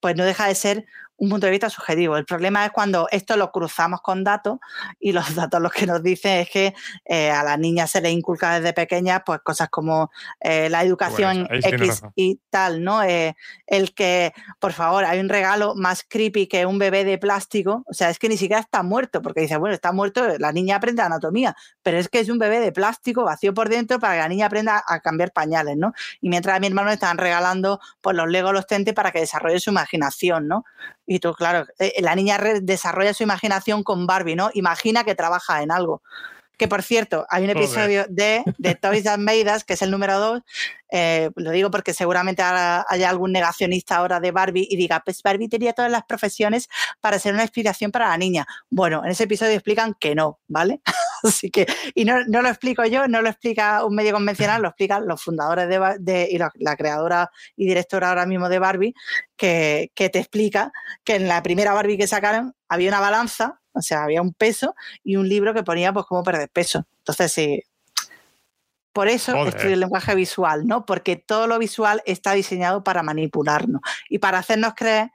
pues no deja de ser un punto de vista subjetivo. El problema es cuando esto lo cruzamos con datos y los datos lo que nos dicen es que eh, a las niñas se les inculca desde pequeñas pues cosas como eh, la educación X y tal, ¿no? Eh, el que, por favor, hay un regalo más creepy que un bebé de plástico, o sea, es que ni siquiera está muerto, porque dice, bueno, está muerto, la niña aprende anatomía, pero es que es un bebé de plástico vacío por dentro para que la niña aprenda a cambiar pañales, ¿no? Y mientras a mi hermano le están regalando pues, los Legos, los Tente para que desarrolle su imaginación, ¿no? Y tú, claro, eh, la niña desarrolla su imaginación con Barbie, ¿no? Imagina que trabaja en algo. Que por cierto, hay un episodio de, de Toys That Made Us, que es el número 2, eh, lo digo porque seguramente haya algún negacionista ahora de Barbie y diga, pues Barbie tenía todas las profesiones para ser una inspiración para la niña. Bueno, en ese episodio explican que no, ¿vale? Así que, y no, lo explico yo, no lo explica un medio convencional, lo explican los fundadores de, y la, creadora y directora ahora mismo de Barbie, que, que te explica que en la primera Barbie que sacaron había una balanza, o sea, había un peso y un libro que ponía pues cómo perder peso. Entonces, sí, por eso estudio el lenguaje visual, ¿no? Porque todo lo visual está diseñado para manipularnos y para hacernos creer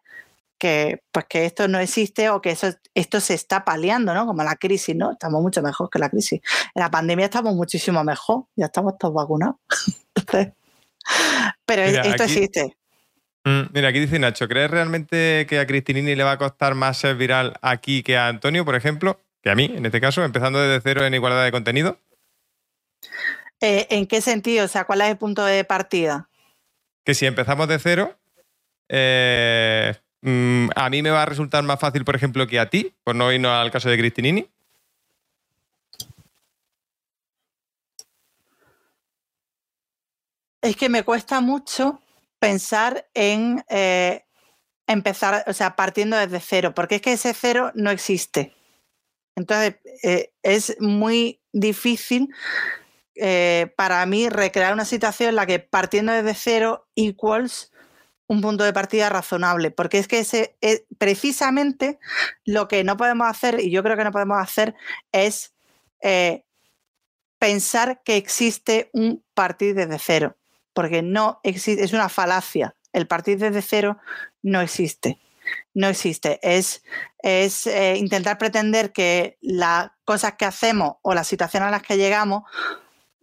que, pues, que esto no existe o que eso, esto se está paliando, ¿no? Como la crisis, ¿no? Estamos mucho mejor que la crisis. En la pandemia estamos muchísimo mejor, ya estamos todos vacunados. pero esto existe. Mm, mira, aquí dice Nacho, ¿crees realmente que a Cristinini le va a costar más ser viral aquí que a Antonio, por ejemplo? Que a mí, en este caso, empezando desde cero en igualdad de contenido. Eh, ¿En qué sentido? O sea, ¿cuál es el punto de partida? Que si empezamos de cero, eh, mm, a mí me va a resultar más fácil, por ejemplo, que a ti, por no irnos al caso de Cristinini. Es que me cuesta mucho pensar en eh, empezar, o sea, partiendo desde cero, porque es que ese cero no existe. Entonces, es muy difícil eh, para mí recrear una situación en la que partiendo desde cero equals un punto de partida razonable, porque es que ese, es precisamente lo que no podemos hacer, y yo creo que no podemos hacer, es eh, pensar que existe un partir desde cero, porque no existe, es una falacia. El partir desde cero no existe. No existe. Es, es eh, intentar pretender que las cosas que hacemos o las situaciones a las que llegamos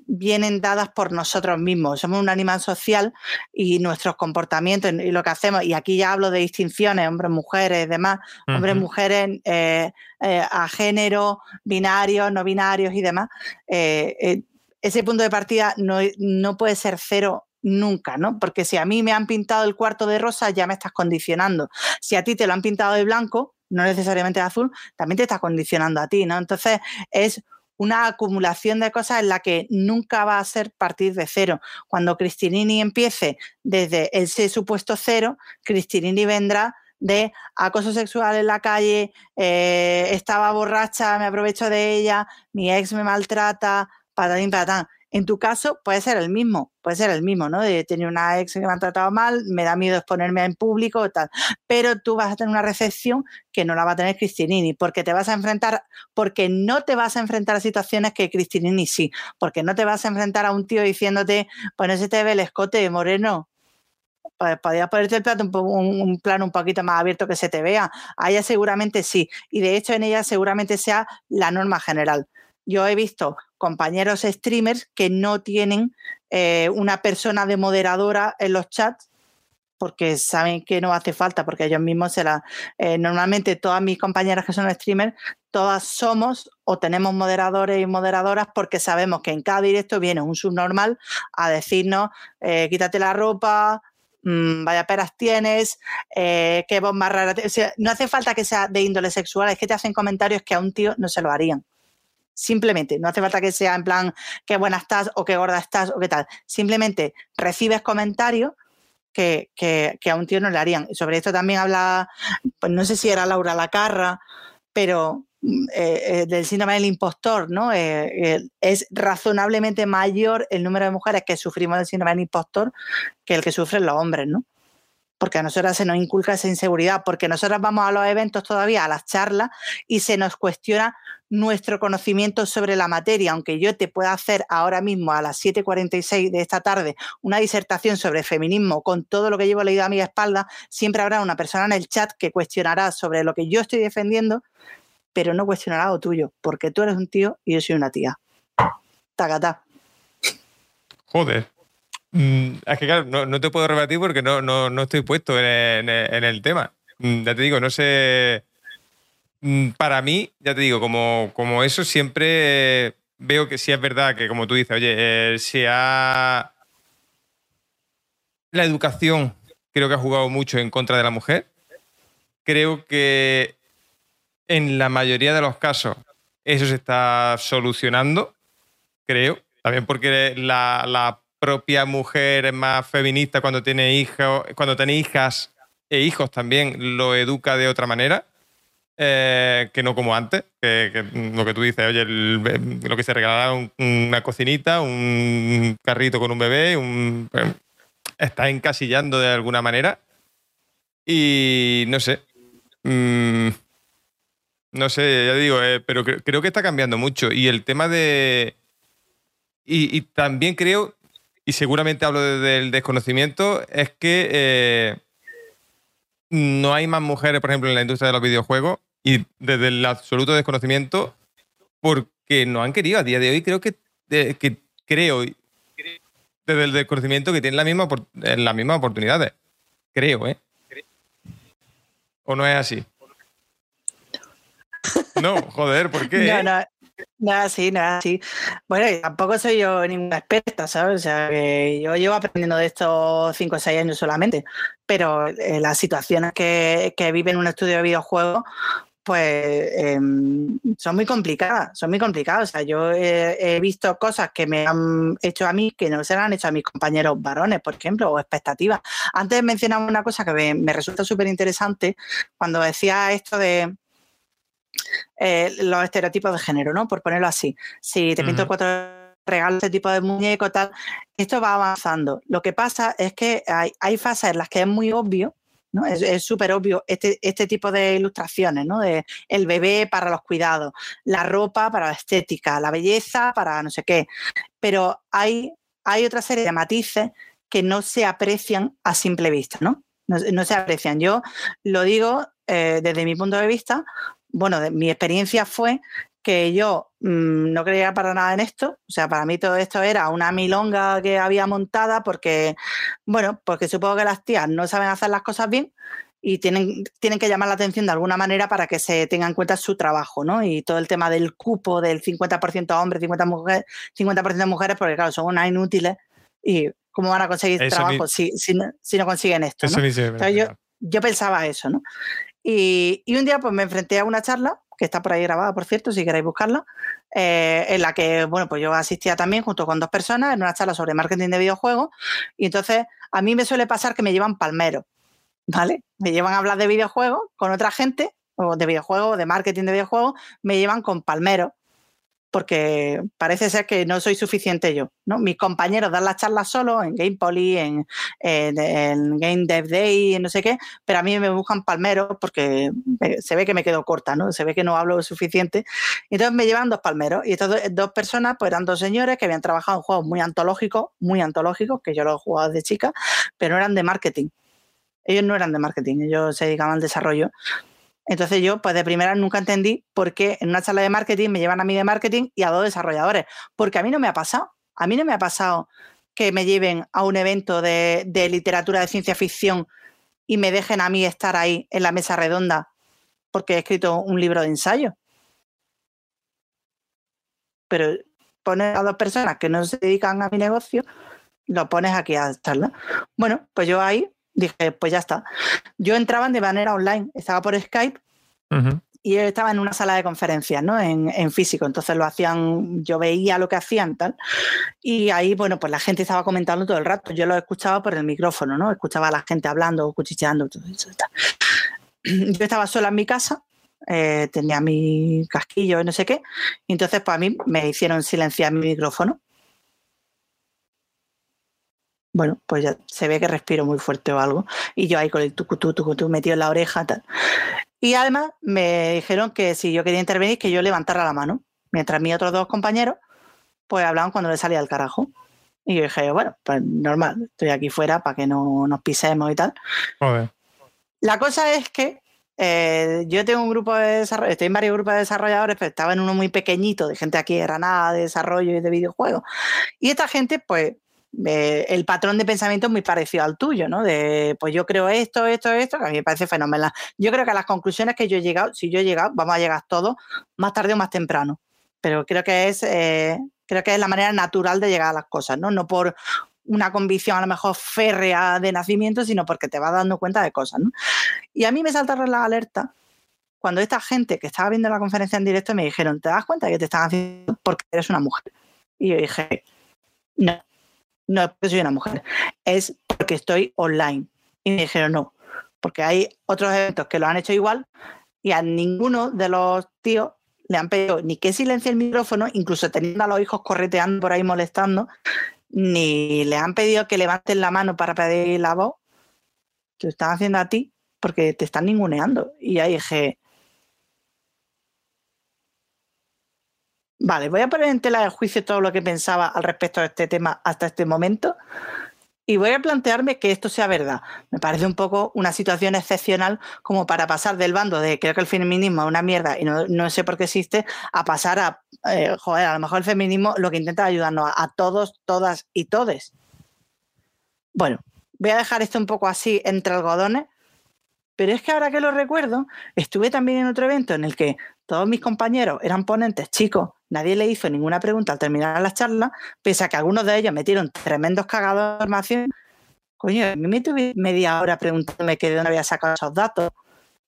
vienen dadas por nosotros mismos. Somos un animal social y nuestros comportamientos y lo que hacemos, y aquí ya hablo de distinciones, hombres, mujeres, demás, hombres, mujeres eh, eh, a género, binarios, no binarios y demás, eh, ese punto de partida no, no puede ser cero nunca, ¿no? Porque si a mí me han pintado el cuarto de rosa, ya me estás condicionando. Si a ti te lo han pintado de blanco, no necesariamente de azul, también te está condicionando a ti, ¿no? Entonces es una acumulación de cosas en la que nunca va a ser partir de cero. Cuando Cristinini empiece desde el supuesto cero, Cristinini vendrá de acoso sexual en la calle, eh, estaba borracha, me aprovecho de ella, mi ex me maltrata, patatín, patatán. En tu caso puede ser el mismo, puede ser el mismo, ¿no? De tener una ex que me ha tratado mal, me da miedo exponerme en público, tal. Pero tú vas a tener una recepción que no la va a tener Cristinini, porque te vas a enfrentar, porque no te vas a enfrentar a situaciones que Cristinini sí, porque no te vas a enfrentar a un tío diciéndote, pues no se te ve el escote moreno, pues podrías ponerte el plato un, un, plano un poquito más abierto que se te vea. A ella seguramente sí. Y de hecho en ella seguramente sea la norma general. Yo he visto compañeros streamers que no tienen eh, una persona de moderadora en los chats porque saben que no hace falta, porque ellos mismos se la... Eh, normalmente todas mis compañeras que son streamers, todas somos o tenemos moderadores y moderadoras porque sabemos que en cada directo viene un subnormal a decirnos, eh, quítate la ropa, mmm, vaya peras tienes, qué voz más rara. No hace falta que sea de índole sexual, es que te hacen comentarios que a un tío no se lo harían. Simplemente, no hace falta que sea en plan qué buena estás o qué gorda estás o qué tal. Simplemente recibes comentarios que, a un tío no le harían. Y sobre esto también habla, pues no sé si era Laura Lacarra, pero mm, eh, eh, del síndrome del impostor, ¿no? Eh, es razonablemente mayor el número de mujeres que sufrimos del síndrome del impostor que el que sufren los hombres, ¿no? Porque a nosotras se nos inculca esa inseguridad, porque nosotras vamos a los eventos todavía, a las charlas, y se nos cuestiona nuestro conocimiento sobre la materia, aunque yo te pueda hacer ahora mismo a las 7.46 de esta tarde una disertación sobre feminismo con todo lo que llevo leído a mi espalda, siempre habrá una persona en el chat que cuestionará sobre lo que yo estoy defendiendo, pero no cuestionará lo tuyo, porque tú eres un tío y yo soy una tía. Tacatá. Joder. Mm, es que claro, no, te puedo rebatir porque no, no, estoy puesto en, el tema. Mm, ya te digo, no sé. Mm, para mí, ya te digo, como, como eso siempre veo que sí es verdad que, como tú dices, oye, eh, se ha. La educación creo que ha jugado mucho en contra de la mujer. Creo que en la mayoría de los casos eso se está solucionando, creo. También porque la propia mujer más feminista cuando tiene hijos, cuando tiene hijas e hijos también lo educa de otra manera. Eh, que no como antes, que, lo que tú dices, oye, lo que se regalará una cocinita, un carrito con un bebé, un, eh, está encasillando de alguna manera. Y no sé. Mm, no sé, ya digo, eh, pero creo que está cambiando mucho. Y el tema de. y también creo y seguramente hablo desde el desconocimiento, es que eh, no hay más mujeres, por ejemplo, en la industria de los videojuegos y desde el absoluto desconocimiento porque no han querido. A día de hoy creo que, que creo desde el desconocimiento que tienen la misma, las mismas oportunidades. Creo, ¿eh? ¿O no es así? No, joder, ¿por qué? No, no, Nada, sí, nada, sí. Bueno, tampoco soy yo ninguna experta, ¿sabes? O sea, que yo llevo aprendiendo de estos 5 o 6 años solamente, pero eh, las situaciones que, que vive en un estudio de videojuegos, pues em, son muy complicadas, son muy complicadas. O sea, yo he, visto cosas que me han hecho a mí que no se han hecho a mis compañeros varones, por ejemplo, o expectativas. Antes mencionaba una cosa que me, me resulta súper interesante cuando decía esto de eh, los estereotipos de género, ¿no? Por ponerlo así. Si te pinto cuatro regalos, este tipo de muñeco, tal, esto va avanzando. Lo que pasa es que hay, fases en las que es muy obvio, ¿no? Es súper obvio este, este tipo de ilustraciones, ¿no? De el bebé para los cuidados, la ropa para la estética, la belleza para no sé qué. Pero hay, hay otra serie de matices que no se aprecian a simple vista, ¿no? No, se aprecian. Yo lo digo eh, desde mi punto de vista, bueno, mi experiencia fue que yo mm, no creía para nada en esto, o sea, para mí todo esto era una milonga que había montada porque, bueno, porque supongo que las tías no saben hacer las cosas bien y tienen, tienen que llamar la atención de alguna manera para que se tenga en cuenta su trabajo, ¿no? Y todo el tema del cupo del 50% hombres, 50%, mujeres, 50 mujeres, porque claro, son unas inútiles y cómo van a conseguir trabajo si, si, no, consiguen esto. yo, yo pensaba eso, ¿no? Y, un día pues me enfrenté a una charla que está por ahí grabada, por cierto, si queréis buscarla, eh, en la que, bueno, pues yo asistía también junto con dos personas en una charla sobre marketing de videojuegos y entonces a mí me suele pasar que me llevan palmero, ¿vale? Me llevan a hablar de videojuegos con otra gente, o de videojuegos, de marketing de videojuegos, me llevan con palmero porque parece ser que no soy suficiente yo. ¿no? Mis compañeros dan las charlas solo en Game Poly, en, Game Dev Day, no sé qué, pero a mí me buscan palmeros porque se ve que me quedo corta, ¿no? se ve que no hablo suficiente. Entonces me llevan dos palmeros y estas dos personas pues eran dos señores que habían trabajado en juegos muy antológicos, muy antológicos, que yo los he jugado de chica, pero no eran de marketing. Ellos no eran de marketing, ellos se dedicaban al desarrollo. Entonces yo, pues de primera nunca entendí por qué en una charla de marketing me llevan a mí de marketing y a dos desarrolladores, porque a mí no me ha pasado. A mí no me ha pasado que me lleven a un evento de, literatura de ciencia ficción y me dejen a mí estar ahí en la mesa redonda porque he escrito un libro de ensayo. Pero pones a dos personas que no se dedican a mi negocio, lo pones aquí a charla. Bueno, pues yo ahí dije, pues ya está. Yo entraba de manera online, estaba por Skype y estaba en una sala de conferencias, ¿no? En, físico. Entonces lo hacían, yo veía lo que hacían, tal. Y ahí, bueno, pues la gente estaba comentando todo el rato. Yo lo escuchaba por el micrófono, ¿no? Escuchaba a la gente hablando, cuchicheando, todo eso. Yo estaba sola en mi casa, eh, tenía mi casquillo y no sé qué. Y entonces, pues a mí me hicieron silenciar mi micrófono bueno, pues ya se ve que respiro muy fuerte o algo. Y yo ahí con el tucutú, tucutú metido en la oreja, tal. Y además me dijeron que si yo quería intervenir, que yo levantara la mano. Mientras mis otros dos compañeros, pues hablaban cuando le salía el carajo. Y yo dije, bueno, pues normal, estoy aquí fuera para que no nos pisemos y tal. La cosa es que eh, yo tengo un grupo de desarrollo, estoy en varios grupos de desarrolladores, pero estaba en uno muy pequeñito, de gente aquí era nada de desarrollo y de videojuegos. Y esta gente, pues, el patrón de pensamiento es muy parecido al tuyo, ¿no? De, pues yo creo esto, esto, esto, que a mí me parece fenomenal. Yo creo que las conclusiones que yo he llegado, si yo he llegado, vamos a llegar todos más tarde o más temprano. Pero creo que es, eh, creo que es la manera natural de llegar a las cosas, ¿no? No por una convicción a lo mejor férrea de nacimiento, sino porque te vas dando cuenta de cosas, ¿no? Y a mí me saltaron las alertas cuando esta gente que estaba viendo la conferencia en directo me dijeron, ¿te das cuenta que te están haciendo porque eres una mujer? Y yo dije, no, no es porque soy una mujer, es porque estoy online. Y me dijeron, no, porque hay otros eventos que lo han hecho igual y a ninguno de los tíos le han pedido ni que silencie el micrófono, incluso teniendo a los hijos correteando por ahí molestando, ni le han pedido que levanten la mano para pedir la voz. Te lo están haciendo a ti porque te están ninguneando. Y ahí dije, Vale, voy a poner en tela de juicio todo lo que pensaba al respecto de este tema hasta este momento y voy a plantearme que esto sea verdad. Me parece un poco una situación excepcional como para pasar del bando de creo que el feminismo es una mierda y no, sé por qué existe, a pasar a, eh, joder, a lo mejor el feminismo lo que intenta ayudarnos a, a todos, todas y todes. Bueno, voy a dejar esto un poco así entre algodones, pero es que ahora que lo recuerdo, estuve también en otro evento en el que todos mis compañeros eran ponentes chicos, nadie le hizo ninguna pregunta al terminar la charla, pese a que algunos de ellos metieron tremendos cagados de información. Coño, a mí me tuve media hora preguntándome que de dónde había sacado esos datos,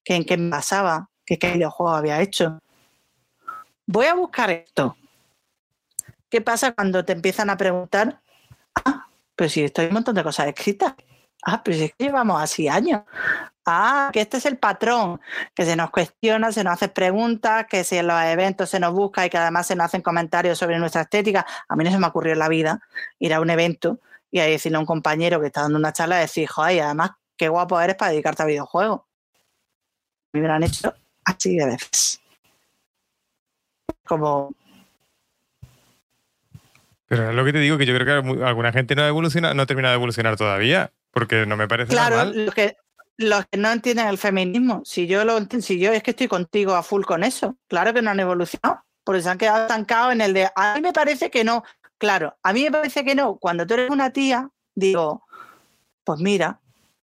que en qué me basaba, qué videojuego había hecho. Voy a buscar esto. ¿Qué pasa cuando te empiezan a preguntar? Ah, pero si estoy un montón de cosas escritas. Ah, pero es que llevamos así años. Ah, que este es el patrón, que se nos cuestiona, se nos hace preguntas, que si en los eventos se nos busca y que además se nos hacen comentarios sobre nuestra estética. A mí no se me ocurrió en la vida ir a un evento y a decirle a un compañero que está dando una charla, decir, joder, además qué guapo eres para dedicarte a videojuegos. Me hubieran hecho así de veces. Como. Pero es lo que te digo, que yo creo que alguna gente no ha evolucionado, no ha terminado de evolucionar todavía, porque no me parece claro, normal. Los que, los que no entienden el feminismo, si yo lo si yo es que estoy contigo a full con eso, claro que no han evolucionado, porque se han quedado estancados en el de a mí me parece que no. Claro, a mí me parece que no. Cuando tú eres una tía, digo, pues mira,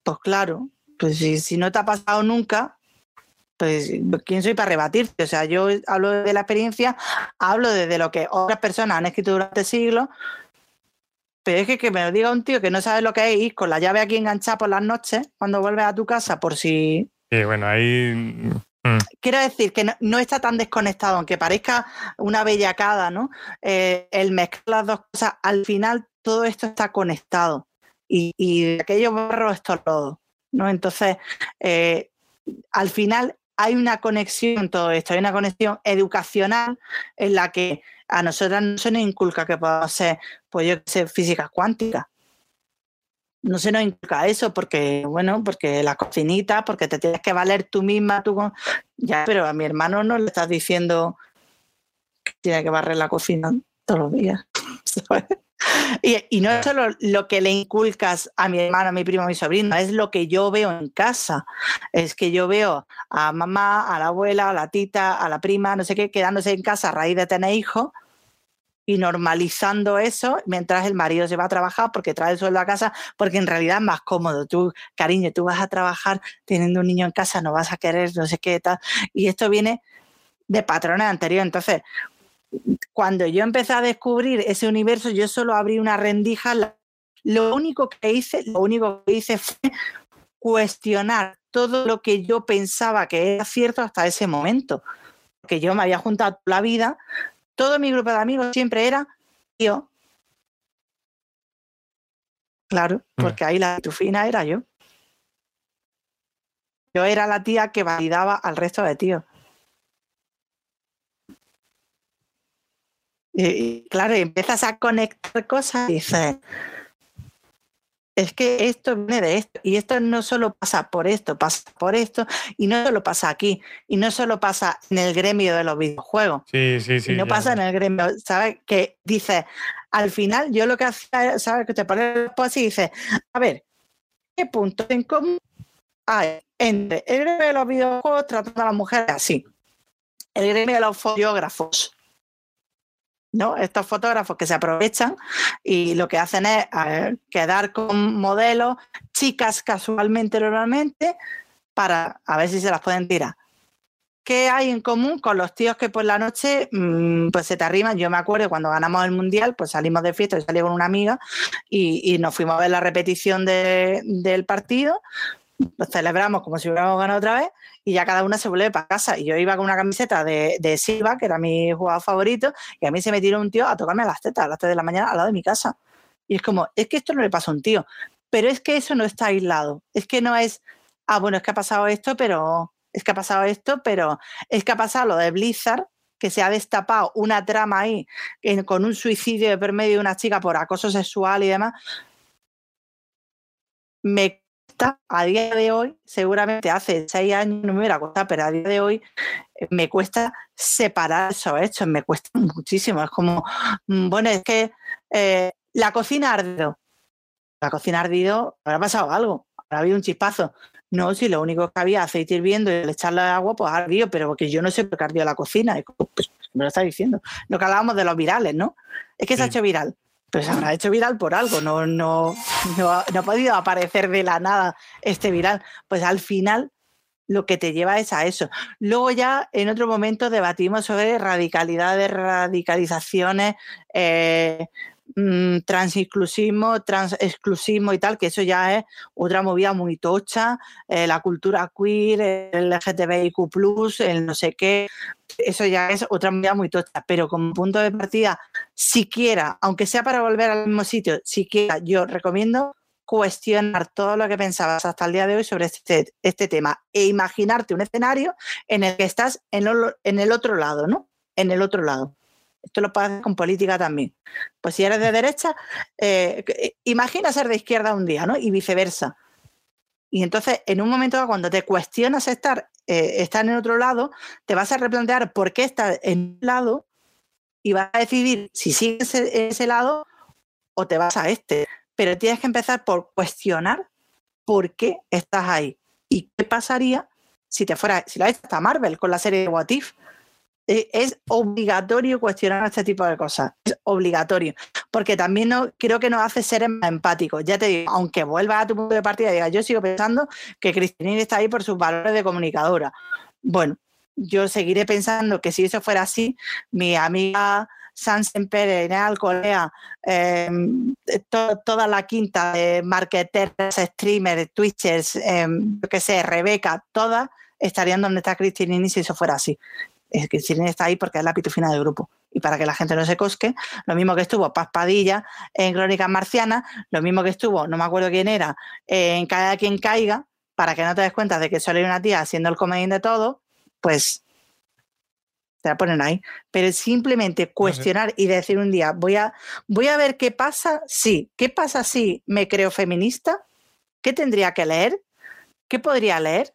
pues claro, pues si, no te ha pasado nunca, pues quién soy para rebatirte. O sea, yo hablo de la experiencia, hablo desde lo que otras personas han escrito durante siglos, pero es que, que me lo diga un tío que no sabe lo que es ir con la llave aquí enganchada por las noches cuando vuelves a tu casa por si... Sí, bueno, ahí... Mm. Quiero decir que no, está tan desconectado, aunque parezca una bellacada, ¿no? Eh, el mezclar las dos cosas, al final todo esto está conectado y, y aquello barro es todo, ¿no? Entonces, eh, al final hay una conexión en todo esto, hay una conexión educacional en la que a nosotras no se nos inculca que podamos ser, pues yo que sé, física cuántica. No se nos inculca eso porque, bueno, porque la cocinita, porque te tienes que valer tú misma, tú Ya, pero a mi hermano no le estás diciendo que tiene que barrer la cocina todos los días. Y, no es solo lo que le inculcas a mi hermano, a mi primo, a mi sobrino, es lo que yo veo en casa. Es que yo veo a mamá, a la abuela, a la tita, a la prima, no sé qué, quedándose en casa a raíz de tener hijos y normalizando eso mientras el marido se va a trabajar porque trae el sueldo a casa, porque en realidad es más cómodo. Tú, cariño, tú vas a trabajar teniendo un niño en casa, no vas a querer, no sé qué tal. Y esto viene de patrones anteriores. Entonces, cuando yo empecé a descubrir ese universo, yo solo abrí una rendija. Lo único que hice, lo único que hice fue cuestionar todo lo que yo pensaba que era cierto hasta ese momento. Porque yo me había juntado toda la vida, todo mi grupo de amigos siempre era yo. Claro, mm. porque ahí la tufina era yo. Yo era la tía que validaba al resto de tíos. Y, claro, empiezas a conectar cosas y dices, es que esto viene de esto, y esto no solo pasa por esto, pasa por esto, y no solo pasa aquí, y no solo pasa en el gremio de los videojuegos. Sí, sí, sí. Y no pasa en el gremio, ¿sabes? Que dices, al final yo lo que hacía, ¿sabes? Que te pones el y dices, a ver, ¿qué puntos en común hay entre el gremio de los videojuegos tratando a las mujeres así? El gremio de los fotógrafos ¿no? Estos fotógrafos que se aprovechan y lo que hacen es quedar con modelos, chicas casualmente, normalmente, para a ver si se las pueden tirar. ¿Qué hay en común con los tíos que por la noche mm, pues se te arriman? Yo me acuerdo cuando ganamos el mundial, pues salimos de fiesta, yo salí con una amiga y, nos fuimos a ver la repetición del partido lo celebramos como si hubiéramos ganado otra vez y ya cada una se vuelve para casa. Y yo iba con una camiseta de, de, Silva, que era mi jugador favorito, y a mí se me tiró un tío a tocarme las tetas a las 3 de la mañana al lado de mi casa. Y es como, es que esto no le pasa a un tío, pero es que eso no está aislado. Es que no es, ah, bueno, es que ha pasado esto, pero es que ha pasado esto, pero es que ha pasado lo de Blizzard, que se ha destapado una trama ahí con un suicidio de por medio de una chica por acoso sexual y demás. Me a día de hoy, seguramente hace seis años no me hubiera costado, pero a día de hoy eh, me cuesta separar esos hechos, me cuesta muchísimo. Es como, mm, bueno, es que eh, la cocina ha ardido. La cocina ardido, habrá pasado algo, habrá habido un chispazo. No, si lo único que había aceite hirviendo y al echarle agua, pues ha ardido, pero porque yo no sé por qué ardió la cocina. Pues, me lo está diciendo. Lo que hablábamos de los virales, ¿no? Es que se ha hecho viral pues habrá hecho viral por algo, no, no, no, ha podido aparecer de la nada este viral. Pues al final lo que te lleva es a eso. Luego ya en otro momento debatimos sobre radicalidad de radicalizaciones, eh, mm, transinclusismo, transexclusismo y tal, que eso ya es otra movida muy tocha, eh, la cultura queer, el LGTBIQ, el no sé qué, eso ya es otra movida muy tocha, pero como punto de partida, siquiera, aunque sea para volver al mismo sitio, siquiera yo recomiendo cuestionar todo lo que pensabas hasta el día de hoy sobre este, este tema e imaginarte un escenario en el que estás en, en el otro lado, ¿no? En el otro lado. Esto lo puedes hacer con política también. Pues si eres de derecha, eh, imagina ser de izquierda un día, ¿no? Y viceversa. Y entonces, en un momento cuando te cuestionas estar, eh, en otro lado, te vas a replantear por qué estás en un lado y vas a decidir si sigues en ese lado o te vas a este. Pero tienes que empezar por cuestionar por qué estás ahí y qué pasaría si te fuera, si la hasta Marvel con la serie de What If. E, es obligatorio cuestionar este tipo de cosas. Es obligatorio. Porque también no, creo que nos hace ser más empáticos. Ya te digo, aunque vuelvas a tu punto de partida y digas, yo sigo pensando que Cristinini está ahí por sus valores de comunicadora. Bueno, yo seguiré pensando que si eso fuera así, mi amiga Sansen Pérez, Neal Colea, em, toda la quinta de marketers, streamers, twitchers, eh, yo qué sé, Rebeca, todas estarían donde está Cristinini si eso fuera así es que Sirene está ahí porque es la pitufina del grupo. Y para que la gente no se cosque, lo mismo que estuvo Paz Padilla en Crónicas Marcianas, lo mismo que estuvo, no me acuerdo quién era, en Cada quien caiga, para que no te des cuenta de que solo hay una tía haciendo el comedín de todo, pues te la ponen ahí. Pero simplemente cuestionar y decir un día, voy a, voy a ver qué pasa sí, qué pasa si me creo feminista, qué tendría que leer, qué podría leer,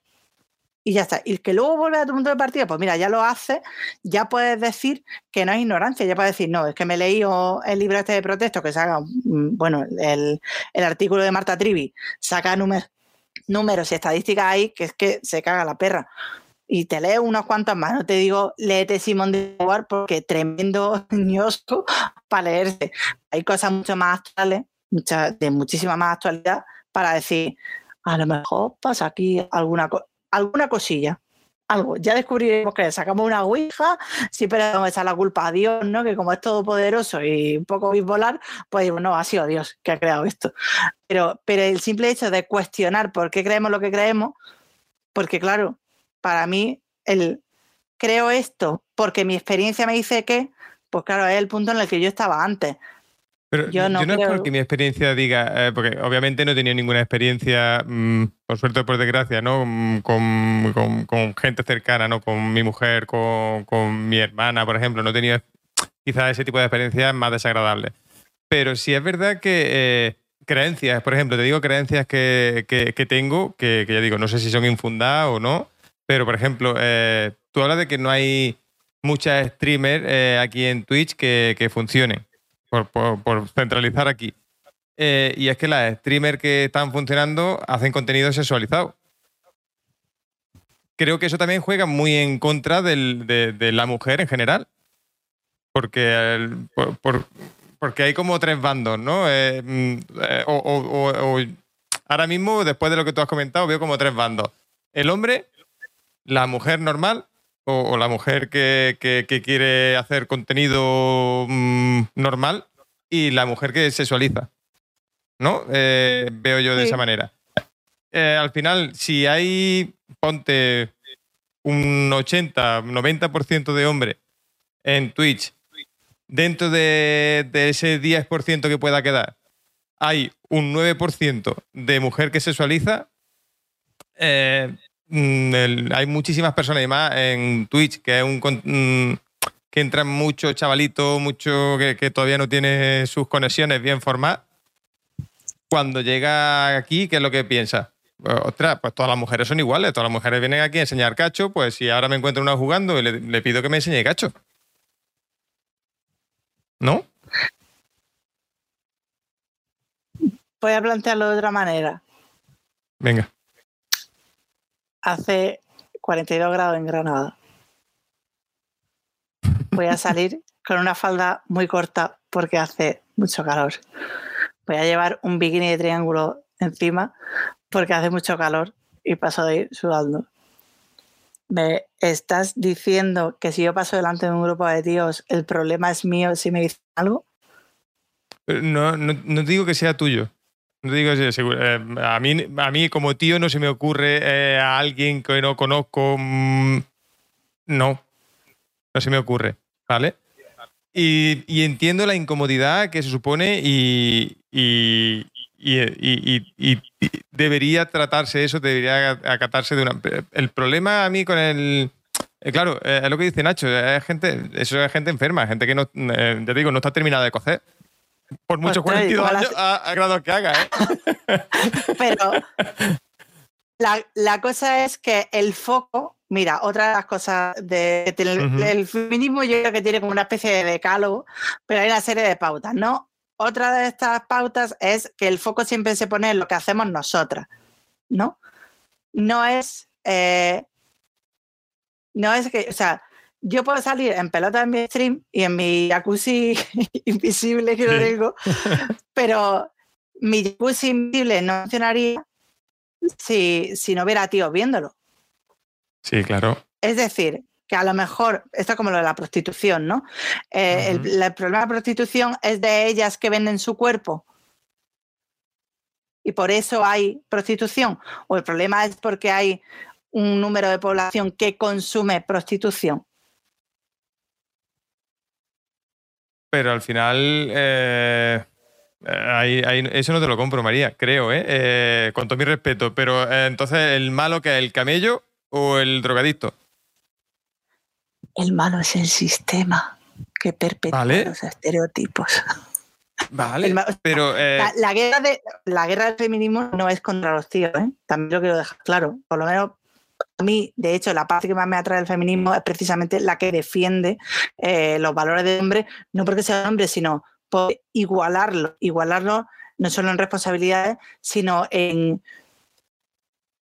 y ya está. Y que luego vuelve a tu punto de partida, pues mira, ya lo hace, ya puedes decir que no es ignorancia, ya puedes decir, no, es que me leí el libro este de protesto que saca, mm, bueno, el, artículo de Marta Trivi, saca números y estadísticas ahí, que es que se caga la perra. Y te leo unos cuantos más, no te digo, léete Simón de Beauvoir porque tremendo ñosco para leerse. Hay cosas mucho más actuales, muchas, de muchísima más actualidad, para decir, a lo mejor pasa aquí alguna cosa alguna cosilla. Algo. Ya descubriremos que sacamos una ouija, siempre vamos a echar la culpa a Dios, ¿no? Que como es todopoderoso y un poco bipolar, pues no, ha sido Dios que ha creado esto. Pero, pero el simple hecho de cuestionar por qué creemos lo que creemos, porque claro, para mí el creo esto porque mi experiencia me dice que, pues claro, es el punto en el que yo estaba antes. Pero yo no, es porque mi experiencia diga, eh, porque obviamente no he tenido ninguna experiencia, mm, por suerte o por desgracia, ¿no? Mm, con, gente cercana, ¿no? Con mi mujer, con, mi hermana, por ejemplo. No he tenido quizás ese tipo de experiencias más desagradables. Pero sí es verdad que eh, creencias, por ejemplo, te digo creencias que, tengo, que, ya digo, no sé si son infundadas o no, pero por ejemplo, eh, tú hablas de que no hay muchas streamers aquí en Twitch que, que funcionen por, centralizar aquí. Eh, y es que las streamers que están funcionando hacen contenido sexualizado. Creo que eso también juega muy en contra de, la mujer en general. Porque, porque hay como tres bandos, ¿no? Eh, mm, eh, o, ahora mismo, después de lo que tú has comentado, veo como tres bandos. El hombre, la mujer normal o, la mujer que, quiere hacer contenido mm, normal y la mujer que sexualiza. ¿No? Eh, veo yo de esa manera. Eh, al final, si hay, ponte un 80, 90% de hombre en Twitch, dentro de, ese 10% que pueda quedar, hay un 9% de mujer que sexualiza, eh, Mm, hay muchísimas personas, y más en Twitch, que es un, mm, que entran muchos chavalitos, mucho que, todavía no tiene sus conexiones bien formadas. Cuando llega aquí, ¿qué es lo que piensa? Pues, ostras, pues todas las mujeres son iguales, todas las mujeres vienen aquí a enseñar cacho, pues si ahora me encuentro una jugando, le, le pido que me enseñe cacho. ¿No? Voy a plantearlo de otra manera. Venga hace 42 grados en Granada. Voy a salir con una falda muy corta porque hace mucho calor. Voy a llevar un bikini de triángulo encima porque hace mucho calor y paso de ir sudando. ¿Me estás diciendo que si yo paso delante de un grupo de tíos, el problema es mío si me dicen algo? No, no, no digo que sea tuyo. Digo, eh, a, mí, a mí como tío no se me ocurre eh, a alguien que no conozco. Mm, no, no se me ocurre, ¿vale? Y, entiendo la incomodidad que se supone y, y, debería tratarse eso, debería acatarse de una... El problema a mí con el... Eh, claro, es lo que dice Nacho, es gente, eso es gente enferma, gente que no, ya digo, no está terminada de cocer. Por muchos 42 años a, grado que haga, ¿eh? Pero la, cosa es que el foco, mira, otra de las cosas del de, feminismo yo creo que tiene como una especie de decálogo, pero hay una serie de pautas, ¿no? Otra de estas pautas es que el foco siempre se pone en lo que hacemos nosotras, ¿no? No es, eh, no es que, o sea, yo puedo salir en pelota en mi stream y en mi jacuzzi invisible que lo digo, pero mi jacuzzi invisible no funcionaría si, si no hubiera tíos viéndolo. Sí, claro. Es decir, que a lo mejor, esto es como lo de la prostitución, ¿no? Eh, el, problema de la prostitución es de ellas que venden su cuerpo y por eso hay prostitución, o el problema es porque hay un número de población que consume prostitución. Pero al final, eh, eso no te lo compro, María, creo, ¿eh? eh con todo mi respeto. Pero entonces, ¿el malo que es el camello o el drogadicto? El malo es el sistema que perpetúa los estereotipos. Vale, pero... Eh, la, guerra de, la guerra del feminismo no es contra los tíos, ¿eh? También lo quiero dejar claro. Por lo menos a mí, de hecho, la parte que más me atrae del feminismo es precisamente la que defiende eh, los valores del hombre, no porque sea hombre, sino por igualarlo. Igualarlo no solo en responsabilidades, sino en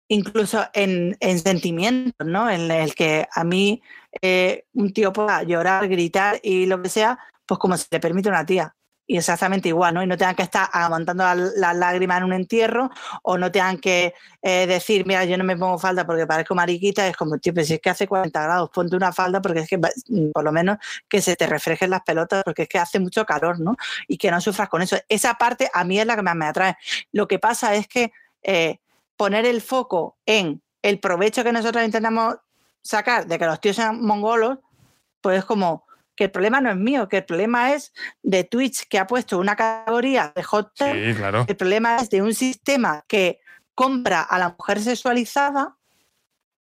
incluso en, sentimientos, ¿no? En el que a mí eh, un tío pueda llorar, gritar y lo que sea, pues como se le permite a una tía. Y exactamente igual, ¿no? Y no tengan que estar aguantando las lágrimas en un entierro o no tengan que eh, decir, mira, yo no me pongo falda porque parezco mariquita. Es como, tío, si es que hace 40 grados, ponte una falda porque es que por lo menos que se te reflejen las pelotas porque es que hace mucho calor, ¿no? Y que no sufras con eso. Esa parte a mí es la que más me atrae. Lo que pasa es que eh, poner el foco en el provecho que nosotros intentamos sacar de que los tíos sean mongolos, pues es como que el problema no es mío, que el problema es de Twitch que ha puesto una categoría de hot sí, claro. El problema es de un sistema que compra a la mujer sexualizada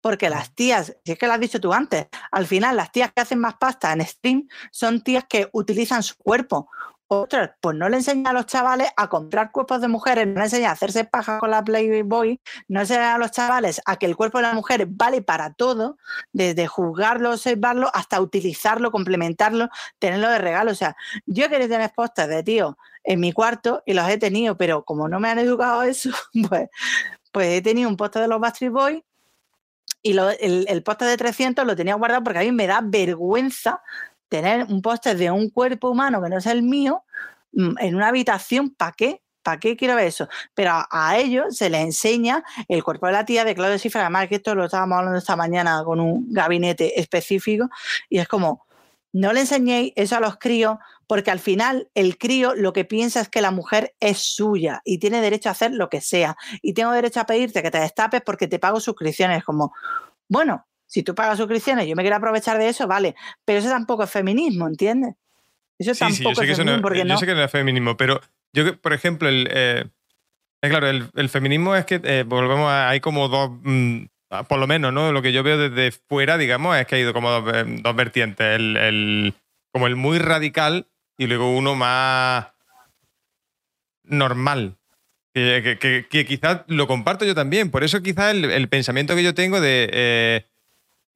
porque las tías, si es que lo has dicho tú antes, al final las tías que hacen más pasta en stream son tías que utilizan su cuerpo. Otras, pues no le enseña a los chavales a comprar cuerpos de mujeres, no le enseña a hacerse paja con la Playboy, no enseña a los chavales a que el cuerpo de la mujer vale para todo, desde juzgarlo, observarlo, hasta utilizarlo, complementarlo, tenerlo de regalo. O sea, yo he querido tener postas de tío en mi cuarto y los he tenido, pero como no me han educado eso, pues, pues he tenido un póster de los Bastry Boys y el, el de 300 lo tenía guardado porque a mí me da vergüenza tener un póster de un cuerpo humano que no es el mío mm, en una habitación, ¿para qué? ¿Para qué quiero ver eso? Pero a, ellos se les enseña el cuerpo de la tía de Claudio Cifra, además que esto lo estábamos hablando esta mañana con un gabinete específico, y es como, no le enseñéis eso a los críos, porque al final el crío lo que piensa es que la mujer es suya y tiene derecho a hacer lo que sea. Y tengo derecho a pedirte que te destapes porque te pago suscripciones. Como, bueno, si tú pagas suscripciones y yo me quiero aprovechar de eso, vale. Pero eso tampoco es feminismo, ¿entiendes? Eso tampoco es feminismo. porque yo sé que no es feminismo, pero yo, por ejemplo, el, eh, claro, el, feminismo es que eh, volvemos a, hay como dos, mm, por lo menos, ¿no? Lo que yo veo desde fuera, digamos, es que hay ido como dos, eh, vertientes. El, como el muy radical y luego uno más normal. Que, quizás lo comparto yo también. Por eso quizás el, pensamiento que yo tengo de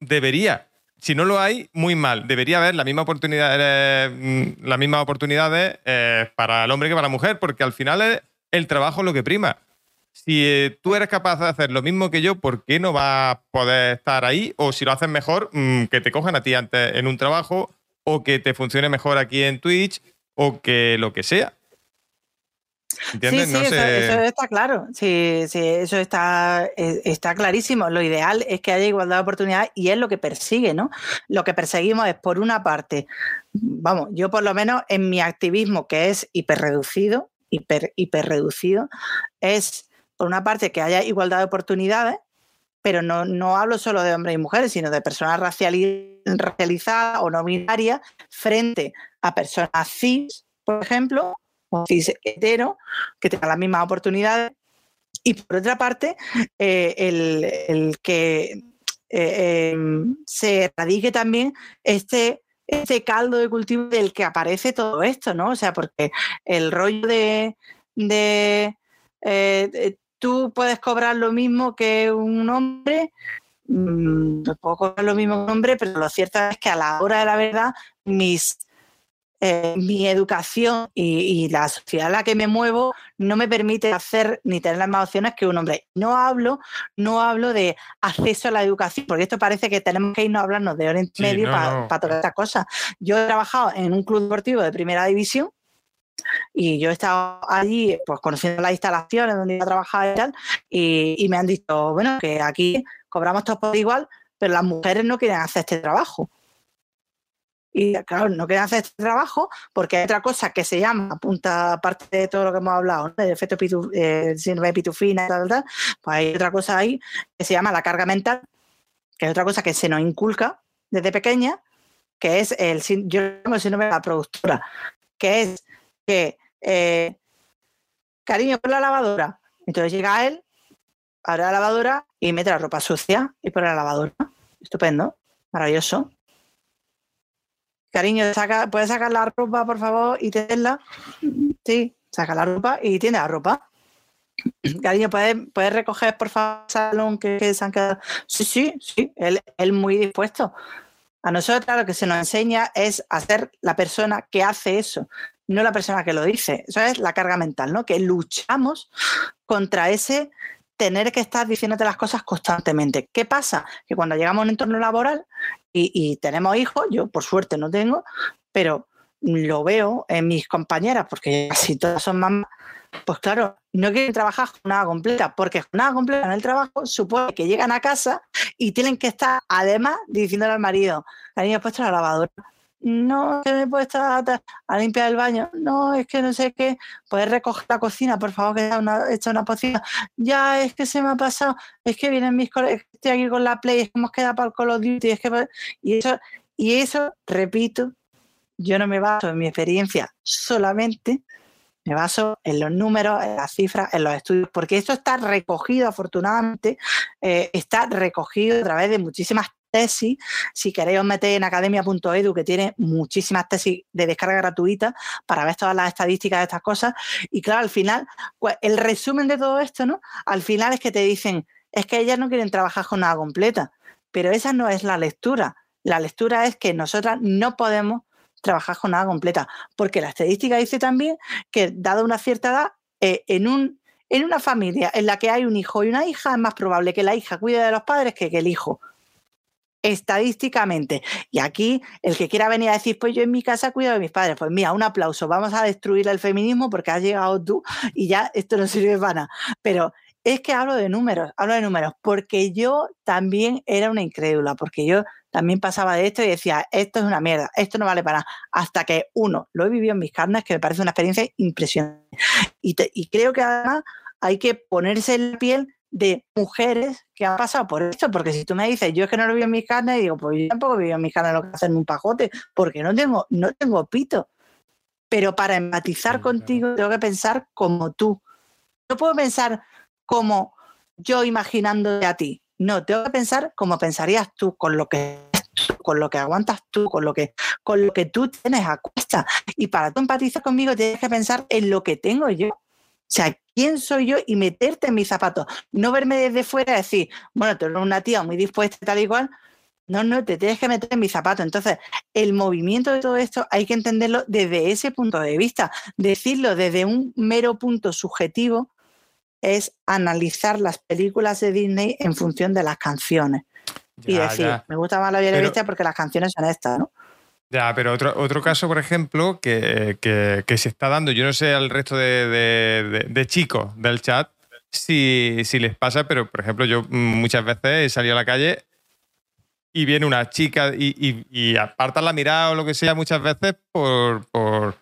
debería, si no lo hay, muy mal. Debería haber la misma oportunidad, eh, mm, las mismas oportunidades eh, para el hombre que para la mujer, porque al final es el trabajo lo que prima. Si eh, tú eres capaz de hacer lo mismo que yo, ¿por qué no vas a poder estar ahí? O si lo haces mejor, mm, que te cojan a ti antes en un trabajo, o que te funcione mejor aquí en Twitch, o que lo que sea. Sí, sí, eso, está claro. Sí, sí, eso está, e, está clarísimo. Lo ideal es que haya igualdad de oportunidades y es lo que persigue, ¿no? Lo que perseguimos es, por una parte, vamos, yo por lo menos en mi activismo, que es hiperreducido, hiper, hiperreducido, es, por una parte, que haya igualdad de oportunidades, pero no, no hablo solo de hombres y mujeres, sino de personas racializadas o no binarias frente a personas cis, por ejemplo, hetero, que tenga las mismas oportunidades. Y por otra parte, eh, el, que eh, em, se radique también este, este caldo de cultivo del que aparece todo esto, ¿no? O sea, porque el rollo de, de, eh, tú puedes cobrar lo mismo que un hombre, mm, no puedo cobrar lo mismo que un hombre, pero lo cierto es que a la hora de la verdad, mis eh, mi educación y, la sociedad en la que me muevo no me permite hacer ni tener las mismas opciones que un hombre. No hablo, no hablo de acceso a la educación, porque esto parece que tenemos que irnos a hablarnos de Oriente Medio para todas estas cosas. Yo he trabajado en un club deportivo de primera división y yo he estado allí pues conociendo las instalaciones donde iba a trabajar y tal, y, me han dicho, bueno, que aquí cobramos todos por igual, pero las mujeres no quieren hacer este trabajo. Y claro, no quieren hacer este trabajo porque hay otra cosa que se llama, apunta aparte de todo lo que hemos hablado, ¿no? el efecto pitu, síndrome de pitufina tal, tal, pues hay otra cosa ahí que se llama la carga mental, que es otra cosa que se nos inculca desde pequeña, que es el, yo llamo el síndrome de la productora, que es que, eh, cariño, con la lavadora. Entonces llega él, abre la lavadora y mete la ropa sucia y pone la lavadora. Estupendo, maravilloso. Cariño, ¿puedes sacar la ropa, por favor, y tenerla? Sí, saca la ropa y tiene la ropa. Cariño, ¿puedes, ¿puedes recoger, por favor, el salón que, se han quedado? Sí, sí, sí, él, él muy dispuesto. A nosotros lo que se nos enseña es hacer la persona que hace eso, no la persona que lo dice. Eso es la carga mental, ¿no? Que luchamos contra ese tener que estar diciéndote las cosas constantemente. ¿Qué pasa? Que cuando llegamos a un entorno laboral y, tenemos hijos, yo por suerte no tengo, pero lo veo en mis compañeras, porque casi todas son mamás, pues claro, no quieren trabajar jornada completa, porque jornada completa en el trabajo supone que llegan a casa y tienen que estar además diciéndole al marido, cariño, he puesto la lavadora, no, que me he puesto a, limpiar el baño, no, es que no sé qué, puedes recoger la cocina, por favor, que una, hecho una cocina, ya, es que se me ha pasado, es que vienen mis colegas, estoy aquí con la Play, es que hemos quedado para el Call of Duty, es que... Y eso, y eso, repito, yo no me baso en mi experiencia solamente, me baso en los números, en las cifras, en los estudios, porque esto está recogido, afortunadamente, eh, está recogido a través de muchísimas tesis. Si queréis os metéis en academia.edu, que tiene muchísimas tesis de descarga gratuita para ver todas las estadísticas de estas cosas. Y claro, al final, pues el resumen de todo esto, ¿no? Al final es que te dicen, es que ellas no quieren trabajar con nada completa. Pero esa no es la lectura. La lectura es que nosotras no podemos trabajar con nada completa, porque la estadística dice también que, dada una cierta edad, eh, en, un, en una familia en la que hay un hijo y una hija, es más probable que la hija cuide de los padres que, que el hijo estadísticamente. Y aquí, el que quiera venir a decir, pues yo en mi casa cuido de mis padres, pues mira, un aplauso, vamos a destruir el feminismo porque has llegado tú y ya esto no sirve para nada. Pero es que hablo de números, hablo de números, porque yo también era una incrédula, porque yo también pasaba de esto y decía, esto es una mierda, esto no vale para nada, hasta que uno, lo he vivido en mis carnes, que me parece una experiencia impresionante. Y, y creo que además hay que ponerse en la piel de mujeres que han pasado por esto, porque si tú me dices, yo es que no lo vivo en mis carnes, digo, pues yo tampoco vivo en mis carnes lo que hacen un pajote, porque no tengo, no tengo pito. Pero para empatizar contigo tengo que pensar como tú. No puedo pensar como yo imaginándote a ti. No, tengo que pensar como pensarías tú, con lo que con lo que aguantas tú, con lo que, con lo que tú tienes a cuesta. Y para tú empatizar conmigo tienes que pensar en lo que tengo yo. O sea, ¿quién soy yo? Y meterte en mis zapatos. No verme desde fuera y decir, bueno, tú eres una tía muy dispuesta y tal y cual. No, no, te tienes que meter en mis zapatos. Entonces, el movimiento de todo esto hay que entenderlo desde ese punto de vista. Decirlo desde un mero punto subjetivo es analizar las películas de Disney en función de las canciones. y decir, me gusta más la Bestia porque las canciones son estas, ¿no? Ya, pero otro, otro caso, por ejemplo, que, se está dando, yo no sé al resto de, chicos del chat si, les pasa, pero por ejemplo, yo muchas veces he salido a la calle y viene una chica y, y, apartan la mirada o lo que sea muchas veces por, por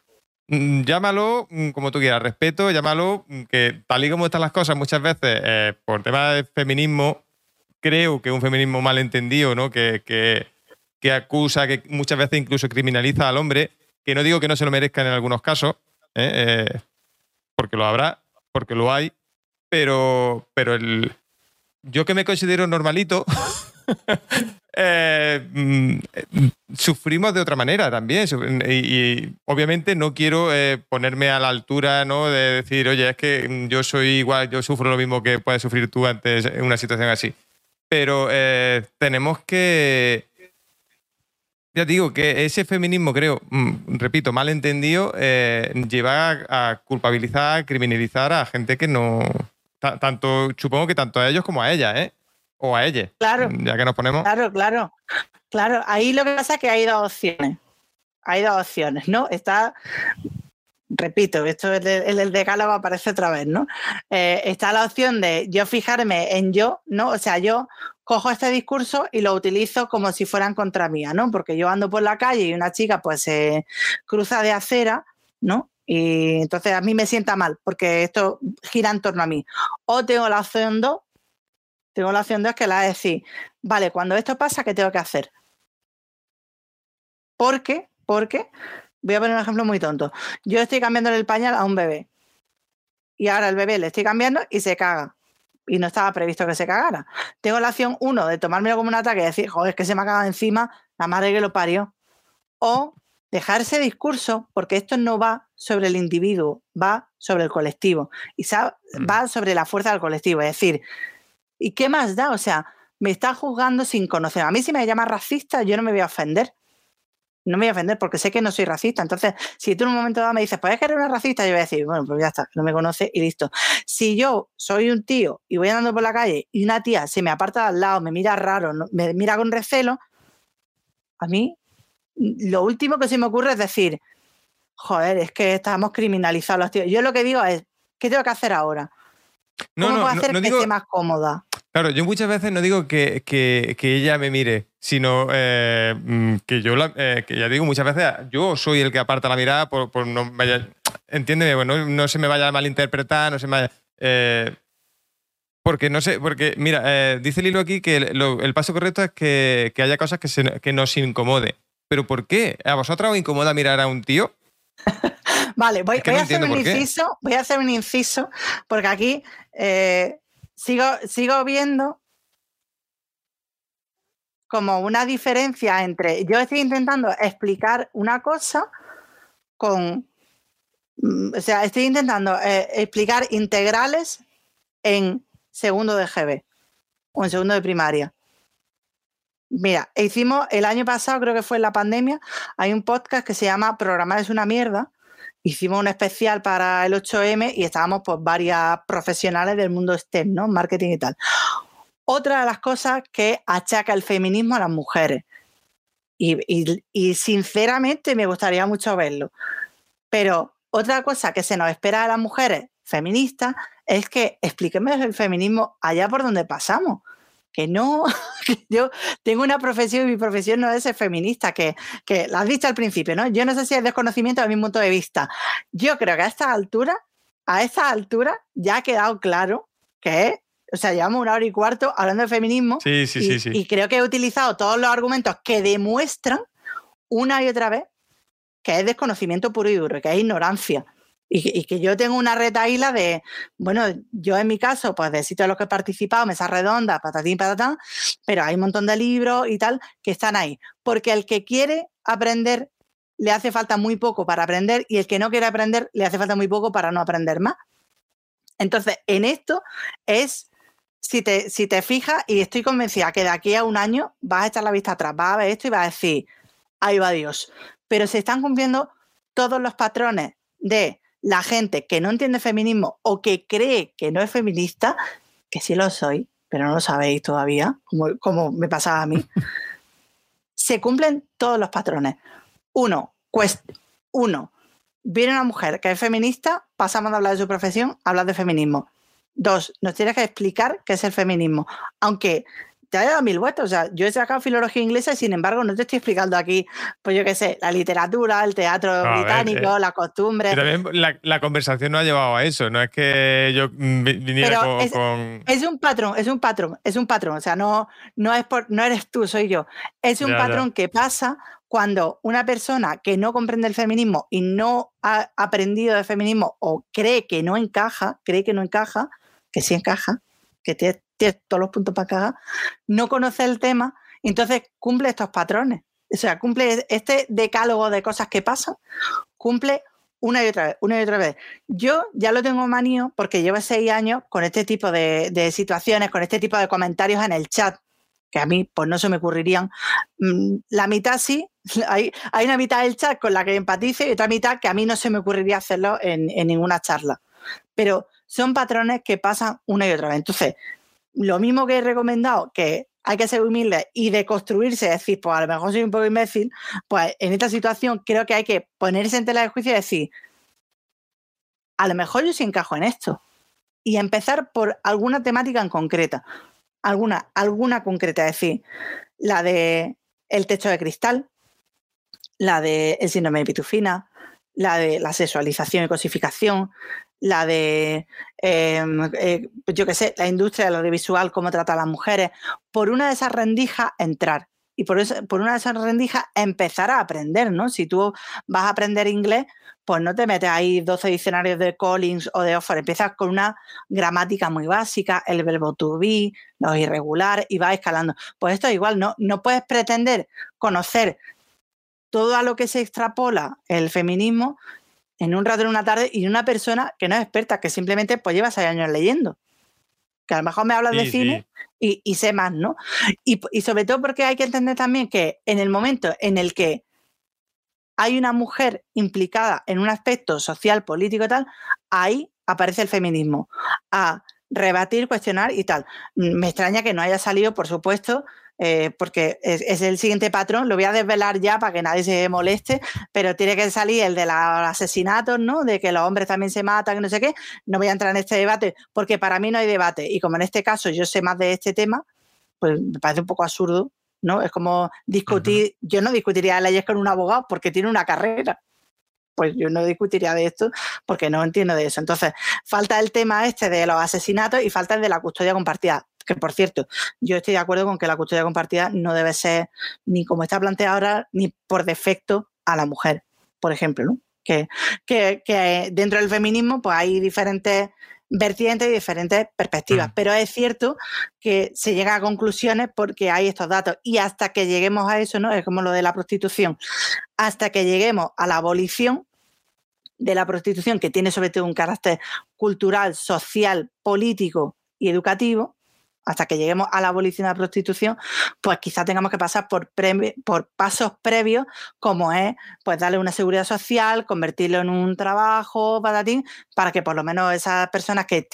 mm, llámalo mm, como tú quieras, respeto, llámalo mm, que tal y como están las cosas muchas veces eh, por tema de feminismo, creo que un feminismo mal entendido, ¿no? que que acusa, que muchas veces incluso criminaliza al hombre, que no digo que no se lo merezca en algunos casos, ¿eh? Eh, porque lo habrá, porque lo hay, pero, pero el, yo que me considero normalito, eh, mm, sufrimos de otra manera también. Y, obviamente no quiero ponerme a la altura ¿no? de decir, oye, es que yo soy igual, yo sufro lo mismo que puedes sufrir tú ante una situación así. Pero tenemos que ya digo que ese feminismo, creo, mm, repito, mal entendido, eh, lleva a, culpabilizar, a criminalizar a gente que no. Tanto, supongo que tanto a ellos como a ella, ¿eh? O a ella. Claro. Ya que nos ponemos. Claro, claro. Claro, ahí lo que pasa es que hay dos opciones. Hay dos opciones, ¿no? Está repito, esto es el, el decálogo aparece otra vez, ¿no? Eh, está la opción de yo fijarme en yo, ¿no? O sea, yo cojo este discurso y lo utilizo como si fueran contra mía, ¿no? Porque yo ando por la calle y una chica pues se cruza de acera, ¿no? Y entonces a mí me sienta mal porque esto gira en torno a mí. O tengo la opción 2, tengo la opción 2 que la de decir, vale, cuando esto pasa, ¿qué tengo que hacer? Porque, porque Voy a poner un ejemplo muy tonto. Yo estoy cambiándole el pañal a un bebé. Y ahora el bebé le estoy cambiando y se caga. Y no estaba previsto que se cagara. Tengo la acción uno de tomármelo como un ataque y decir, joder, es que se me ha cagado encima la madre que lo parió. O dejar ese discurso, porque esto no va sobre el individuo, va sobre el colectivo. Y mm. va sobre la fuerza del colectivo. Es decir, ¿y qué más da? O sea, me está juzgando sin conocer. A mí si me llama racista, yo no me voy a ofender no me voy a ofender porque sé que no soy racista. Entonces, si tú en un momento dado me dices, pues es que eres una racista, yo voy a decir, bueno, pues ya está, no me conoce y listo. Si yo soy un tío y voy andando por la calle y una tía se me aparta al lado, me mira raro, me mira con recelo, a mí lo último que se me ocurre es decir, joder, es que estamos criminalizados los tíos. Yo lo que digo es, ¿qué tengo que hacer ahora? ¿Cómo no, no, puedo hacer que esté más cómoda? Claro, yo muchas veces no digo que, ella me mire, sino eh, mm, que yo, eh, que ya digo muchas veces, yo soy el que aparta la mirada por, no vaya, entiéndeme, bueno, no se me vaya a malinterpretar, no se me vaya... Eh, porque no sé, porque mira, dice Lilo aquí que el, paso correcto es que, haya cosas que, se, que nos incomode. ¿Pero por qué? ¿A vosotros os incomoda mirar a un tío? vale, voy, a hacer un inciso, voy a hacer un inciso, porque aquí sigo, sigo viendo como una diferencia entre yo estoy intentando explicar una cosa con, mm, o sea, estoy intentando eh, explicar integrales en segundo de GB o en segundo de primaria. Mira, hicimos el año pasado, creo que fue en la pandemia, hay un podcast que se llama Programar es una mierda, hicimos un especial para el 8M y estábamos pues varias profesionales del mundo STEM, ¿no? Marketing y tal. Otra de las cosas que achaca el feminismo a las mujeres. Y, sinceramente me gustaría mucho verlo. Pero otra cosa que se nos espera a las mujeres feministas es que expliquemos el feminismo allá por donde pasamos que no, yo tengo una profesión y mi profesión no es ser feminista, que, que la has visto al principio, ¿no? Yo no sé si es desconocimiento de mi punto de vista. Yo creo que a esta altura, a esta altura, ya ha quedado claro que o sea, llevamos una hora y cuarto hablando de feminismo. Sí, sí, y, sí, y creo que he utilizado todos los argumentos que demuestran una y otra vez que es desconocimiento puro y duro, que es ignorancia. Y, que yo tengo una retaíla de, bueno, yo en mi caso, pues de sitios en los que he participado, mesa redonda, patatín, patatán, pero hay un montón de libros y tal que están ahí. Porque el que quiere aprender le hace falta muy poco para aprender y el que no quiere aprender le hace falta muy poco para no aprender más. Entonces, en esto es, si te, si te fijas, y estoy convencida que de aquí a un año vas a echar la vista atrás, vas a ver esto y vas a decir, ahí va Dios. Pero se están cumpliendo todos los patrones de la gente que no entiende feminismo o que cree que no es feminista, que sí lo soy, pero no lo sabéis todavía, como, como me pasaba a mí, se cumplen todos los patrones. Uno, uno, viene una mujer que es feminista, pasamos de hablar de su profesión a hablar de feminismo. Dos, nos tienes que explicar qué es el feminismo. Aunque te haya dado mil vueltas. O sea, yo he sacado filología inglesa y sin embargo no te estoy explicando aquí, pues yo qué sé, la literatura, el teatro británico, la costumbre. también la, conversación no ha llevado a eso, no es que yo viniera con, es, un patrón, es un patrón, es un patrón. O sea, no, no, es por, no eres tú, soy yo. Es un patrón que pasa cuando una persona que no comprende el feminismo y no ha aprendido de feminismo o cree que no encaja, cree que no encaja, que sí encaja, que todos los puntos para cagar, no conoce el tema Entonces cumple estos patrones. O sea, cumple este decálogo de cosas que pasan, cumple una y otra vez, una y otra vez. Yo ya lo tengo manío porque llevo seis años con este tipo de, situaciones, con este tipo de comentarios en el chat, que a mí pues no se me ocurrirían. Mm, la mitad sí, hay, hay una mitad del chat con la que empatice y otra mitad que a mí no se me ocurriría hacerlo en, en ninguna charla. Pero son patrones que pasan una y otra vez. Entonces, lo mismo que he recomendado, que hay que ser humilde y deconstruirse, decir, pues a lo mejor soy un poco imbécil, pues en esta situación creo que hay que ponerse en tela de juicio y decir, a lo mejor yo sí encajo en esto. Y empezar por alguna temática en concreta. Alguna, alguna concreta, es decir, la de el techo de cristal, la de el síndrome de pitufina, la de la sexualización y cosificación, la de, em, eh, pues yo qué sé, la industria del audiovisual, cómo trata a las mujeres, por una de esas rendijas entrar. Y por, por una de esas rendijas empezar a aprender, ¿no? Si tú vas a aprender inglés, pues no te metes ahí 12 diccionarios de Collins o de Oxford, empiezas con una gramática muy básica, el verbo to be, los irregulares, y vas escalando. Pues esto es igual, ¿no? No puedes pretender conocer todo a lo que se extrapola el feminismo en un rato, en una tarde, y una persona que no es experta, que simplemente pues lleva seis años leyendo. Que a lo mejor me habla de cine y, sé más, ¿no? Y, y sobre todo porque hay que entender también que en el momento en el que hay una mujer implicada en un aspecto social, político y tal, ahí aparece el feminismo. A rebatir, cuestionar y tal. Me extraña que no haya salido, por supuesto, eh, porque es, el siguiente patrón, lo voy a desvelar ya para que nadie se moleste, pero tiene que salir el de los asesinatos, ¿no? De que los hombres también se matan, que no sé qué. No voy a entrar en este debate, porque para mí no hay debate. Y como en este caso yo sé más de este tema, pues me parece un poco absurdo, ¿no? Es como discutir, yo no discutiría leyes con un abogado porque tiene una carrera pues yo no discutiría de esto porque no entiendo de eso. Entonces, falta el tema este de los asesinatos y falta el de la custodia compartida. Que por cierto, yo estoy de acuerdo con que la custodia compartida no debe ser ni como está planteada ahora, ni por defecto a la mujer, por ejemplo, ¿no? Que, que, dentro del feminismo pues hay diferentes vertientes y diferentes perspectivas. Mm. Pero es cierto que se llega a conclusiones porque hay estos datos. Y hasta que lleguemos a eso, ¿no? Es como lo de la prostitución. Hasta que lleguemos a la abolición, de la prostitución, que tiene sobre todo un carácter cultural, social, político y educativo, hasta que lleguemos a la abolición de la prostitución, pues quizás tengamos que pasar por, por pasos previos, como es pues darle una seguridad social, convertirlo en un trabajo, patatín, para que por lo menos esas personas que,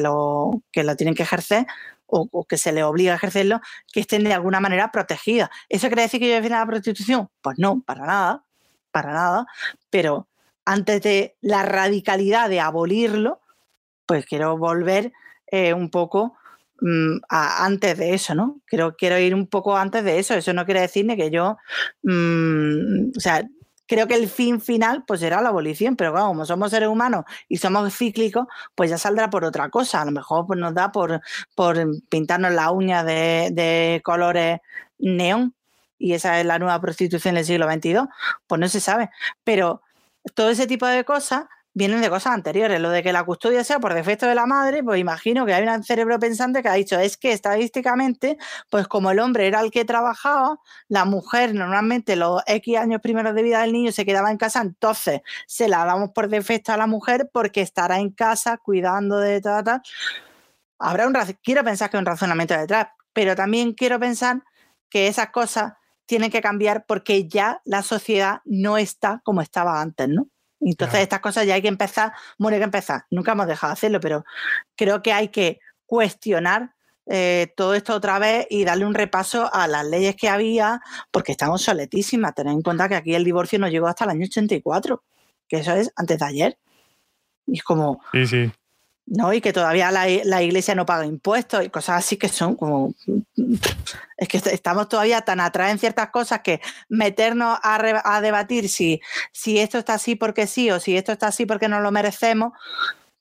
lo, que lo tienen que ejercer o, que se les obliga a ejercerlo, que estén de alguna manera protegidas. ¿Eso quiere decir que yo defienda la prostitución? Pues no, para nada, para nada, pero antes de la radicalidad de abolirlo, pues quiero volver eh, un poco mm, antes de eso, ¿no? Quiero, quiero ir un poco antes de eso. Eso no quiere decir ni que yo, mm, o sea, creo que el fin final pues será la abolición, pero como somos seres humanos y somos cíclicos, pues ya saldrá por otra cosa. A lo mejor pues, nos da por, por pintarnos la uña de, de colores neón y esa es la nueva prostitución del siglo XXII, pues no se sabe. Pero todo ese tipo de cosas vienen de cosas anteriores. Lo de que la custodia sea por defecto de la madre, pues imagino que hay un cerebro pensante que ha dicho, es que estadísticamente, pues como el hombre era el que trabajaba, la mujer normalmente los X años primeros de vida del niño se quedaba en casa, entonces se la damos por defecto a la mujer porque estará en casa cuidando de tal, tal. Habrá un quiero pensar que hay un razonamiento detrás, pero también quiero pensar que esas cosas tienen que cambiar porque ya la sociedad no está como estaba antes, ¿no? Entonces estas cosas ya hay que empezar, bueno, hay que empezar, nunca hemos dejado de hacerlo, pero creo que hay que cuestionar eh, todo esto otra vez y darle un repaso a las leyes que había, porque estamos soletísimas. Tened en cuenta que aquí el divorcio no llegó hasta el año 84, que eso es antes de ayer. Y es como, sí, sí. ¿No? Y que todavía la, iglesia no paga impuestos y cosas así que son como... Es que estamos todavía tan atrás en ciertas cosas que meternos a, debatir si, si esto está así porque sí o si esto está así porque no lo merecemos,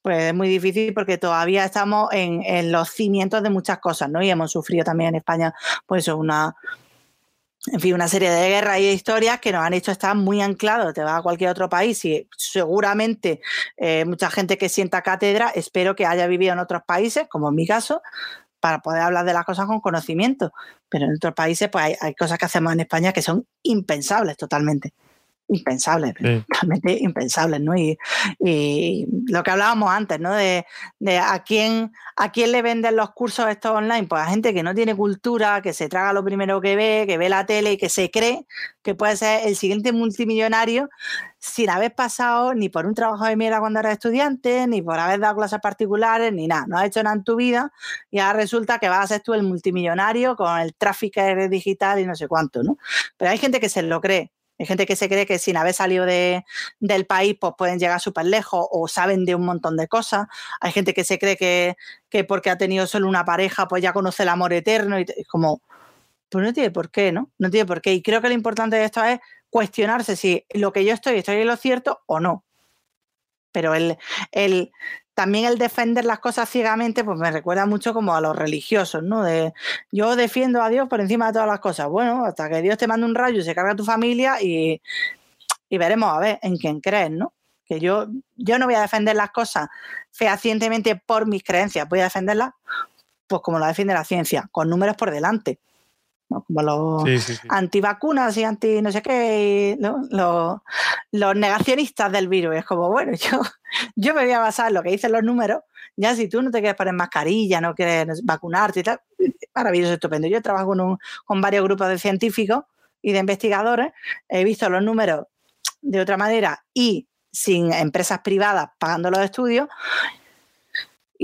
pues es muy difícil porque todavía estamos en, en los cimientos de muchas cosas, ¿no? Y hemos sufrido también en España, pues una en fin, una serie de guerras y de historias que nos han hecho estar muy anclados. Te vas a cualquier otro país y seguramente eh, mucha gente que sienta cátedra, espero que haya vivido en otros países, como en mi caso, para poder hablar de las cosas con conocimiento. Pero en otros países, pues hay, hay cosas que hacemos en España que son impensables totalmente impensables, realmente impensables, ¿no? Y, lo que hablábamos antes, ¿no? De, a quién a quién le venden los cursos estos online, pues a gente que no tiene cultura, que se traga lo primero que ve, que ve la tele y que se cree que puede ser el siguiente multimillonario sin haber pasado ni por un trabajo de mierda cuando eras estudiante, ni por haber dado clases particulares, ni nada. No has hecho nada en tu vida y ahora resulta que vas a ser tú el multimillonario con el tráfico digital y no sé cuánto, ¿no? Pero hay gente que se lo cree hay gente que se cree que sin haber salido de, del país pues pueden llegar súper lejos o saben de un montón de cosas. Hay gente que se cree que, que, porque ha tenido solo una pareja pues ya conoce el amor eterno y es como, pues no tiene por qué, ¿no? No tiene por qué. Y creo que lo importante de esto es cuestionarse si lo que yo estoy estoy en lo cierto o no. Pero el, el, también el defender las cosas ciegamente, pues me recuerda mucho como a los religiosos, ¿no? De yo defiendo a Dios por encima de todas las cosas. Bueno, hasta que Dios te mande un rayo y se carga a tu familia y, veremos a ver en quién crees, ¿no? Que yo, yo no voy a defender las cosas fehacientemente por mis creencias, voy a defenderlas pues como la defiende la ciencia, con números por delante como los antivacunas y anti no sé qué, los, negacionistas del virus. Es como, bueno, yo, yo me voy a basar en lo que dicen los números. Ya si tú no te quieres poner mascarilla, no quieres vacunarte y tal, maravilloso, estupendo. Yo trabajo con, con varios grupos de científicos y de investigadores, he visto los números de otra manera y sin empresas privadas pagando los estudios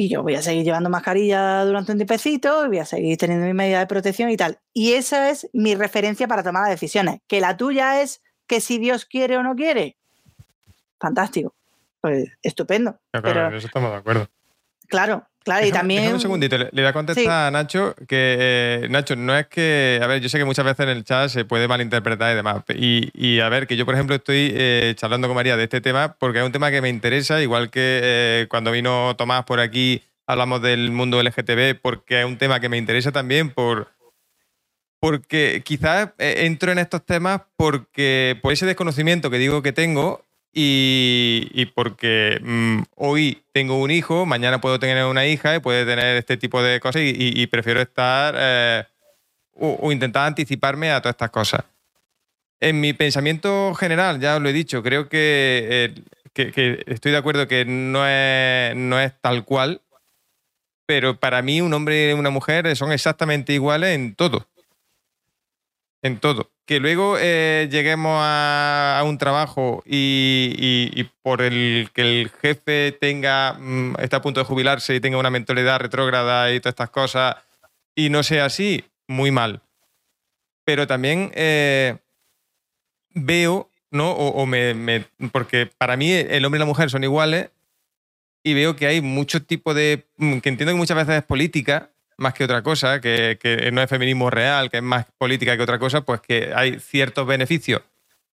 y yo voy a seguir llevando mascarilla durante un tipecito, y voy a seguir teniendo mi medida de protección y tal. Y esa es mi referencia para tomar las decisiones. Que la tuya es que si Dios quiere o no quiere, fantástico. Pues estupendo. Claro, eso estamos de acuerdo. Claro, Claro, y también. un segundito, le, voy a contestar a Nacho que, eh, Nacho, no es que. A ver, yo sé que muchas veces en el chat se puede malinterpretar y demás. Y, a ver, que yo, por ejemplo, estoy eh, charlando con María de este tema porque es un tema que me interesa, igual que eh, cuando vino Tomás por aquí hablamos del mundo LGTB, porque es un tema que me interesa también por. Porque quizás entro en estos temas porque por ese desconocimiento que digo que tengo y, porque mm, hoy tengo un hijo, mañana puedo tener una hija y puede tener este tipo de cosas y, prefiero estar eh, o, intentar anticiparme a todas estas cosas. En mi pensamiento general, ya os lo he dicho, creo que, que, estoy de acuerdo que no es, no es tal cual, pero para mí un hombre y una mujer son exactamente iguales en todo. En todo que luego eh, lleguemos a, un trabajo y, por el que el jefe tenga mm, está a punto de jubilarse y tenga una mentalidad retrógrada y todas estas cosas y no sea así, muy mal. Pero también eh, veo, ¿no? O, me, porque para mí el hombre y la mujer son iguales y veo que hay muchos tipos de, mm, que entiendo que muchas veces es política, más que otra cosa, que, no es feminismo real, que es más política que otra cosa, pues que hay ciertos beneficios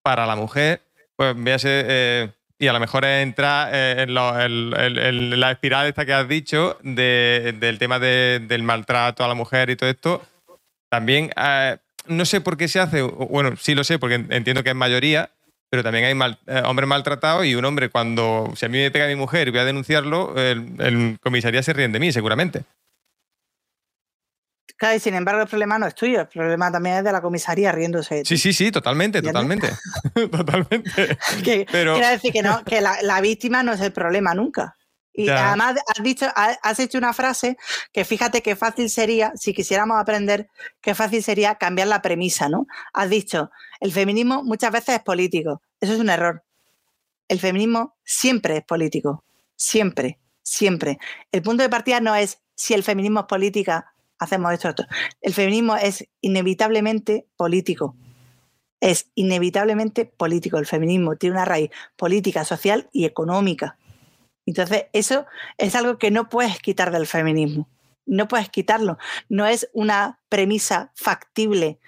para la mujer, pues véase, eh, y a lo mejor entra eh, en, la espiral esta que has dicho del tema del maltrato a la mujer y todo esto. También, eh, no sé por qué se hace, bueno, sí lo sé, porque entiendo que es mayoría, pero también hay mal, hombres maltratados y un hombre cuando, si a mí me pega a mi mujer y voy a denunciarlo, el, el comisaría se ríen de mí, seguramente. Claro, y sin embargo el problema no es tuyo, el problema también es de la comisaría riéndose. Sí, sí, sí, totalmente, totalmente. totalmente. Quiero decir que, no, que la, víctima no es el problema nunca. Y además has, dicho, has hecho una frase que fíjate qué fácil sería, si quisiéramos aprender, qué fácil sería cambiar la premisa, ¿no? Has dicho, el feminismo muchas veces es político. Eso es un error. El feminismo siempre es político. Siempre, siempre. El punto de partida no es si el feminismo es política hacemos esto, esto. El feminismo es inevitablemente político. Es inevitablemente político. El feminismo tiene una raíz política, social y económica. Entonces, eso es algo que no puedes quitar del feminismo. No puedes quitarlo. No es una premisa factible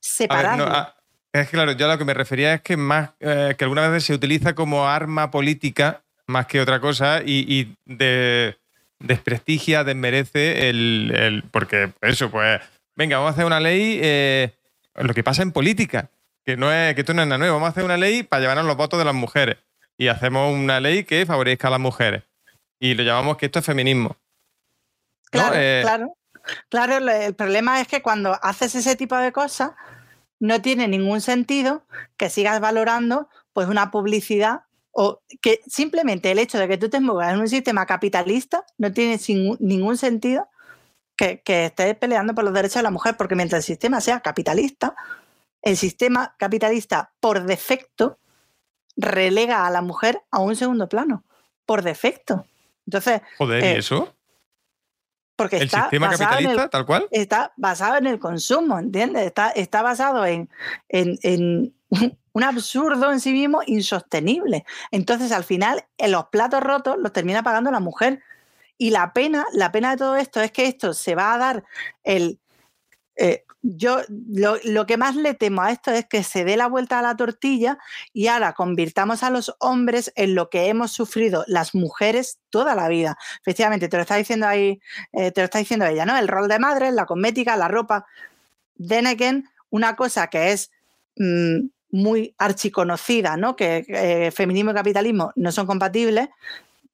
separarlo. Ah, es claro, yo a lo que me refería es que más eh, que algunas veces se utiliza como arma política más que otra cosa y de desprestigia, desmerece el, porque eso, pues, venga, vamos a hacer una ley, eh, lo que pasa en política, que no es que esto no es nada nuevo, vamos a hacer una ley para llevarnos los votos de las mujeres y hacemos una ley que favorezca a las mujeres y lo llamamos que esto es feminismo. Claro, eh, claro. Claro, el problema es que cuando haces ese tipo de cosas, no tiene ningún sentido que sigas valorando pues una publicidad o que simplemente el hecho de que tú te muevas en un sistema capitalista no tiene ningún sentido que, que estés peleando por los derechos de la mujer, porque mientras el sistema sea capitalista, el sistema capitalista por defecto relega a la mujer a un segundo plano, por defecto. Entonces. Joder, ¿y eh, eso? Porque ¿El sistema capitalista, tal cual? Está basado en el consumo, ¿entiendes? Está, está basado en, en, un absurdo en sí mismo insostenible. Entonces, al final, en los platos rotos los termina pagando la mujer. Y la pena, la pena de todo esto es que esto se va a dar el. Eh, yo lo, que más le temo a esto es que se dé la vuelta a la tortilla y ahora convirtamos a los hombres en lo que hemos sufrido las mujeres toda la vida. Efectivamente, te lo está diciendo ahí, eh, te lo está diciendo ella, ¿no? El rol de madre, la cosmética, la ropa. Then una cosa que es mm, muy archiconocida, ¿no? Que eh, feminismo y capitalismo no son compatibles,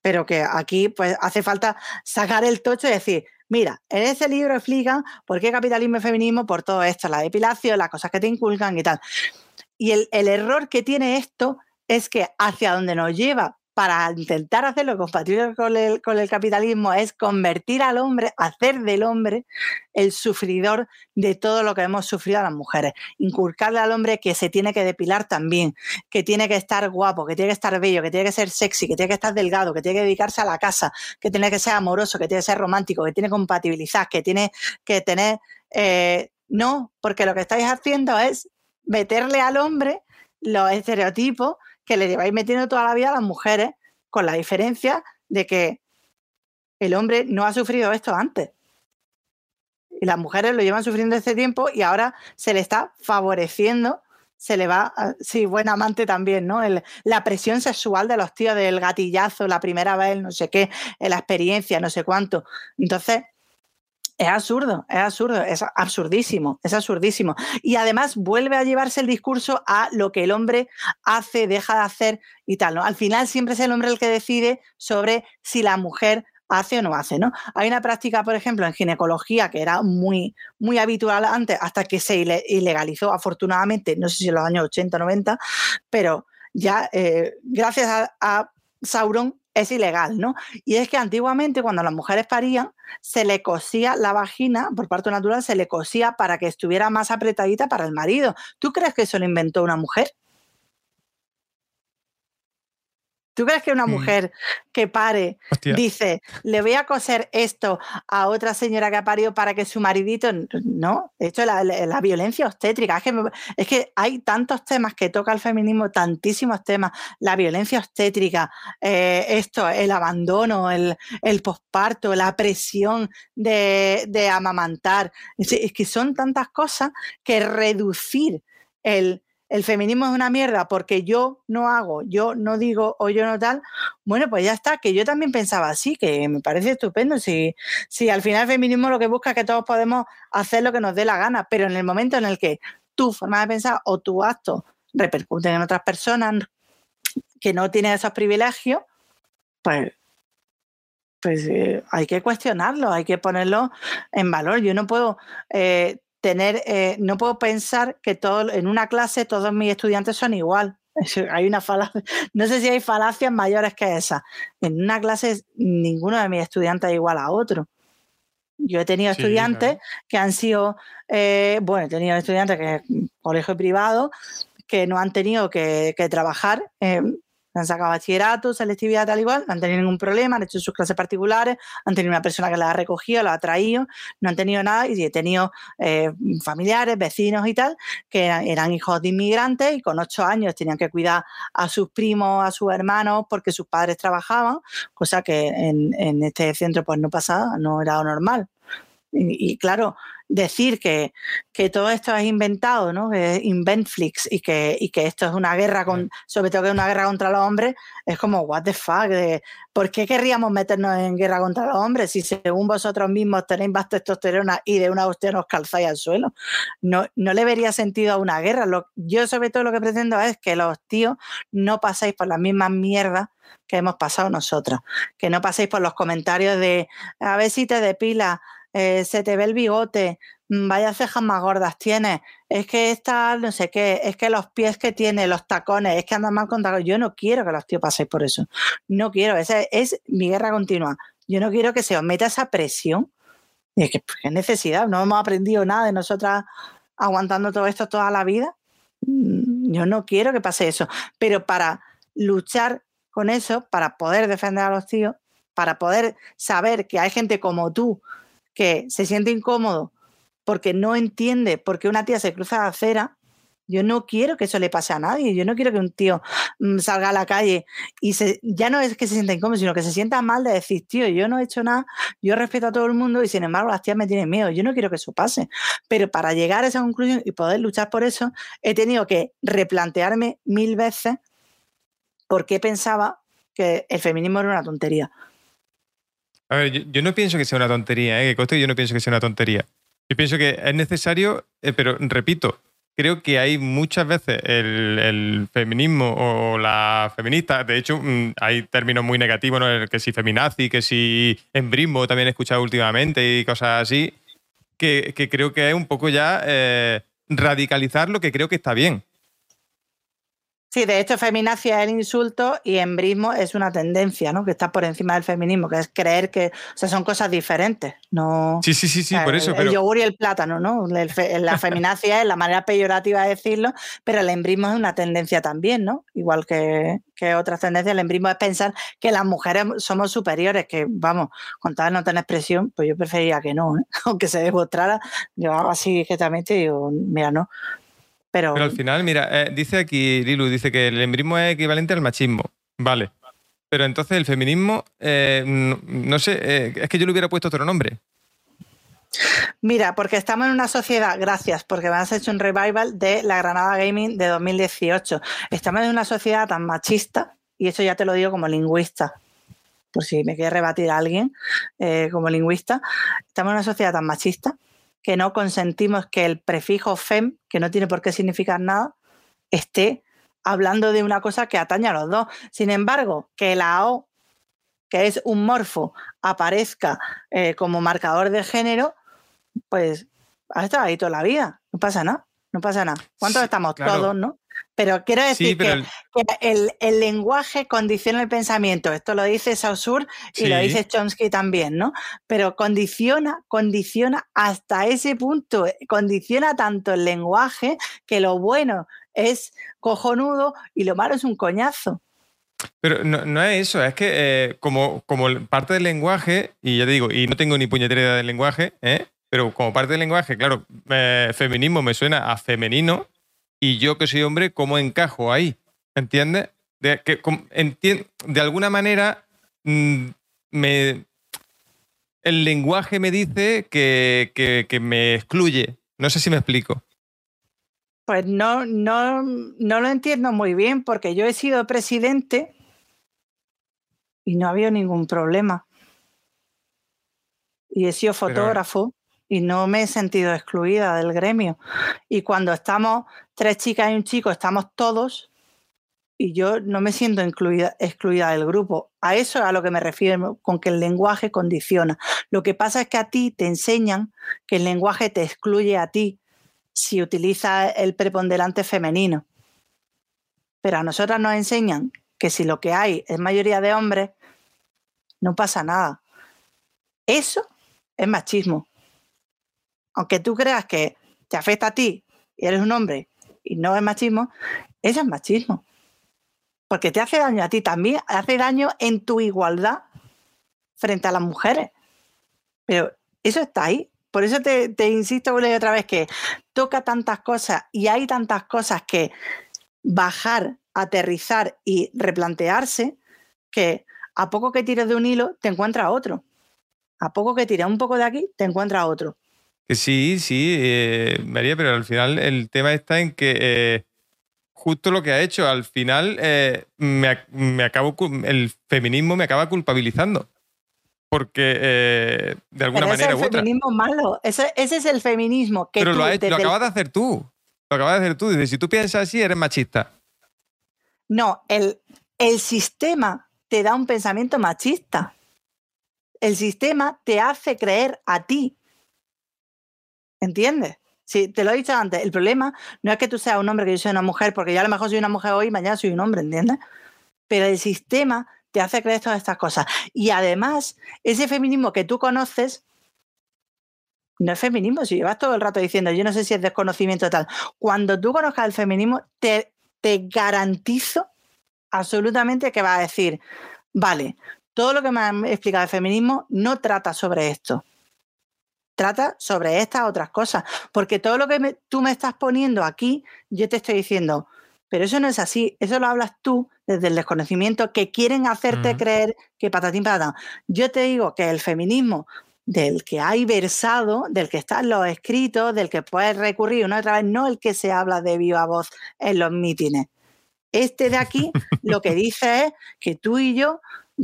pero que aquí pues hace falta sacar el tocho y decir, Mira, en ese libro explican por qué capitalismo y feminismo, por todo esto, la depilación, las cosas que te inculcan y tal. Y el, el error que tiene esto es que hacia donde nos lleva para intentar hacerlo compatible con el, con el capitalismo es convertir al hombre, hacer del hombre el sufridor de todo lo que hemos sufrido a las mujeres. Inculcarle al hombre que se tiene que depilar también, que tiene que estar guapo, que tiene que estar bello, que tiene que ser sexy, que tiene que estar delgado, que tiene que dedicarse a la casa, que tiene que ser amoroso, que tiene que ser romántico, que tiene que compatibilizar, que tiene que tener... Eh, no, porque lo que estáis haciendo es meterle al hombre los estereotipos que le lleváis metiendo toda la vida a las mujeres, con la diferencia de que el hombre no ha sufrido esto antes. Y las mujeres lo llevan sufriendo este tiempo y ahora se le está favoreciendo, se le va, sí, buen amante también, ¿no? la presión sexual de los tíos, del gatillazo, la primera vez, no sé qué, la experiencia, no sé cuánto. Entonces, es absurdo, es absurdo, es absurdísimo, es absurdísimo. Y además vuelve a llevarse el discurso a lo que el hombre hace, deja de hacer y tal, ¿no? Al final siempre es el hombre el que decide sobre si la mujer hace o no hace, ¿no? Hay una práctica, por ejemplo, en ginecología que era muy, muy habitual antes, hasta que se ilegalizó, afortunadamente, no sé si en los años 80, 90, pero ya eh, gracias a, a Sauron es ilegal, ¿no? Y es que antiguamente cuando las mujeres parían, se le cosía la vagina, por parto natural, se le cosía para que estuviera más apretadita para el marido. ¿Tú crees que eso lo inventó una mujer? ¿Tú crees que una mm. mujer que pare dice, le voy a coser esto a otra señora que ha parido para que su maridito... No, esto es la, violencia obstétrica. Es que, hay tantos temas que toca el feminismo, tantísimos temas. La violencia obstétrica, eh, esto, el abandono, el, el posparto, la presión de, amamantar. es que son tantas cosas que reducir el el feminismo es una mierda porque yo no hago, yo no digo o yo no tal, bueno, pues ya está, que yo también pensaba así, que me parece estupendo. Si, si al final el feminismo lo que busca es que todos podemos hacer lo que nos dé la gana, pero en el momento en el que tu forma de pensar o tu acto repercuten en otras personas que no tienen esos privilegios, pues pues eh, hay que cuestionarlo, hay que ponerlo en valor. Yo no puedo eh, tener, eh, no puedo pensar que todo, en una clase todos mis estudiantes son igual. Hay una falacia, no sé si hay falacias mayores que esa. En una clase ninguno de mis estudiantes es igual a otro. Yo he tenido estudiantes que han sido, eh, bueno, he tenido estudiantes que es colegio privado, que no han tenido que, trabajar. Eh, han sacado bachillerato, selectividad, tal igual, no han tenido ningún problema, han hecho sus clases particulares, han tenido una persona que la ha recogido, la ha traído, no han tenido nada y he tenido eh, familiares, vecinos y tal, que eran, hijos de inmigrantes y con ocho años tenían que cuidar a sus primos, a sus hermanos, porque sus padres trabajaban, cosa que en, en este centro pues no pasaba, no era normal. Y, claro, decir que, todo esto es inventado, ¿no? que es Inventflix y que, y que esto es una guerra, con, sobre todo que es una guerra contra los hombres, es como, what the fuck, ¿por qué querríamos meternos en guerra contra los hombres si según vosotros mismos tenéis más testosterona y de una hostia nos calzáis al suelo? No, no le vería sentido a una guerra. yo sobre todo lo que pretendo es que los tíos no paséis por las mismas mierdas que hemos pasado nosotros, que no paséis por los comentarios de a ver si te depilas eh, se te ve el bigote, mm, vaya cejas más gordas tienes, es que esta no sé qué, es que los pies que tiene, los tacones, es que andan mal con Yo no quiero que los tíos paséis por eso. No quiero, esa es mi guerra continua. Yo no quiero que se os meta esa presión. Y es que, pues, ¿qué necesidad? No hemos aprendido nada de nosotras aguantando todo esto toda la vida. Mm, yo no quiero que pase eso. Pero para luchar con eso, para poder defender a los tíos, para poder saber que hay gente como tú que se siente incómodo porque no entiende por qué una tía se cruza la acera, yo no quiero que eso le pase a nadie. Yo no quiero que un tío mm, salga a la calle y se, ya no es que se sienta incómodo, sino que se sienta mal de decir, tío, yo no he hecho nada, yo respeto a todo el mundo y sin embargo las tías me tienen miedo. Yo no quiero que eso pase. Pero para llegar a esa conclusión y poder luchar por eso, he tenido que replantearme mil veces por qué pensaba que el feminismo era una tontería. A ver, yo, no pienso que sea una tontería, ¿eh? que yo no pienso que sea una tontería. Yo pienso que es necesario, eh, pero repito, creo que hay muchas veces el, feminismo o la feminista, de hecho mm, hay términos muy negativos, ¿no? que si feminazi, que si embrismo también he escuchado últimamente y cosas así, que, creo que es un poco ya eh, radicalizar lo que creo que está bien. Sí, de hecho, feminacia es el insulto y embrismo es una tendencia, ¿no? Que está por encima del feminismo, que es creer que, o sea, son cosas diferentes. No, sí, sí, sí, sí, por eso. El, yogur y el plátano, ¿no? la feminacia es la manera peyorativa de decirlo, pero el embrismo es una tendencia también, ¿no? Igual que, otras tendencias, el embrismo es pensar que las mujeres somos superiores, que, vamos, con tal no tener expresión, pues yo preferiría que no, ¿eh? aunque se demostrara, yo hago así directamente y digo, mira, no pero, al final, mira, eh, dice aquí Lilu, dice que el embrismo es equivalente al machismo. Vale. Pero entonces el feminismo, eh, no, sé, eh, es que yo le hubiera puesto otro nombre. Mira, porque estamos en una sociedad, gracias, porque me has hecho un revival de la Granada Gaming de 2018. Estamos en una sociedad tan machista, y eso ya te lo digo como lingüista, por si me quiere rebatir a alguien como lingüista, estamos en una sociedad tan machista que no consentimos que el prefijo fem, que no tiene por qué significar nada, esté hablando de una cosa que atañe a los dos. Sin embargo, que la O, que es un morfo, aparezca eh, como marcador de género, pues ha estado ahí toda la vida. No pasa nada, no pasa nada. ¿Cuántos estamos todos, no? Pero quiero decir que, el... lenguaje condiciona el pensamiento. Esto lo dice Saussure y lo dice Chomsky también, ¿no? Pero condiciona, condiciona hasta ese punto, condiciona tanto el lenguaje que lo bueno es cojonudo y lo malo es un coñazo. Pero no, es eso, es que eh, como, como parte del lenguaje, y ya te digo, y no tengo ni puñetera del lenguaje, ¿eh? pero como parte del lenguaje, claro, eh, feminismo me suena a femenino, y yo que soy hombre, ¿cómo encajo ahí? ¿Entiendes? De, que, de alguna manera, mm, me, el lenguaje me dice que, me excluye. No sé si me explico. Pues no, no, no lo entiendo muy bien porque yo he sido presidente y no ha habido ningún problema. Y he sido fotógrafo y no me he sentido excluida del gremio. Y cuando estamos tres chicas y un chico, estamos todos y yo no me siento incluida, excluida del grupo. A eso es a lo que me refiero con que el lenguaje condiciona. Lo que pasa es que a ti te enseñan que el lenguaje te excluye a ti si utilizas el preponderante femenino. Pero a nosotras nos enseñan que si lo que hay es mayoría de hombres, no pasa nada. Eso es machismo aunque tú creas que te afecta a ti y eres un hombre y no es machismo, eso es machismo. Porque te hace daño a ti también, hace daño en tu igualdad frente a las mujeres. Pero eso está ahí. Por eso te, insisto una y otra vez que toca tantas cosas y hay tantas cosas que bajar, aterrizar y replantearse que a poco que tires de un hilo te encuentras otro. A poco que tires un poco de aquí te encuentras otro. Sí, sí, eh, María, pero al final el tema está en que eh, justo lo que ha hecho, al final eh, me, me, acabo, el feminismo me acaba culpabilizando. Porque de alguna manera. Es el feminismo malo. Ese, ese, es el feminismo que. Pero lo, acabas de hacer tú. Lo acabas de hacer tú. Dices, si tú piensas así, eres machista. No, el, el sistema te da un pensamiento machista. El sistema te hace creer a ti ¿Entiendes? Si te lo he dicho antes, el problema no es que tú seas un hombre, que yo soy una mujer, porque yo a lo mejor soy una mujer hoy y mañana soy un hombre, ¿entiendes? Pero el sistema te hace creer todas estas cosas. Y además, ese feminismo que tú conoces no es feminismo, si llevas todo el rato diciendo, yo no sé si es desconocimiento tal. Cuando tú conozcas el feminismo, te, te garantizo absolutamente que vas a decir, vale, todo lo que me han explicado el feminismo no trata sobre esto. Trata sobre estas otras cosas. Porque todo lo que tú me estás poniendo aquí, yo te estoy diciendo, pero eso no es así. Eso lo hablas tú desde el desconocimiento que quieren hacerte creer que patatín patatán. Yo te digo que el feminismo del que hay versado, del que están los escritos, del que puedes recurrir una otra vez, no el que se habla de viva voz en los mítines. Este de aquí lo que dice es que tú y yo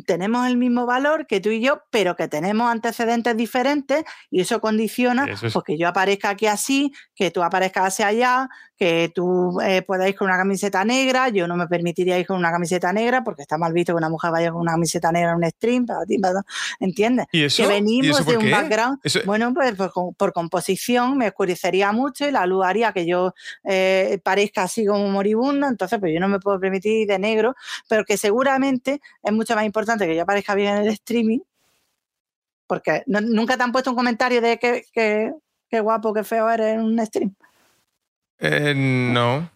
tenemos el mismo valor que tú y yo, pero que tenemos antecedentes diferentes y eso condiciona pues, que yo aparezca aquí así, que tú aparezcas hacia allá, que tú eh, puedas ir con una camiseta negra, yo no me permitiría ir con una camiseta negra porque está mal visto que una mujer vaya con una camiseta negra en un stream, ¿entiendes? ¿Y eso? Que venimos de un background, bueno, pues por, composición me oscurecería mucho y la luz haría que yo eh, parezca así como moribunda, entonces pues yo no me puedo permitir ir de negro, pero que seguramente es mucho más importante que yo aparezca bien en el streaming, porque nunca te han puesto un comentario de que, que, guapo, que feo eres en un stream. Eh, no.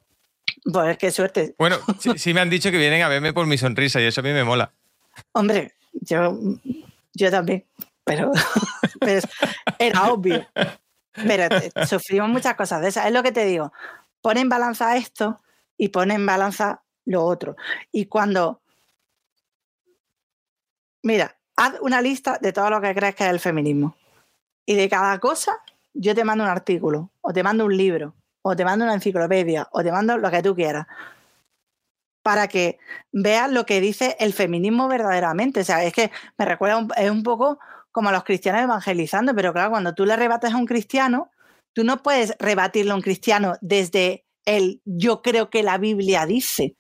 Pues qué suerte. Bueno, sí, me han dicho que vienen a verme por mi sonrisa y eso a mí me mola. Hombre, yo, yo también, pero, era obvio. Pero sufrimos muchas cosas de esas. Es lo que te digo. Pon en balanza esto y pon en balanza lo otro. Y cuando. Mira, haz una lista de todo lo que crees que es el feminismo. Y de cada cosa, yo te mando un artículo o te mando un libro o te mando una enciclopedia, o te mando lo que tú quieras, para que veas lo que dice el feminismo verdaderamente. O sea, es que me recuerda, es un poco como a los cristianos evangelizando, pero claro, cuando tú le rebates a un cristiano, tú no puedes rebatirle a un cristiano desde el yo creo que la Biblia dice.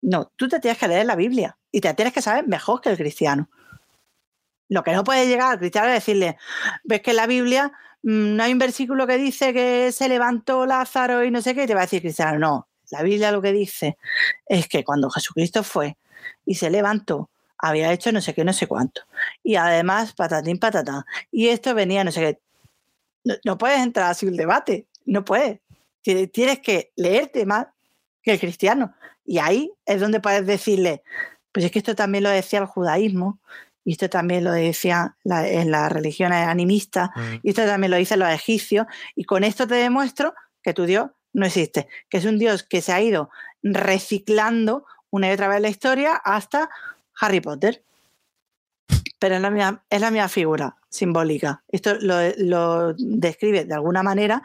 No, tú te tienes que leer la Biblia y te tienes que saber mejor que el cristiano. Lo que no puede llegar al cristiano es decirle, ves que la Biblia Mm, no hay un versículo que dice que se levantó Lázaro y no sé qué, y te va a decir Cristiano, no, la Biblia lo que dice es que cuando Jesucristo fue y se levantó, había hecho no sé qué, no sé cuánto. Y además, patatín, patatán. Y esto venía, no sé qué. No, puedes entrar así un debate, no puedes. Tienes que leerte más que el cristiano. Y ahí es donde puedes decirle, pues es que esto también lo decía el judaísmo, y esto también lo decía en las religiones animistas, mm. y esto también lo dicen los egipcios, y con esto te demuestro que tu Dios no existe, que es un Dios que se ha ido reciclando una y otra vez la historia hasta Harry Potter. Pero es la misma, es la figura simbólica. Esto lo, describe de alguna manera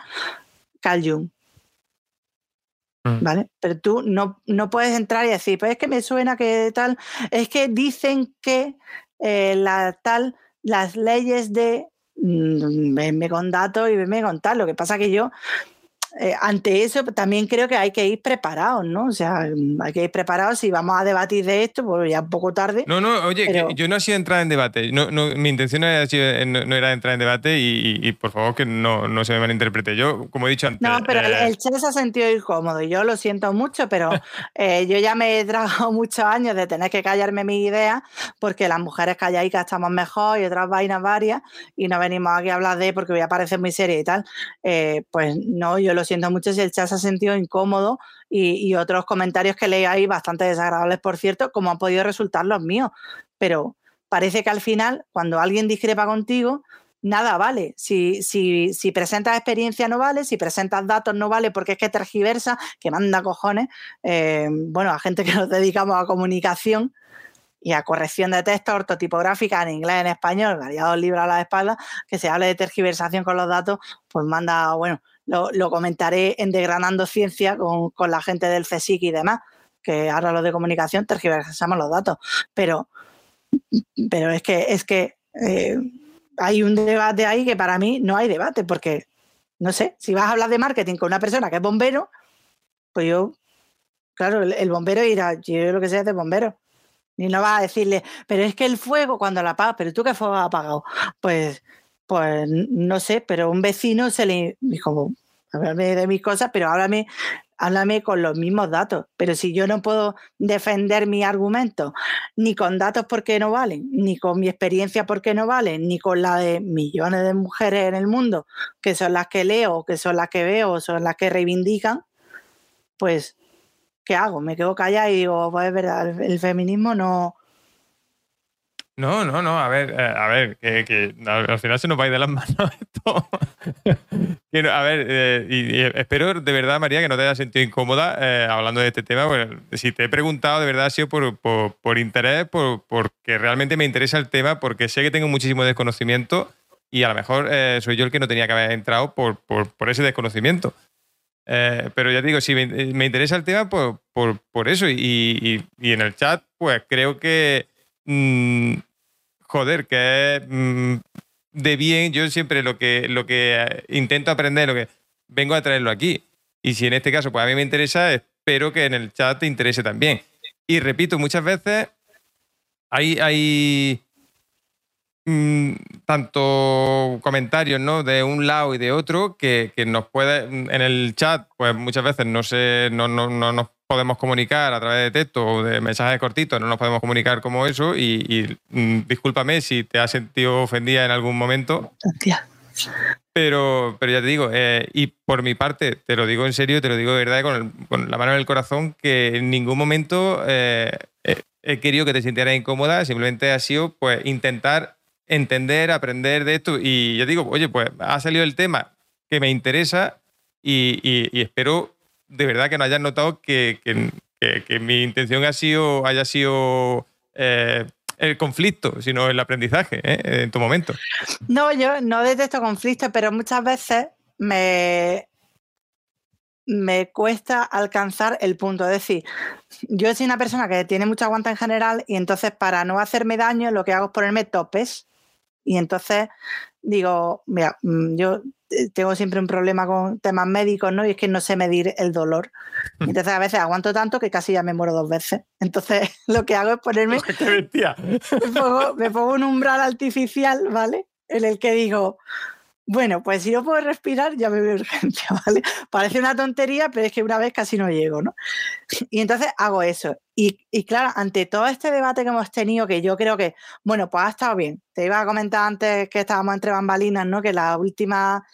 Carl Jung. Mm. ¿Vale? Pero tú no, no puedes entrar y decir, pues es que me suena que tal, es que dicen que eh, la, tal, las leyes de mm, venme con datos y venme con tal. Lo que pasa que yo eh, ante eso también creo que hay que ir preparados, ¿no? O sea, hay que ir preparados si vamos a debatir de esto, pues ya un poco tarde. No, no, oye, yo no he sido entrar en debate. No, mi intención no era, eh, no, era, entrar en debate y, por favor que no, no, se me malinterprete. Yo, como he dicho antes. No, pero el, eh, chat se ha sentido incómodo y yo lo siento mucho, pero yo ya me he tragado muchos años de tener que callarme mis ideas porque las mujeres calladicas estamos mejor y otras vainas varias y no venimos aquí a hablar de porque voy a parecer muy seria y tal. pues no, yo lo lo siento mucho si el chat se ha sentido incómodo y, otros comentarios que leí ahí bastante desagradables, por cierto, como han podido resultar los míos. Pero parece que al final, cuando alguien discrepa contigo, nada vale. Si, si, si, presentas experiencia no vale, si presentas datos no vale porque es que tergiversa, que manda cojones. Eh, bueno, a gente que nos dedicamos a comunicación y a corrección de texto ortotipográfica en inglés, en español, variados libros a la espalda, que se hable de tergiversación con los datos, pues manda, bueno, lo, comentaré en Degranando Ciencia con, la gente del CSIC y demás, que ahora lo de comunicación tergiversamos los datos. Pero, pero es que, es que eh, hay un debate ahí que para mí no hay debate, porque, no sé, si vas a hablar de marketing con una persona que es bombero, pues yo, claro, el, bombero irá, yo lo que sé es de bombero. Y no vas a decirle, pero es que el fuego cuando la apagas, pero tú qué fuego has apagado. Pues pues no sé, pero un vecino se le dijo, háblame de mis cosas, pero háblame, háblame con los mismos datos. Pero si yo no puedo defender mi argumento, ni con datos porque no valen, ni con mi experiencia porque no valen, ni con la de millones de mujeres en el mundo, que son las que leo, que son las que veo, son las que reivindican, pues, ¿qué hago? Me quedo callada y digo, pues es verdad, el feminismo no, no, no, no, a ver, eh, a ver, que, al final se nos va a ir de las manos esto. a ver, eh, y, espero de verdad, María, que no te hayas sentido incómoda eh, hablando de este tema. Bueno, si te he preguntado, de verdad ha sido por, por, interés, por, porque realmente me interesa el tema, porque sé que tengo muchísimo desconocimiento y a lo mejor soy yo el que no tenía que haber entrado por, por ese desconocimiento. pero ya te digo, si me, interesa el tema, por, por eso. Y, y, en el chat, pues creo que. Mm, joder, que es mm, de bien, yo siempre lo que, lo que eh, intento aprender, lo que vengo a traerlo aquí. Y si en este caso, pues a mí me interesa, espero que en el chat te interese también. Y repito, muchas veces hay, hay mm, tanto comentarios ¿no? de un lado y de otro que, nos puede, en el chat, pues muchas veces no, se, no, no, no nos podemos comunicar a través de texto o de mensajes cortitos, no nos podemos comunicar como eso y, mm, discúlpame si te has sentido ofendida en algún momento. Pero, pero ya te digo, eh, y por mi parte, te lo digo en serio, te lo digo de verdad con, la mano en el corazón, que en ningún momento eh, he querido que te sintieras incómoda, simplemente ha sido pues intentar entender, aprender de esto y yo digo, oye, pues ha salido el tema que me interesa y, y espero de verdad que no hayas notado que, mi intención ha sido, haya sido eh, el conflicto, sino el aprendizaje ¿eh? en tu momento. No, yo no detesto conflictos, pero muchas veces me, me cuesta alcanzar el punto. Es decir, yo soy una persona que tiene mucha aguanta en general y entonces para no hacerme daño lo que hago es ponerme topes. Y entonces digo, mira, mm, yo tengo siempre un problema con temas médicos, ¿no? Y es que no sé medir el dolor. Entonces a veces aguanto tanto que casi ya me muero dos veces. Entonces lo que hago es ponerme... me, pongo, me pongo un umbral artificial, ¿vale? En el que digo, bueno, pues si no puedo respirar, ya me veo urgencia, ¿vale? Parece una tontería, pero es que una vez casi no llego, ¿no? Y entonces hago eso. Y, claro, ante todo este debate que hemos tenido, que yo creo que, bueno, pues ha estado bien. Te iba a comentar antes que estábamos entre bambalinas, ¿no? Que la última,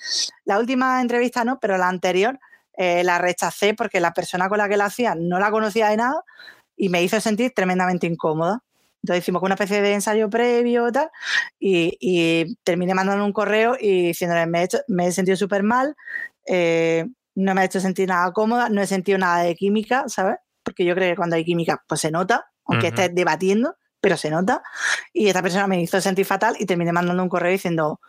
la última entrevista, ¿no? Pero la anterior eh, la rechacé porque la persona con la que la hacía no la conocía de nada y me hizo sentir tremendamente incómoda. Entonces hicimos una especie de ensayo previo tal, y, terminé mandando un correo y diciéndole, me he, hecho, me he sentido súper mal, eh, no me ha hecho sentir nada cómoda, no he sentido nada de química, ¿sabes? Porque yo creo que cuando hay química, pues se nota, aunque estés debatiendo, pero se nota. Y esta persona me hizo sentir fatal y terminé mandando un correo diciendo,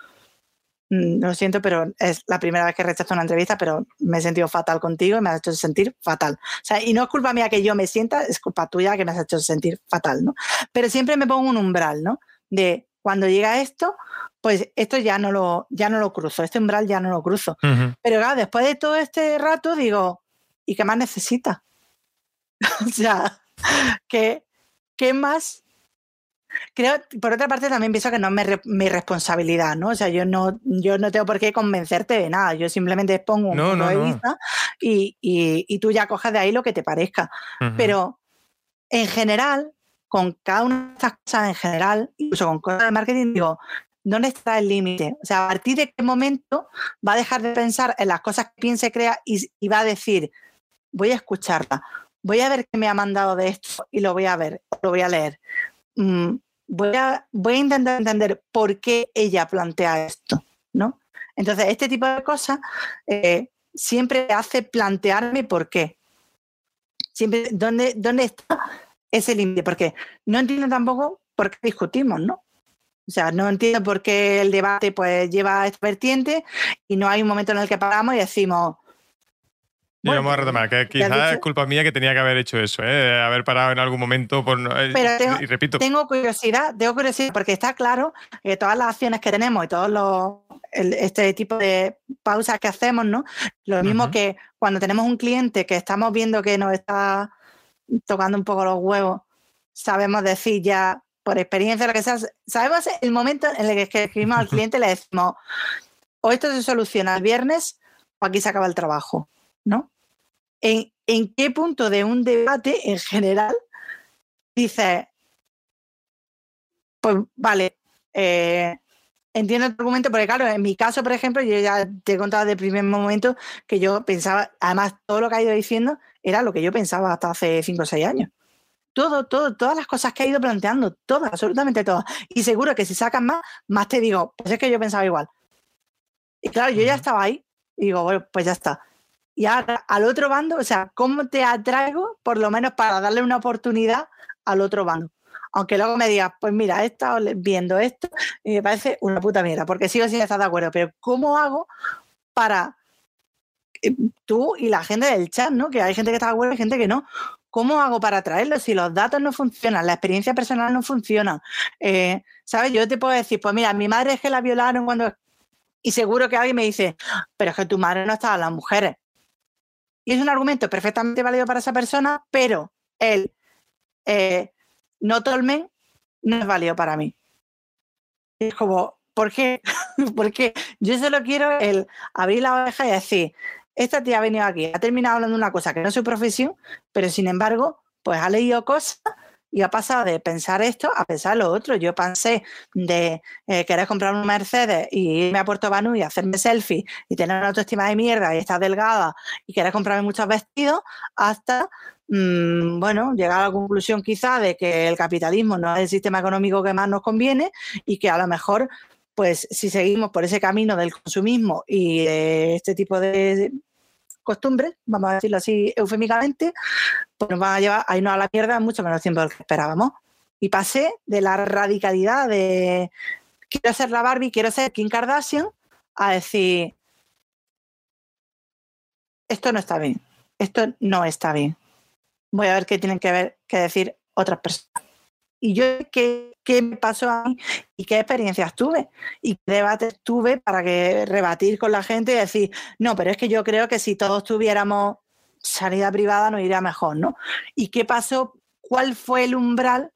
lo siento, pero es la primera vez que rechazo una entrevista, pero me he sentido fatal contigo y me has hecho sentir fatal. O sea, y no es culpa mía que yo me sienta, es culpa tuya que me has hecho sentir fatal, ¿no? Pero siempre me pongo un umbral, ¿no? De cuando llega esto, pues esto ya no lo, ya no lo cruzo, este umbral ya no lo cruzo. Pero claro, después de todo este rato digo, ¿y qué más necesita? o sea, ¿qué, ¿qué más Creo, por otra parte, también pienso que no es mi, responsabilidad, ¿no? O sea, yo no, yo no tengo por qué convencerte de nada. Yo simplemente expongo un punto de vista y, tú ya coges de ahí lo que te parezca. Pero en general, con cada una de estas cosas en general, incluso con cosas de marketing, digo, ¿dónde está el límite? O sea, a partir de qué momento va a dejar de pensar en las cosas que piense, crea y, y va a decir, voy a escucharla, voy a ver qué me ha mandado de esto y lo voy a ver, lo voy a leer Mm, voy, a, voy a intentar entender por qué ella plantea esto, ¿no? Entonces, este tipo de cosas eh, siempre hace plantearme por qué. Siempre, ¿dónde, dónde está ese límite? Porque no entiendo tampoco por qué discutimos, ¿no? O sea, no entiendo por qué el debate pues lleva a esta vertiente y no hay un momento en el que paramos y decimos, y vamos a retomar, que quizás es culpa mía que tenía que haber hecho eso, ¿eh? haber parado en algún momento. Por, eh, Pero y repito. Tengo curiosidad, tengo curiosidad, porque está claro que todas las acciones que tenemos y todos los este tipo de pausas que hacemos, ¿no? Lo mismo que cuando tenemos un cliente que estamos viendo que nos está tocando un poco los huevos, sabemos decir ya por experiencia, lo que sea, sabemos el momento en el que escribimos al cliente, le decimos, o esto se soluciona el viernes o aquí se acaba el trabajo, ¿no? ¿En, en qué punto de un debate en general dices, pues vale, eh, entiendo tu argumento, porque claro, en mi caso, por ejemplo, yo ya te he contado de primer momento que yo pensaba, además todo lo que ha ido diciendo era lo que yo pensaba hasta hace 5 o 6 años. Todo, todo, todas las cosas que ha ido planteando, todas, absolutamente todas. Y seguro que si sacas más, más te digo, pues es que yo pensaba igual. Y claro, yo ya estaba ahí y digo, bueno, pues ya está. Y ahora, al otro bando, o sea, ¿cómo te atraigo, por lo menos para darle una oportunidad al otro bando? Aunque luego me digas, pues mira, he estado viendo esto y me parece una puta mierda, porque sigo sin estar de acuerdo, pero ¿cómo hago para eh, tú y la gente del chat, ¿no? Que hay gente que está de acuerdo y gente que no. ¿Cómo hago para traerlo? Si los datos no funcionan, la experiencia personal no funciona. Eh, ¿Sabes? Yo te puedo decir, pues mira, mi madre es que la violaron cuando... Y seguro que alguien me dice, pero es que tu madre no estaba las mujeres. Y es un argumento perfectamente válido para esa persona, pero el eh, no tolmen no es válido para mí. Es como, ¿por qué? Porque yo solo quiero el abrir la oreja y decir, esta tía ha venido aquí, ha terminado hablando de una cosa que no es su profesión, pero sin embargo, pues ha leído cosas y ha pasado de pensar esto a pensar lo otro. Yo pensé de eh, querer comprar un Mercedes y irme a Puerto Banú y hacerme selfie y tener una autoestima de mierda y estar delgada y querer comprarme muchos vestidos hasta, mm, bueno, llegar a la conclusión quizá de que el capitalismo no es el sistema económico que más nos conviene y que a lo mejor pues si seguimos por ese camino del consumismo y de este tipo de costumbres, vamos a decirlo así eufémicamente, pues nos van a llevar a irnos a la mierda mucho menos tiempo del que esperábamos. Y pasé de la radicalidad de quiero ser la Barbie, quiero ser Kim Kardashian, a decir esto no está bien, esto no está bien. Voy a ver qué tienen que, ver, que decir otras personas. Y yo, ¿qué, ¿qué me pasó a mí y qué experiencias tuve? Y qué debates tuve para que rebatir con la gente y decir, no, pero es que yo creo que si todos tuviéramos sanidad privada nos iría mejor, ¿no? ¿Y qué pasó? ¿Cuál fue el umbral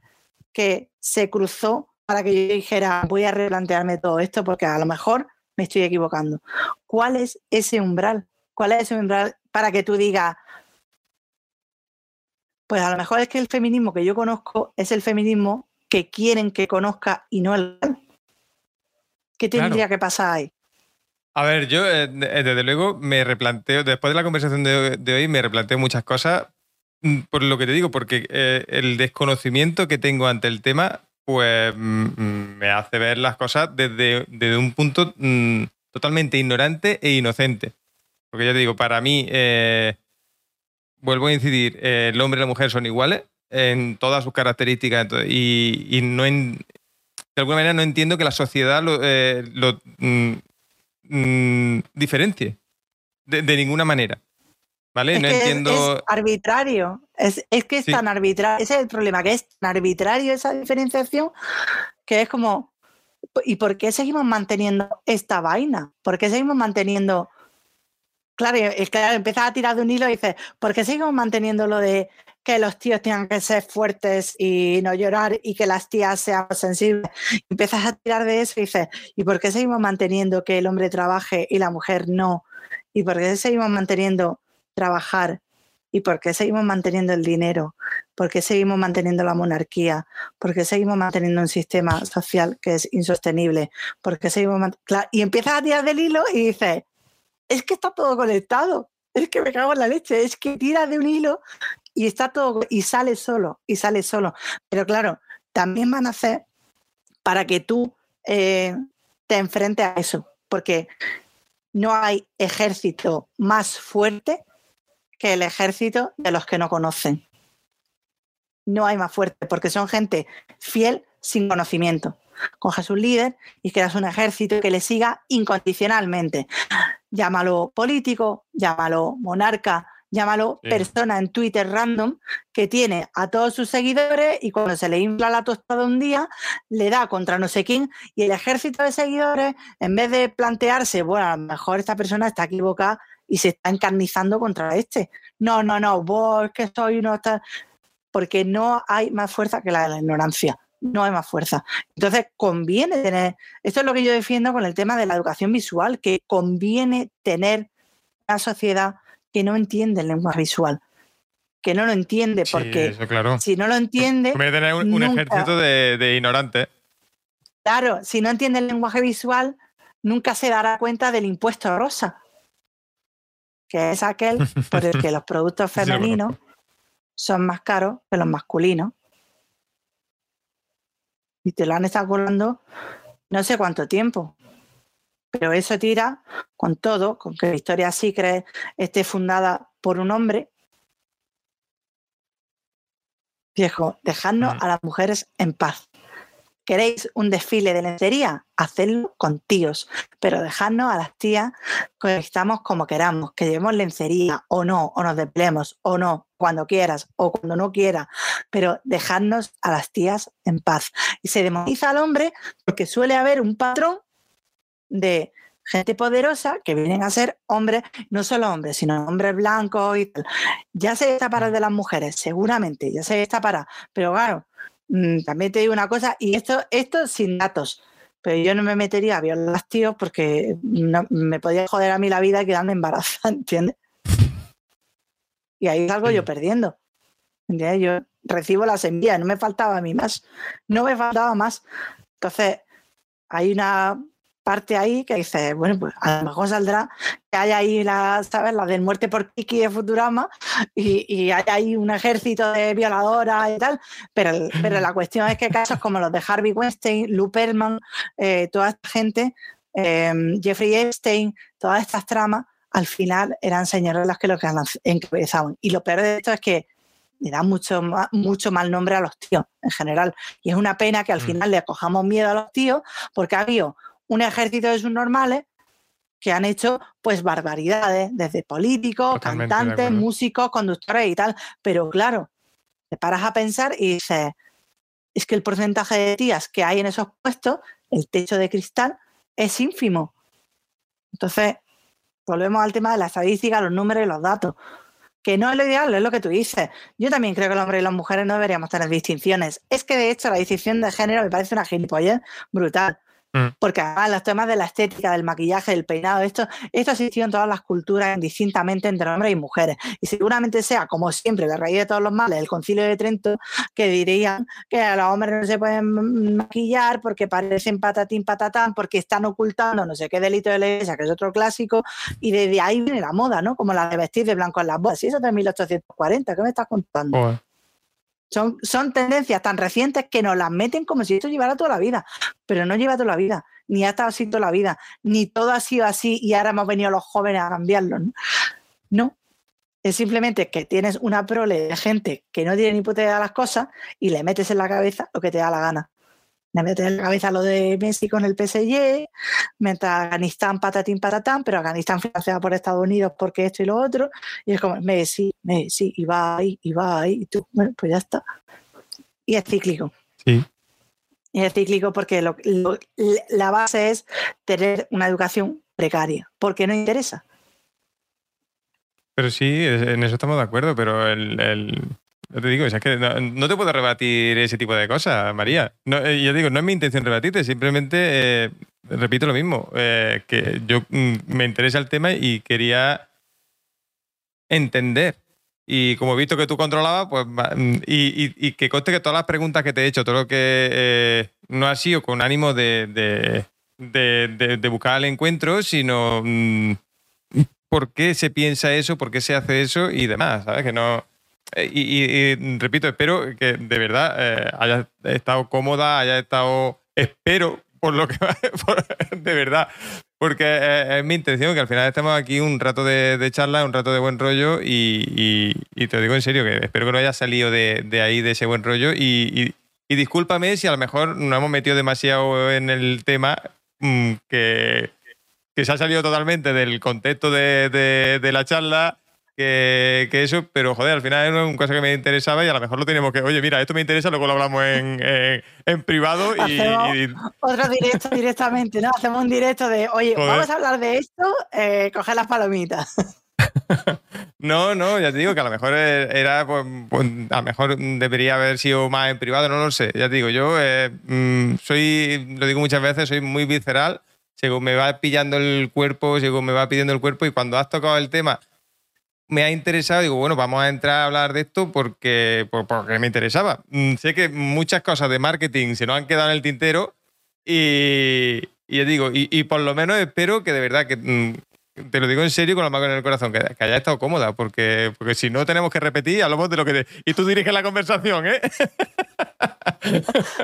que se cruzó para que yo dijera, voy a replantearme todo esto porque a lo mejor me estoy equivocando? ¿Cuál es ese umbral? ¿Cuál es ese umbral para que tú digas, pues a lo mejor es que el feminismo que yo conozco es el feminismo que quieren que conozca y no el ¿Qué tendría que pasar ahí? A ver, yo eh, eh, desde luego me replanteo, después de la conversación de, hoy, me replanteo muchas cosas mm, por lo que te digo, porque eh, el desconocimiento que tengo ante el tema, pues mm, mm, me hace ver las cosas desde, un punto totalmente ignorante e inocente. Porque ya te digo, para mí, vuelvo a incidir, eh, el hombre y la mujer son iguales en todas sus características y, no de alguna manera no entiendo que la sociedad lo, eh, mm, mm, diferencie de, ninguna manera. ¿Vale? no entiendo. Es, arbitrario. Es, que es tan arbitrario. Ese es el problema, que es tan arbitrario esa diferenciación que es como. ¿Y por qué seguimos manteniendo esta vaina? ¿Por qué seguimos manteniendo Claro, es que empiezas a tirar de un hilo y dices, ¿por qué seguimos manteniendo lo de que los tíos tengan que ser fuertes y no llorar y que las tías sean sensibles? Empiezas a tirar de eso y dices, ¿y por qué seguimos manteniendo que el hombre trabaje y la mujer no? ¿Y por qué seguimos manteniendo trabajar? ¿Y por qué seguimos manteniendo el dinero? ¿Por qué seguimos manteniendo la monarquía? ¿Por qué seguimos manteniendo un sistema social que es insostenible? ¿Por qué seguimos y empiezas a tirar del hilo y dices, es que está todo conectado. Es que me cago en la leche. Es que tira de un hilo y está todo y sale solo y sale solo. Pero claro, también van a hacer para que tú eh, te enfrentes a eso, porque no hay ejército más fuerte que el ejército de los que no conocen. No hay más fuerte, porque son gente fiel sin conocimiento. Coges un líder y creas un ejército que le siga incondicionalmente llámalo político, llámalo monarca, llámalo persona en Twitter random que tiene a todos sus seguidores y cuando se le infla la tostada un día, le da contra no sé quién y el ejército de seguidores, en vez de plantearse, bueno, a lo mejor esta persona está equivocada y se está encarnizando contra este. No, no, no, vos que soy uno porque no hay más fuerza que la de la ignorancia. No hay más fuerza. Entonces, conviene tener, esto es lo que yo defiendo con el tema de la educación visual, que conviene tener una sociedad que no entiende el lenguaje visual, que no lo entiende, porque si no lo entiende... Conviene tener un, ejército de, de ignorantes. Claro, si no entiende el lenguaje visual, nunca se dará cuenta del impuesto rosa, que es aquel por el que los productos femeninos son más caros que los masculinos. Y te lo han estado colando no sé cuánto tiempo. Pero eso tira con todo, con que la historia Secret esté fundada por un hombre. Viejo, dejadnos mm. a las mujeres en paz. ¿Queréis un desfile de lencería? Hacedlo con tíos, pero dejadnos a las tías que estamos como queramos, que llevemos lencería o no, o nos despleemos o no, cuando quieras o cuando no quieras, pero dejadnos a las tías en paz. Y se demoniza al hombre porque suele haber un patrón de gente poderosa que vienen a ser hombres, no solo hombres, sino hombres blancos y tal. Ya se está para de las mujeres, seguramente, ya se está para, pero claro, también te digo una cosa, y esto, esto sin datos, pero yo no me metería a violar tíos porque me podía joder a mí la vida quedando embarazada, ¿entiendes? Y ahí salgo yo perdiendo. ¿entiendes? Yo recibo las envías, no me faltaba a mí más, no me faltaba más. Entonces, hay una parte ahí que dice, bueno, pues a lo mejor saldrá que haya ahí la, ¿sabes? La del muerte por Kiki de Futurama y, y hay ahí un ejército de violadoras y tal, pero, pero la cuestión es que casos como los de Harvey Weinstein, Lou Perlman, eh, toda esta gente, em, Jeffrey Epstein, todas estas tramas, al final eran señores las que lo que encabezaban. Y lo peor de esto es que le da mucho, mucho mal nombre a los tíos en general. Y es una pena que al mm. final le acojamos miedo a los tíos porque ha habido un ejército de subnormales que han hecho pues barbaridades, desde políticos, cantantes, músicos, conductores y tal. Pero claro, te paras a pensar y dices, es que el porcentaje de tías que hay en esos puestos, el techo de cristal, es ínfimo. Entonces, volvemos al tema de la estadística, los números y los datos. Que no es lo ideal, es lo que tú dices. Yo también creo que los hombres y las mujeres no deberíamos tener distinciones. Es que de hecho la distinción de género me parece una gilipollez brutal. Mm. Porque además los temas de la estética, del maquillaje, del peinado, esto, esto ha existido en todas las culturas indistintamente entre hombres y mujeres. Y seguramente sea, como siempre, la raíz de todos los males, el concilio de Trento, que dirían que a los hombres no se pueden maquillar porque parecen patatín patatán, porque están ocultando no sé qué delito de la iglesia, que es otro clásico, y desde ahí viene la moda, ¿no? Como la de vestir de blanco en las bodas. Y eso es de 1840, ¿qué me estás contando? Son, tendencias tan recientes que nos las meten como si esto llevara toda la vida, pero no lleva toda la vida, ni ha estado así toda la vida, ni todo ha sido así y ahora hemos venido los jóvenes a cambiarlo. No, es simplemente que tienes una prole de gente que no tiene ni puta de las cosas y le metes en la cabeza lo que te da la gana me mete en la cabeza lo de Messi con el PSG, mientras Afganistán patatín patatán, pero Afganistán financiado por Estados Unidos porque esto y lo otro, y es como Messi, Messi, y va ahí, y va ahí, y tú, bueno, pues ya está. Y es cíclico. Sí. Y es cíclico porque la base es tener una educación precaria, porque no interesa. Pero sí, en eso estamos de acuerdo, pero el yo te digo, es que no, te puedo rebatir ese tipo de cosas, María. No, eh, yo digo, no es mi intención rebatirte, simplemente eh, repito lo mismo, eh, que yo mm, me interesa el tema y quería entender. Y como he visto que tú controlabas, pues mm, y, que conste que todas las preguntas que te he hecho, todo lo que no ha sido con ánimo de, de, buscar el encuentro, sino mm, por qué se piensa eso, por qué se hace eso y demás, ¿sabes? Que no eh, y, repito, espero que de verdad eh, haya estado cómoda, haya estado, espero, por lo que de verdad, porque es, mi intención que al final estemos aquí un rato de, charla, un rato de buen rollo y, te lo digo en serio, que espero que no haya salido de, ahí, de ese buen rollo y, discúlpame si a lo mejor no hemos metido demasiado en el tema mm, que, se ha salido totalmente del contexto de la charla que, eso, pero joder, al final es un cosa que me interesaba y a lo mejor lo tenemos que, oye, mira, esto me interesa, luego lo hablamos en, en, privado y, Otro directo directamente, ¿no? Hacemos un directo de, oye, vamos a hablar de esto, eh, coger las palomitas. No, no, ya te digo que a lo mejor era, pues, pues, a lo mejor debería haber sido más en privado, no lo sé. Ya te digo, yo eh, mm, soy, lo digo muchas veces, soy muy visceral. Según me va pillando el cuerpo, según me va pidiendo el cuerpo, y cuando has tocado el tema, me ha interesado, digo, bueno, vamos a entrar a hablar de esto porque, porque me interesaba. Mm, sé que muchas cosas de marketing se nos han quedado en el tintero y, y digo, y, por lo menos espero que de verdad que mm, te lo digo en serio con la mano en el corazón, que, haya estado cómoda, porque, porque si no tenemos que repetir, hablamos de lo que... y tú diriges la conversación, ¿eh?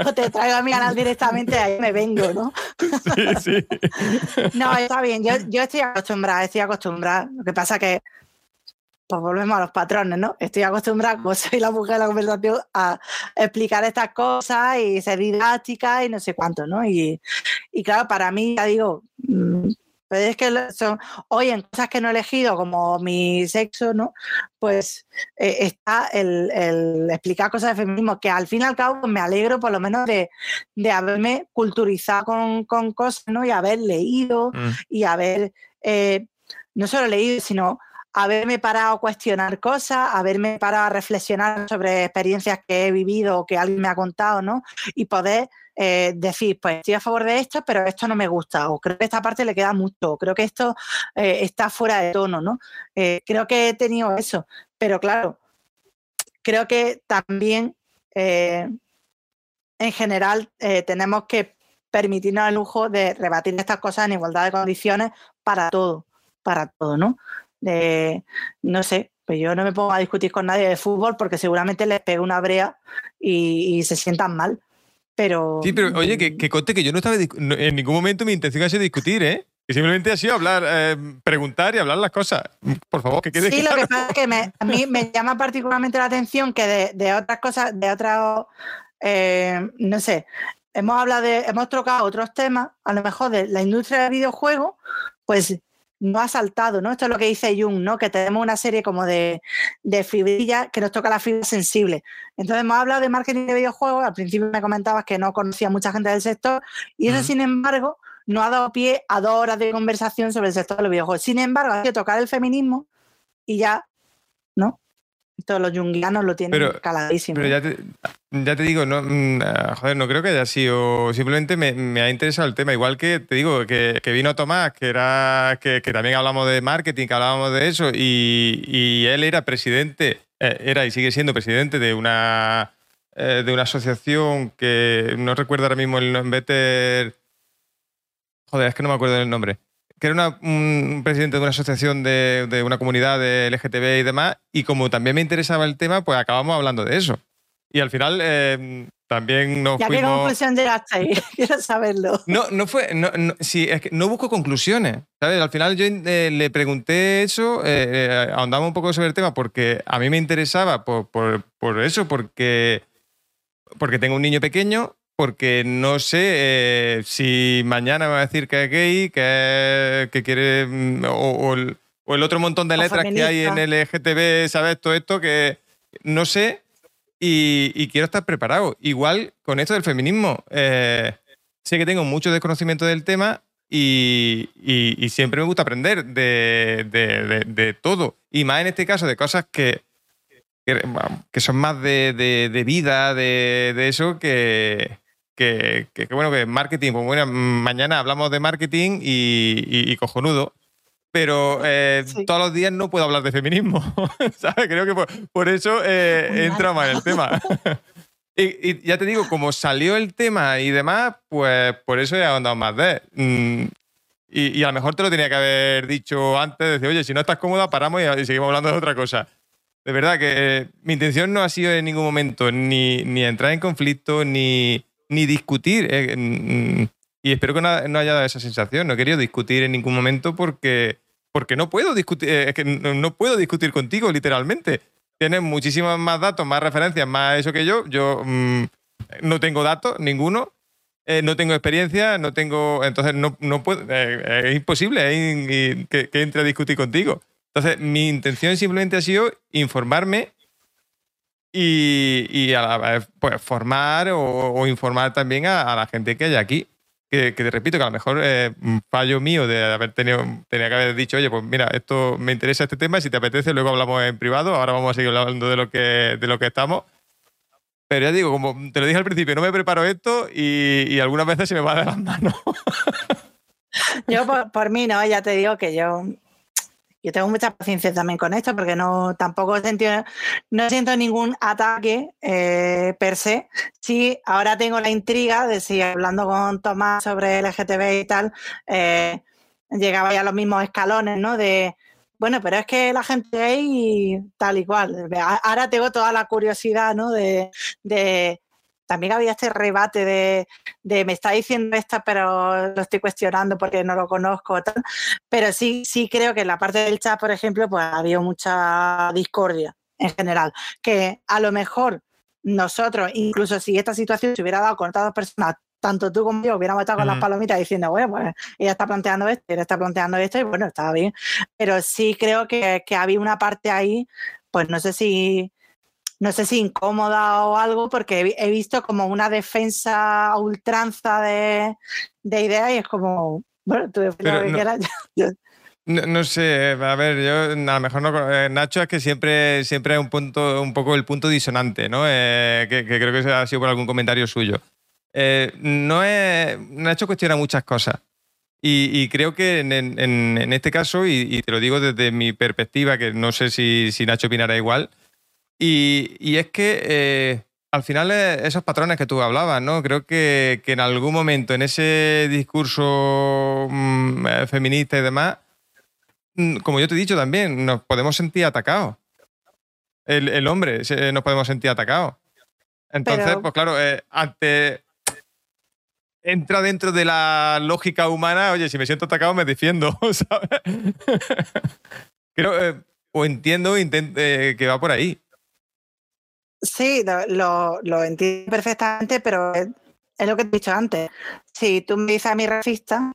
o te traigo a mi canal directamente, ahí me vengo, ¿no? sí, sí. no, está bien, yo, yo estoy acostumbrada, estoy acostumbrada. Lo que pasa que pues volvemos a los patrones, ¿no? Estoy acostumbrada, como soy la mujer de la conversación, a explicar estas cosas y ser didáctica y no sé cuánto, ¿no? Y, y claro, para mí, ya digo, mm, pero es que son, hoy en cosas que no he elegido, como mi sexo, ¿no? Pues eh, está el, el, explicar cosas de feminismo, que al fin y al cabo me alegro por lo menos de, de haberme culturizado con, con, cosas, ¿no? Y haber leído mm. y haber, eh, no solo leído, sino haberme parado a cuestionar cosas, haberme parado a reflexionar sobre experiencias que he vivido o que alguien me ha contado, ¿no? Y poder eh, decir, pues estoy a favor de esto, pero esto no me gusta, o creo que esta parte le queda mucho, o creo que esto eh, está fuera de tono, ¿no? Eh, creo que he tenido eso, pero claro, creo que también en general tenemos que permitirnos el lujo de rebatir estas cosas en igualdad de condiciones para todo, para todo, ¿no? No sé, pues yo no me pongo a discutir con nadie de fútbol porque seguramente les pego una brea y se sientan mal. Pero. Sí, pero oye, que, que conte que yo no estaba. En ningún momento mi intención ha sido discutir, ¿eh? Que simplemente ha sido hablar, eh, preguntar y hablar las cosas. Por favor, que quede Sí, lo que pasa es que a mí me llama particularmente la atención que de, de otras cosas, de otras. Eh, no sé, hemos hablado de. Hemos trocado otros temas, a lo mejor de la industria del videojuego, pues no ha saltado, ¿no? Esto es lo que dice Jung, ¿no? Que tenemos una serie como de, de fibrillas que nos toca la fibra sensible. Entonces hemos hablado de marketing de videojuegos, al principio me comentabas que no conocía mucha gente del sector, y eso, sin embargo, no ha dado pie a dos horas de conversación sobre el sector de los videojuegos. Sin embargo, ha que tocar el feminismo y ya, ¿no? Todos los jungianos lo tienen caladísimo. Pero ya te, ya te digo, no, mm, ah, joder, no creo que haya sido. Simplemente me, ha interesado el tema. Igual que te digo, que, vino Tomás, que era que, también hablamos de marketing, que hablábamos de eso, y, él era presidente, eh, era y sigue siendo presidente de una eh, de una asociación que no recuerdo ahora mismo el nombre. Joder, es que no me acuerdo del nombre que era un presidente de una asociación de, una comunidad de LGTB y demás, y como también me interesaba el tema, pues acabamos hablando de eso. Y al final eh, también nos ¿Ya fuimos... qué conclusión llegaste ahí? Quiero saberlo. No, no fue... No, sí, es que no busco conclusiones, ¿sabes? Al final yo eh, le pregunté eso, eh, ahondamos un poco sobre el tema, porque a mí me interesaba por, por, por eso, porque, porque tengo un niño pequeño porque no sé eh, si mañana me va a decir que es gay, que, que quiere. Mm, o, el, otro montón de letras que hay en el LGTB, ¿sabes? Todo esto que no sé y, quiero estar preparado. Igual con esto del feminismo. Eh, sé que tengo mucho desconocimiento del tema y, siempre me gusta aprender de, todo. Y más en este caso de cosas que, que, son más de, vida, de, eso, que, que, bueno, que marketing, pues bueno, mañana hablamos de marketing y, cojonudo, pero eh, todos los días no puedo hablar de feminismo, ¿sabes? Creo que por, eso eh, entra en el tema. y, ya te digo, como salió el tema y demás, pues por eso he ahondado más de... Mm, y, a lo mejor te lo tenía que haber dicho antes, decir, oye, si no estás cómoda, paramos y, seguimos hablando de otra cosa. De verdad que eh, mi intención no ha sido en ningún momento ni, ni entrar en conflicto, ni, ni discutir. Eh, y espero que no, haya dado esa sensación. No he querido discutir en ningún momento porque, porque no puedo discutir. Eh, es que no, puedo discutir contigo, literalmente. Tienes muchísimos más datos, más referencias, más eso que yo. Yo mm, no tengo datos, ninguno. Eh, no tengo experiencia, no tengo. Entonces, no, no puedo. es imposible que, que entre a discutir contigo. Entonces, mi intención simplemente ha sido informarme y, y a la vez, pues, formar o, informar también a, la gente que hay aquí. que, te repito que a lo mejor un fallo mío de haber tenido, tenía que haber dicho, oye, pues mira, esto me interesa este tema, si te apetece, luego hablamos en privado, ahora vamos a seguir hablando de lo que, de lo que estamos. Pero ya digo, como te lo dije al principio, no me preparo esto y, algunas veces se me va de las manos. Yo por, mí no, ya te digo que yo yo tengo mucha paciencia también con esto porque no tampoco no siento ningún ataque eh, per se. Sí, ahora tengo la intriga de si hablando con Tomás sobre LGTB y tal, eh, llegaba ya a los mismos escalones, ¿no? De, bueno, pero es que la gente ahí tal y cual. Ahora tengo toda la curiosidad, ¿no? de también había este rebate de, me está diciendo esta, pero lo estoy cuestionando porque no lo conozco. Tal. Pero sí, sí creo que en la parte del chat, por ejemplo, pues había mucha discordia en general. Que a lo mejor nosotros, incluso si esta situación se hubiera dado con otras dos personas, tanto tú como yo hubiéramos estado con las palomitas diciendo, bueno, pues ella está planteando esto, ella está planteando esto, y bueno, estaba bien. Pero sí creo que, que había una parte ahí, pues no sé si no sé si incómoda o algo, porque he, visto como una defensa ultranza de, de ideas y es como, bueno, tú defines lo que quieras. No, sé, a ver, yo a lo mejor no. Eh, Nacho es que siempre, siempre es un, punto, un poco el punto disonante, ¿no? Eh, que, creo que ha sido por algún comentario suyo. Eh, no es. Nacho cuestiona muchas cosas. Y, creo que en, este caso, y, te lo digo desde mi perspectiva, que no sé si, si Nacho opinará igual, y, es que eh, al final esos patrones que tú hablabas, ¿no? Creo que, en algún momento en ese discurso mm, eh, feminista y demás, mm, como yo te he dicho también, nos podemos sentir atacados. El, hombre nos podemos sentir atacados. Entonces, pues claro, eh, ante entra dentro de la lógica humana, oye, si me siento atacado me defiendo, ¿sabes? Creo, o entiendo que va por ahí. Sí, lo, lo, entiendo perfectamente, pero es, lo que te he dicho antes. Si tú me dices a mi racista,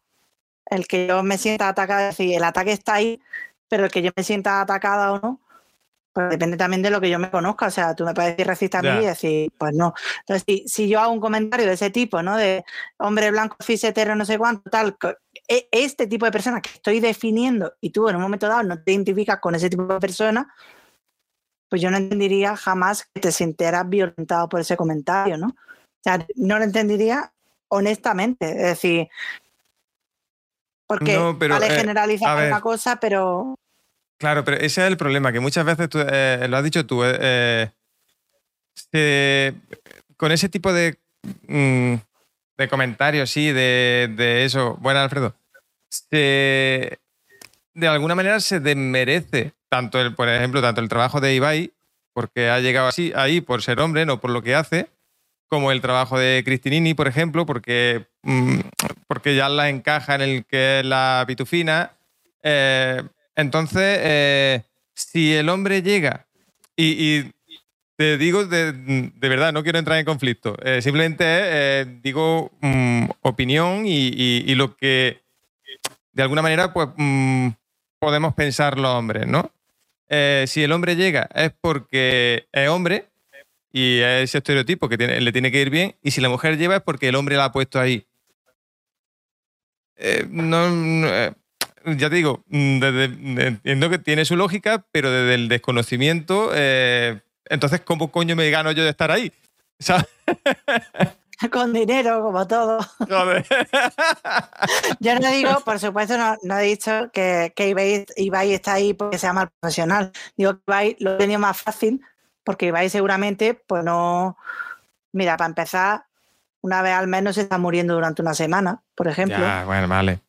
el que yo me sienta atacada, es decir, el ataque está ahí, pero el que yo me sienta atacada o no, pues depende también de lo que yo me conozca. O sea, tú me puedes decir racista a mí y decir, pues no. Entonces, si, si, yo hago un comentario de ese tipo, ¿no? De hombre blanco, fisetero, no sé cuánto, tal, e, este tipo de persona que estoy definiendo y tú en un momento dado no te identificas con ese tipo de persona, pues yo no entendería jamás que te sintieras violentado por ese comentario, ¿no? O sea, no lo entendería honestamente. Es decir, porque vale eh, generalizar una cosa, pero. Claro, pero ese es el problema, que muchas veces tú, eh, lo has dicho tú, eh, con ese tipo de, mm, de comentarios, sí, de, de eso. Bueno, Alfredo, de alguna manera se desmerece tanto el, por ejemplo, tanto el trabajo de Ibai, porque ha llegado así ahí por ser hombre, no por lo que hace, como el trabajo de Cristinini, por ejemplo, porque, mm, porque ya la encaja en el que es la pitufina. Eh, entonces, eh, si el hombre llega y, te digo de, verdad, no quiero entrar en conflicto, eh, simplemente digo mm, opinión y, lo que de alguna manera pues mm, podemos pensar los hombres, ¿no? Eh, si el hombre llega es porque es hombre y es ese estereotipo que le tiene que ir bien, y si la mujer lleva es porque el hombre la ha puesto ahí. Eh, eh, ya te digo, mm, entiendo que tiene su lógica, pero desde el desconocimiento, entonces, ¿cómo coño me gano yo de estar ahí? Con dinero, como todo. Yo no digo, por supuesto, no, he dicho que, que Ibai, está ahí porque sea mal profesional. Digo que Ibai lo tenía más fácil porque Ibai seguramente, pues no. Mira, para empezar, una vez al menos se está muriendo durante una semana, por ejemplo. Bueno, vale.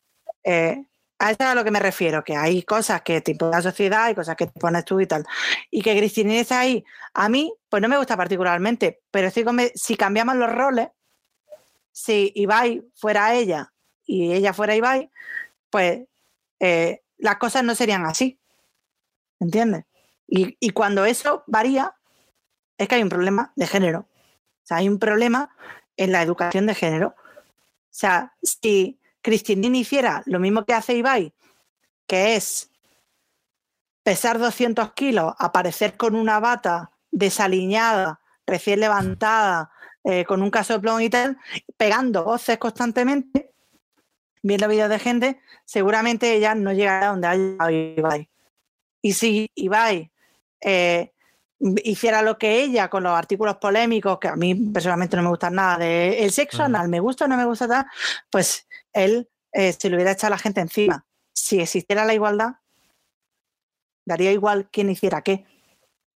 Eh, a eso es a lo que me refiero, que hay cosas que te impone la sociedad y cosas que te pones tú y tal. Y que Cristina está ahí, a mí, pues no me gusta particularmente, pero si cambiamos los roles, si Ibai fuera ella y ella fuera Ibai, pues eh, las cosas no serían así. ¿Entiendes? Y, cuando eso varía, es que hay un problema de género. O sea, hay un problema en la educación de género. O sea, si Cristinini hiciera lo mismo que hace Ibai, que es pesar 200 kilos, aparecer con una bata desaliñada, recién levantada, eh, con un casoplón y tal, pegando voces constantemente, viendo vídeos de gente, seguramente ella no llegará a donde ha llegado Ibai. Y si Ibai eh, hiciera lo que ella con los artículos polémicos, que a mí personalmente no me gustan nada, de el sexo anal, me gusta o no me gusta tal, pues él eh, se le hubiera echado a la gente encima. Si existiera la igualdad, daría igual quién hiciera qué.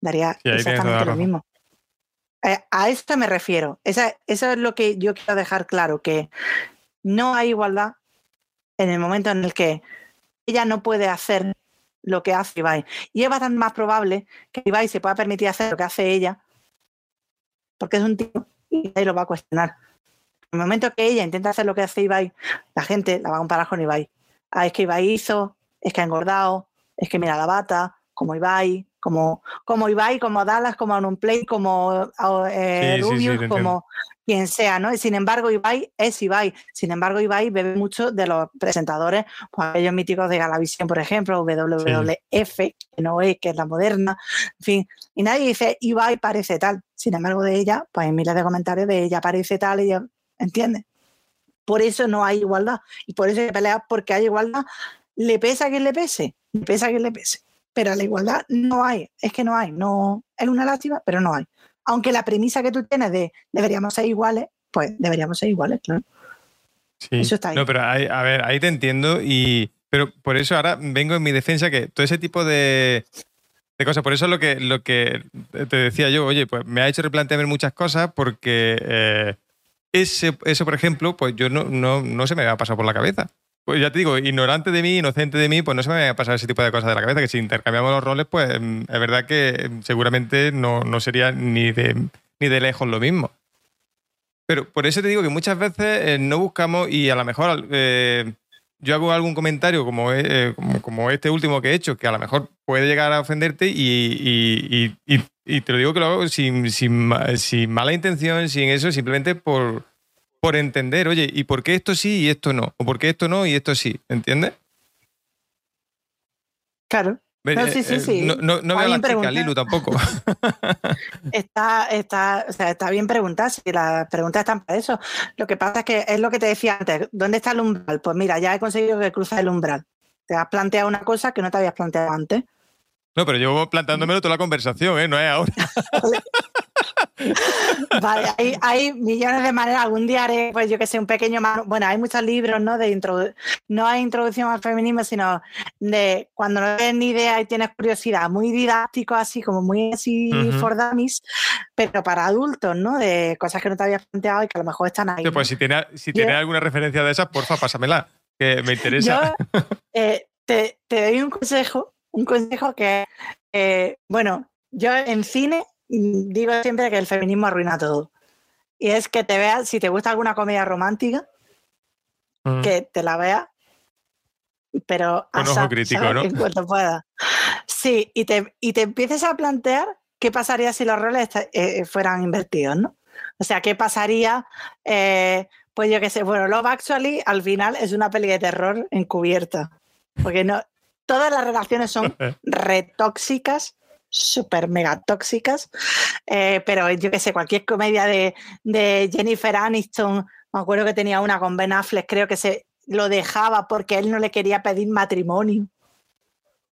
Daría exactamente lo mismo. Eh, a esto me refiero. eso es lo que yo quiero dejar claro, que no hay igualdad en el momento en el que ella no puede hacer lo que hace Ibai. Y es bastante más probable que Ibai se pueda permitir hacer lo que hace ella, porque es un tipo y ahí lo va a cuestionar. En el momento que ella intenta hacer lo que hace Ibai, la gente la va a comparar con Ibai. Ah, es que Ibai hizo, es que ha engordado, es que mira la bata, como Ibai, como, como Ibai, como Dallas, como Play, como eh, Rubius, como quien sea, ¿no? Y sin embargo, Ibai es Ibai. Sin embargo, Ibai bebe mucho de los presentadores, pues aquellos míticos de Galavisión, por ejemplo, WWF, que no es, que es la moderna, en fin. Y nadie dice, Ibai parece tal. Sin embargo, de ella, pues hay miles de comentarios de ella parece tal, ella, ¿entiendes? Por eso no hay igualdad. Y por eso hay pelea porque hay igualdad. Le pesa a quien le pese, le pesa a quien le pese pero la igualdad no hay, es que no hay, no es una lástima, pero no hay. Aunque la premisa que tú tienes de deberíamos ser iguales, pues deberíamos ser iguales, claro. Sí. Eso está ahí. No, pero a ver, ahí te entiendo y pero por eso ahora vengo en mi defensa que todo ese tipo de, cosas, por eso es lo que, lo que te decía yo, oye, pues me ha hecho replantearme muchas cosas porque eh, ese, eso, por ejemplo, pues yo no, no, no se me había pasado por la cabeza. Pues ya te digo, ignorante de mí, inocente de mí, pues no se me va a pasar ese tipo de cosas de la cabeza, que si intercambiamos los roles, pues mm, es verdad que mm, seguramente no, sería ni de, ni de lejos lo mismo. Pero por eso te digo que muchas veces eh, no buscamos y a lo mejor eh, yo hago algún comentario eh, como, como, este último que he hecho, que a lo mejor puede llegar a ofenderte y, y te lo digo que lo hago sin, sin, sin, mala intención, sin eso, simplemente por, por entender, oye, ¿y por qué esto sí y esto no? ¿O por qué esto no y esto sí? ¿Entiendes? Claro. No, sí, sí, eh, sí. No, no, no veo la chica, Lilu, tampoco. está, está, o sea, está bien preguntar, si las preguntas están para eso. Lo que pasa es que es lo que te decía antes, ¿dónde está el umbral? Pues mira, ya he conseguido que cruza el umbral. Te has planteado una cosa que no te habías planteado antes. No, pero llevo plantándomelo toda la conversación, ¿eh? No es ahora. Vale, hay, millones de maneras. Algún día haré, pues yo que sé, un pequeño. Bueno, hay muchos libros, ¿no? De no hay introducción al feminismo, sino de cuando no tienes ni idea y tienes curiosidad, muy didáctico, así como muy así for dummies, pero para adultos, ¿no? De cosas que no te habías planteado y que a lo mejor están ahí. pues si tienes si tiene alguna referencia de esas, porfa, pásamela, que me interesa. Eh, te, doy un consejo, un consejo que, eh, bueno, yo en cine digo siempre que el feminismo arruina todo. Y es que te veas, si te gusta alguna comedia romántica, mm. que te la veas, pero Con ojo crítico, ¿no? en cuanto pueda. Sí, y te, y te empieces a plantear qué pasaría si los roles eh, fueran invertidos, ¿no? O sea, ¿qué pasaría? Eh, pues yo qué sé, bueno, Love Actually al final es una peli de terror encubierta. Porque no, todas las relaciones son retóxicas súper mega tóxicas, eh, pero yo qué sé, cualquier comedia de, Jennifer Aniston, me acuerdo que tenía una con Ben Affleck, creo que se lo dejaba porque él no le quería pedir matrimonio.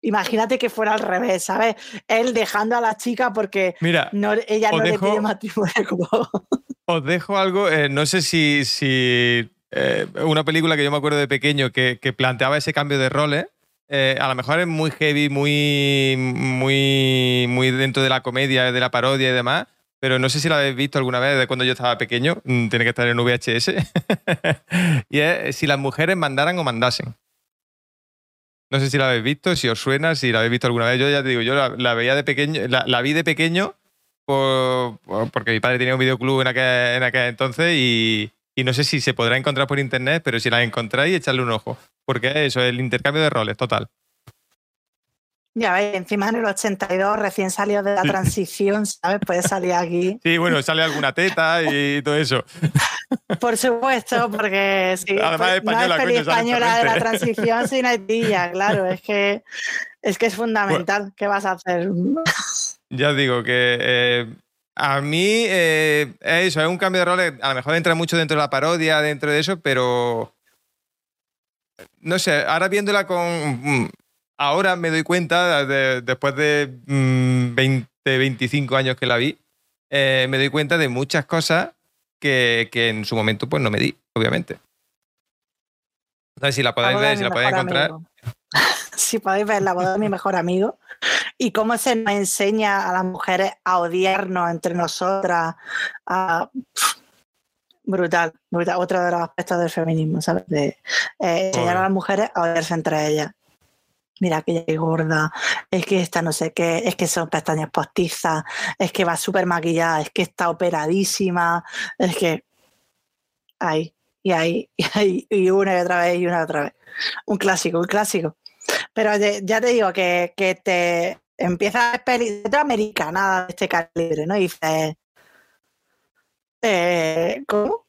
Imagínate que fuera al revés, ¿sabes? Él dejando a la chica porque no, ella no le pide matrimonio. Os dejo algo, eh, no sé si, si eh, una película que yo me acuerdo de pequeño que, que planteaba ese cambio de roles eh, a lo mejor es muy heavy, muy, muy, muy dentro de la comedia, de la parodia y demás, pero no sé si la habéis visto alguna vez de cuando yo estaba pequeño, mm, tiene que estar en VHS, y es si las mujeres mandaran o mandasen. No sé si la habéis visto, si os suena, si la habéis visto alguna vez. Yo ya te digo, yo la, veía de pequeño, la, vi de pequeño porque mi padre tenía un videoclub en aquel, en entonces y, y no sé si se podrá encontrar por internet, pero si la encontráis, echarle un ojo porque eso, el intercambio de roles, total. Ya veis, encima en el 82, recién salió de la transición, ¿sabes? Puede salir aquí. Sí, bueno, sale alguna teta y todo eso. Por supuesto, porque sí. Además, española, no es española de la transición sin etilla, claro, es que es, que es fundamental. ¿Qué vas a hacer? Ya digo que eh, a mí eh, eso, es un cambio de roles, a lo mejor entra mucho dentro de la parodia, dentro de eso, pero no sé, ahora viéndola con... Mm, ahora me doy cuenta, después de 20, mm, 25 años que la vi, eh, me doy cuenta de muchas cosas que, en su momento pues no me di, obviamente. No sé si la podéis ver, si la podéis encontrar. si podéis ver la boda de mi mejor amigo y cómo se nos enseña a las mujeres a odiarnos entre nosotras. brutal, brutal. Otro de los aspectos del feminismo, ¿sabes? De eh, enseñar a las mujeres a odiarse entre ellas mira que es gorda, es que esta no sé qué, es que son pestañas postizas, es que va súper maquillada, es que está operadísima, es que ahí, y ahí, y ahí, y una y otra vez, y una y otra vez. Un clásico, un clásico. Pero ya te digo que, te empieza a peli americana de este calibre, ¿no? Y dices, eh, ¿cómo?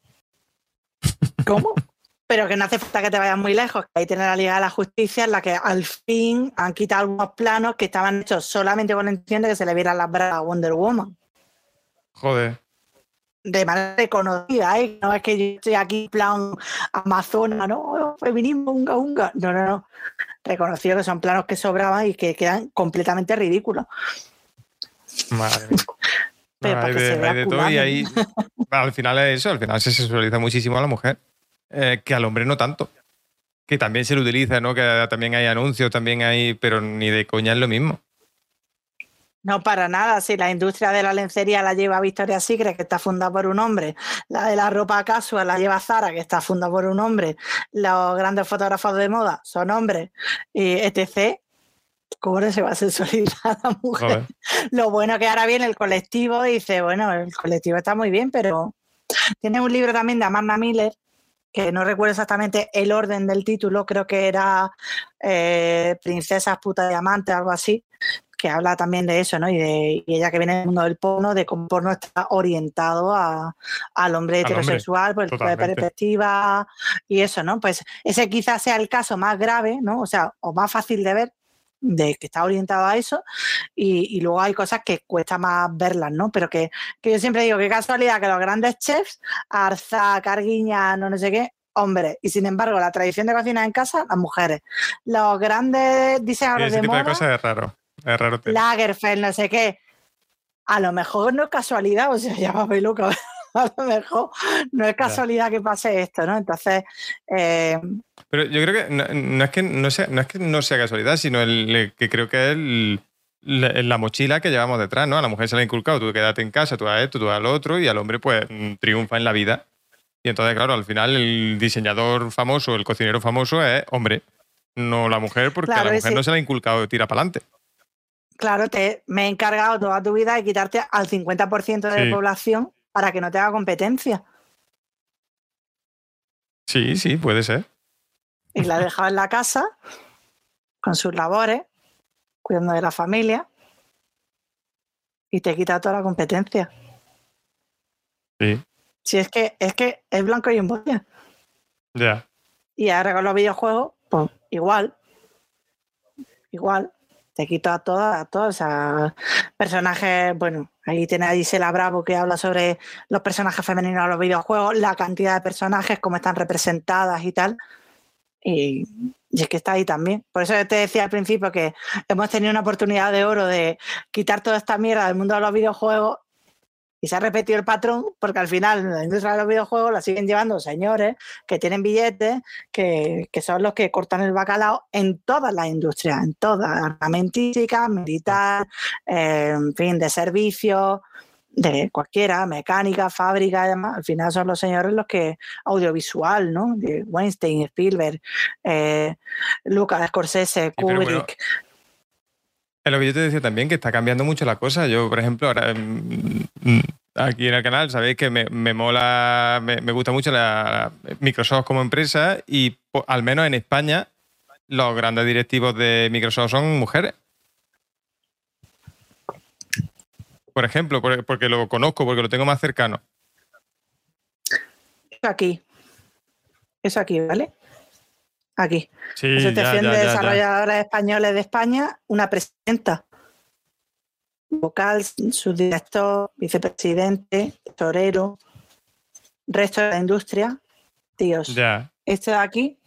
¿Cómo? pero que no hace falta que te vayas muy lejos, que ahí tiene la Liga de la Justicia en la que al fin han quitado algunos planos que estaban hechos solamente con la intención de que se le vieran las brazas a Wonder Woman. Joder. De manera reconocida, ¿eh? No es que yo estoy aquí plan Amazona, ¿no? Feminismo, unga, unga. No, no, no. Reconocido que son planos que sobraban y que quedan completamente ridículos. Madre Pero hay de, todo y ahí, al final es eso, al final se sexualiza muchísimo a la mujer. Eh, que al hombre no tanto. Que también se lo utiliza, ¿no? Que también hay anuncios, también hay, pero ni de coña es lo mismo. No, para nada. Si la industria de la lencería la lleva Victoria Secret, que está fundada por un hombre, la de la ropa casual la lleva Zara, que está fundada por un hombre, los grandes fotógrafos de moda son hombres, y etc. ¿Cómo no se va a sensualizar a la mujer? Lo bueno que ahora viene el colectivo y dice, bueno, el colectivo está muy bien, pero tiene un libro también de Amanda Miller que no recuerdo exactamente el orden del título, creo que era eh, Princesas, puta diamante, algo así, que habla también de eso, ¿no? Y, de, ella que viene del mundo del porno, de cómo el porno está orientado al hombre heterosexual, por el tipo de perspectiva y eso, ¿no? Pues ese quizás sea el caso más grave, ¿no? O sea, o más fácil de ver, de que está orientado a eso y, luego hay cosas que cuesta más verlas, ¿no? Pero que, yo siempre digo, qué casualidad que los grandes chefs, Arza, Carguiña, no, no sé qué, hombres. Y sin embargo, la tradición de cocina en casa, las mujeres. Los grandes diseñadores de moda... de cosas es raro. Es raro. Lagerfeld, no sé qué. A lo mejor no es casualidad, o sea, ya va loco. a lo mejor no es casualidad que pase esto, ¿no? Entonces. Eh, Pero yo creo que no, es que no sea, no es que no sea casualidad, sino el, que creo que es la, mochila que llevamos detrás, ¿no? A la mujer se le ha inculcado, tú quédate en casa, tú a esto, tú a lo otro, y al hombre, pues, triunfa en la vida. Y entonces, claro, al final el diseñador famoso, el cocinero famoso es hombre, no la mujer, porque a la mujer no se le ha inculcado tira para adelante. Claro, te, me he encargado toda tu vida de quitarte al 50% de la población para que no te haga competencia. Sí, sí, puede ser. Y la dejado en la casa con sus labores, cuidando de la familia, y te quita toda la competencia. Sí. Si es que es que es blanco y en botella. Ya. Y ahora con los videojuegos, pues igual. Igual te quito a todas, a todos, a personajes, bueno, ahí tiene a Gisela Bravo que habla sobre los personajes femeninos de los videojuegos, la cantidad de personajes, cómo están representadas y tal. Y, es que está ahí también. Por eso te decía al principio que hemos tenido una oportunidad de oro de quitar toda esta mierda del mundo de los videojuegos y se ha repetido el patrón porque al final la industria de los videojuegos la siguen llevando señores que tienen billetes, que, son los que cortan el bacalao en todas las industrias, en todas, armamentística, militar, eh, en fin, de servicios, de cualquiera, mecánica, fábrica y demás, al final son los señores los que audiovisual, ¿no? De Weinstein, Spielberg, eh, Lucas, Scorsese, Kubrick. Es lo que yo te decía también, que está cambiando mucho la cosa. Yo, por ejemplo, ahora mm, mm, aquí en el canal sabéis que me, mola, me, gusta mucho la, Microsoft como empresa y al menos en España los grandes directivos de Microsoft son mujeres. Por ejemplo, porque lo conozco, porque lo tengo más cercano. Aquí. Eso aquí, ¿vale? Aquí. Sí, Asociación de Desarrolladores Españoles de España, una presidenta. Vocal, subdirector, vicepresidente, torero, resto de la industria. Tíos, ya. este de aquí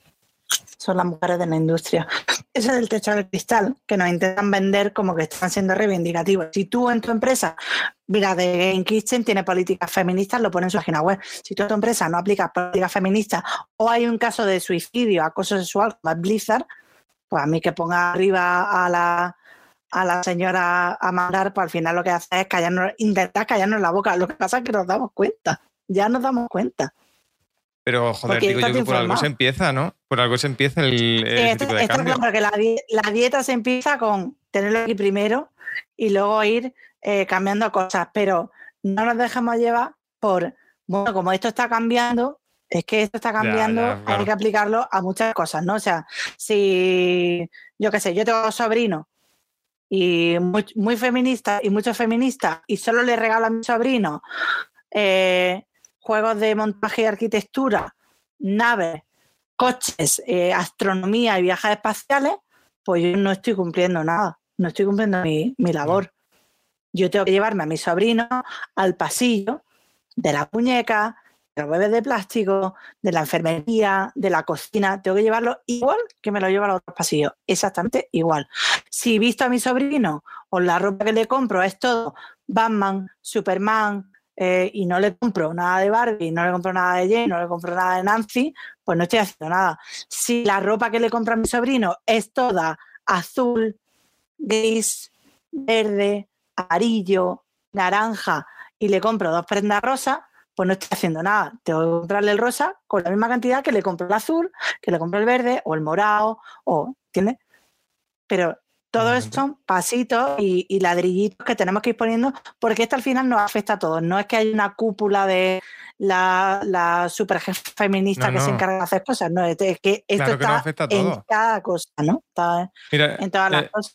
son las mujeres de la industria. Ese es el techo del cristal, que nos intentan vender como que están siendo reivindicativos. Si tú en tu empresa, mira, de Game Kitchen tiene políticas feministas, lo pone en su página web. Si tú en tu empresa no aplicas políticas feministas o hay un caso de suicidio, acoso sexual, como es Blizzard, pues a mí que ponga arriba a la, a la señora a mandar, pues al final lo que hace es callarnos, intentar callarnos la boca. Lo que pasa es que nos damos cuenta, ya nos damos cuenta. Pero, joder, digo yo que por algo se empieza, ¿no? Por algo se empieza el, tipo de cambio. porque la, dieta se empieza con tenerlo aquí primero y luego ir eh, cambiando cosas, pero no nos dejemos llevar por, bueno, como esto está cambiando, es que esto está cambiando, hay que aplicarlo a muchas cosas, ¿no? O sea, si, yo qué sé, yo tengo sobrino y muy, muy feminista y mucho feminista y solo le regalo a mi sobrino eh, juegos de montaje y arquitectura, naves, coches, eh, astronomía y viajes espaciales, pues yo no estoy cumpliendo nada, no estoy cumpliendo mi, labor. Yo tengo que llevarme a mi sobrino al pasillo de la muñeca, de los bebés de plástico, de la enfermería, de la cocina. Tengo que llevarlo igual que me lo llevo a los otros pasillos. Exactamente igual. Si visto a mi sobrino o la ropa que le compro es todo Batman, Superman, eh, y no le compro nada de Barbie, no le compro nada de Jane, no le compro nada de Nancy, pues no estoy haciendo nada. Si la ropa que le compro a mi sobrino es toda azul, gris, verde, amarillo, naranja y le compro dos prendas rosas, pues no estoy haciendo nada. Tengo que comprarle el rosa con la misma cantidad que le compro el azul, que le compro el verde o el morado, o, ¿entiendes? Pero todo esto son pasitos y, ladrillitos que tenemos que ir poniendo, porque esto al final nos afecta a todos. No es que haya una cúpula de la, la super feminista que se encarga de hacer cosas, no, es que esto está en cada cosa, ¿no? Está en todas las eh, cosas.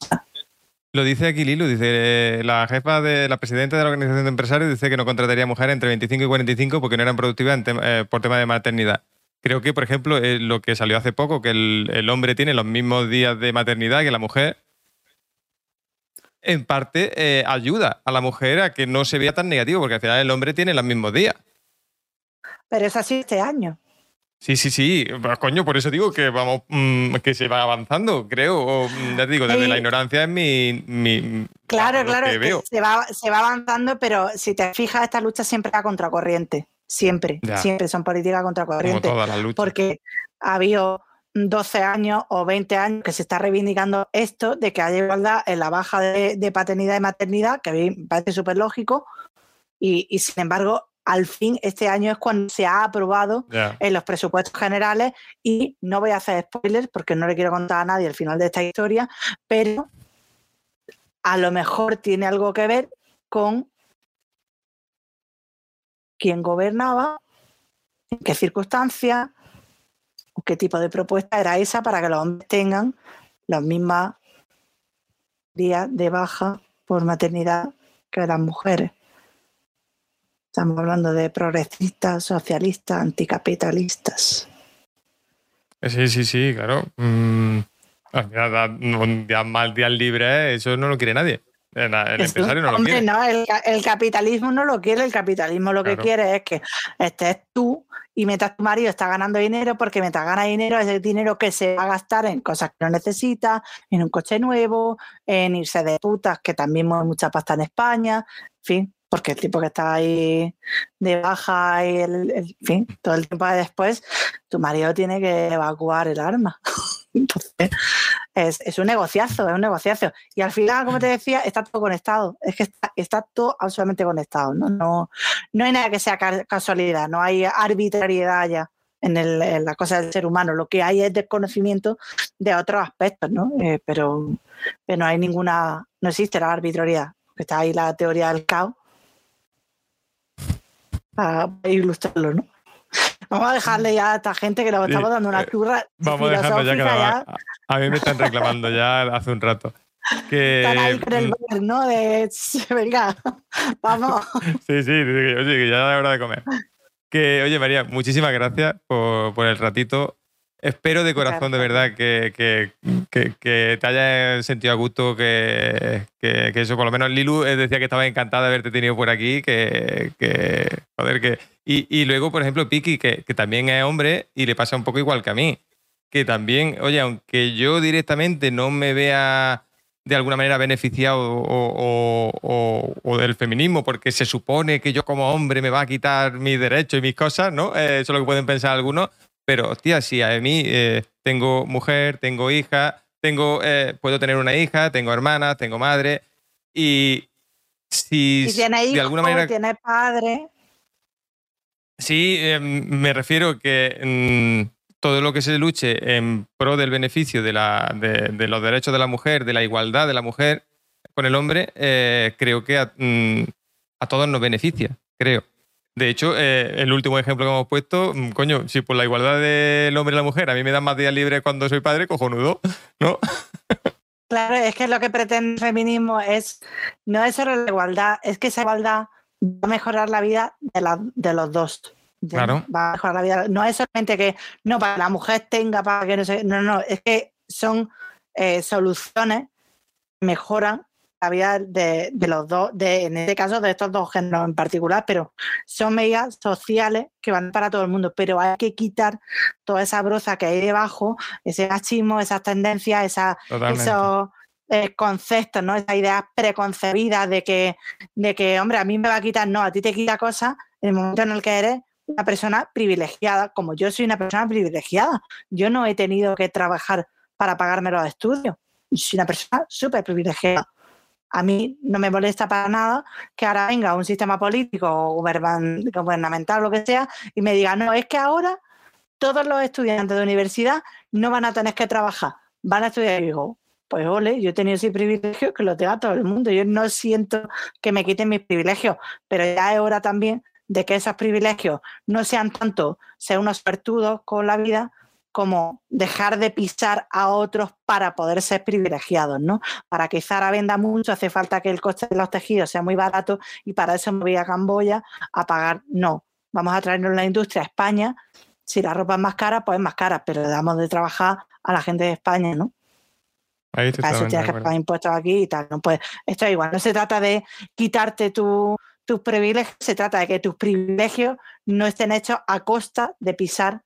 Lo dice aquí Lilu, dice la jefa de la presidenta de la organización de empresarios dice que no contrataría mujeres entre 25 y 45 porque no eran productivas eh, por tema de maternidad. Creo que, por ejemplo, eh, lo que salió hace poco, que el, hombre tiene los mismos días de maternidad que la mujer, en parte eh, ayuda a la mujer a que no se vea tan negativo, porque al final el hombre tiene los mismos días. Pero es así este año. Sí, sí, sí. Pues, coño, por eso digo que vamos, mm, que se va avanzando, creo. Mm, ya te digo, desde la ignorancia es mi. claro, claro, Se, va, se va avanzando, pero si te fijas, esta lucha siempre va contracorriente. Siempre, siempre son políticas contracorriente. Como todas las luchas. Porque ha habido 12 años o 20 años que se está reivindicando esto de que haya igualdad en la baja de, paternidad y maternidad, que a mí me parece súper lógico, y, sin embargo, al fin este año es cuando se ha aprobado en los presupuestos generales. Y no voy a hacer spoilers porque no le quiero contar a nadie el final de esta historia, pero a lo mejor tiene algo que ver con quién gobernaba, en qué circunstancias, qué tipo de propuesta era esa para que los hombres tengan los mismos días de baja por maternidad que las mujeres. Estamos hablando de progresistas, socialistas, anticapitalistas. Sí, sí, sí, claro. Mm, un día mal, día libre, eso no lo quiere nadie. El, empresario no lo quiere. No, el, capitalismo no lo quiere, el capitalismo lo que quiere es que estés tú y mientras tu marido está ganando dinero, porque mientras gana dinero es el dinero que se va a gastar en cosas que no necesita, en un coche nuevo, en irse de putas, que también mueve mucha pasta en España, en fin, porque el tipo que está ahí de baja y el, en fin, todo el tiempo después, tu marido tiene que evacuar el arma. Entonces, es, un negociazo, es un negociazo. Y al final, como te decía, está todo conectado. Es que está, todo absolutamente conectado. ¿no? No, no hay nada que sea casualidad, no hay arbitrariedad ya en, el, la cosa del ser humano. Lo que hay es desconocimiento de otros aspectos, ¿no? Eh, pero, pero no hay ninguna, no existe la arbitrariedad. Está ahí la teoría del caos para ilustrarlo, ¿no? Vamos a dejarle ya a esta gente que nos estamos dando una churra. Eh, vamos a dejarlo ya que A, mí me están reclamando ya hace un rato. Que, Están ahí con el mm, bar, ¿no? De venga, vamos. Sí, sí, oye, que ya es hora de comer. Que, oye, María, muchísimas gracias por, por el ratito. Espero de corazón, de verdad, que, que, te hayas sentido a gusto, que, eso, por lo menos Lilu eh, decía que estaba encantada de haberte tenido por aquí, que, joder, que... Y, luego, por ejemplo, Piki, que, también es hombre y le pasa un poco igual que a mí. que también, oye, aunque yo directamente no me vea de alguna manera beneficiado o, del feminismo, porque se supone que yo como hombre me va a quitar mis derechos y mis cosas, ¿no? Eh, eso es lo que pueden pensar algunos. Pero, hostia, si a mí eh, tengo mujer, tengo hija, tengo, eh, puedo tener una hija, tengo hermanas, tengo madre, y si, de alguna manera... tiene padre... Sí, me refiero que mm, todo lo que se luche en pro del beneficio de, la, de, los derechos de la mujer, de la igualdad de la mujer con el hombre, eh, creo que mm, a, todos nos beneficia, creo. De hecho, eh, el último ejemplo que hemos puesto, mm, coño, si por la igualdad del hombre y la mujer a mí me dan más días libres cuando soy padre, cojonudo, ¿no? Claro, es que lo que pretende el feminismo es, no es solo la igualdad, es que esa igualdad va a mejorar la vida de, de los dos. Claro. Va a mejorar la vida. No es solamente que no para la mujer tenga, para que no sé. No, no, es que son eh, soluciones que mejoran la vida de, los dos, de, en este caso de estos dos géneros en particular, pero son medidas sociales que van para todo el mundo. Pero hay que quitar toda esa broza que hay debajo, ese machismo, esas tendencias, esa, esos eh, conceptos, ¿no? Esas ideas preconcebidas de que, de que, hombre, a mí me va a quitar, no, a ti te quita cosas en el momento en el que eres una persona privilegiada, como yo soy una persona privilegiada. Yo no he tenido que trabajar para pagarme los estudios. Soy una persona súper privilegiada. A mí no me molesta para nada que ahora venga un sistema político o gubernamental lo que sea y me diga, no, es que ahora todos los estudiantes de universidad no van a tener que trabajar, van a estudiar. Y digo, pues ole, yo he tenido ese privilegio que lo tenga todo el mundo. Yo no siento que me quiten mis privilegios, pero ya es hora también de que esos privilegios no sean tanto ser unos pertudos con la vida como dejar de pisar a otros para poder ser privilegiados, ¿no? Para que Zara venda mucho hace falta que el coste de los tejidos sea muy barato y para eso me voy a Camboya a pagar. No, vamos a traernos la industria a España. Si la ropa es más cara, pues es más cara, pero le damos de trabajar a la gente de España, ¿no? Ahí eso tienes que pagar impuestos aquí y tal. ¿no? Pues esto es igual, no se trata de quitarte tu, tus privilegios, se trata de que tus privilegios no estén hechos a costa de pisar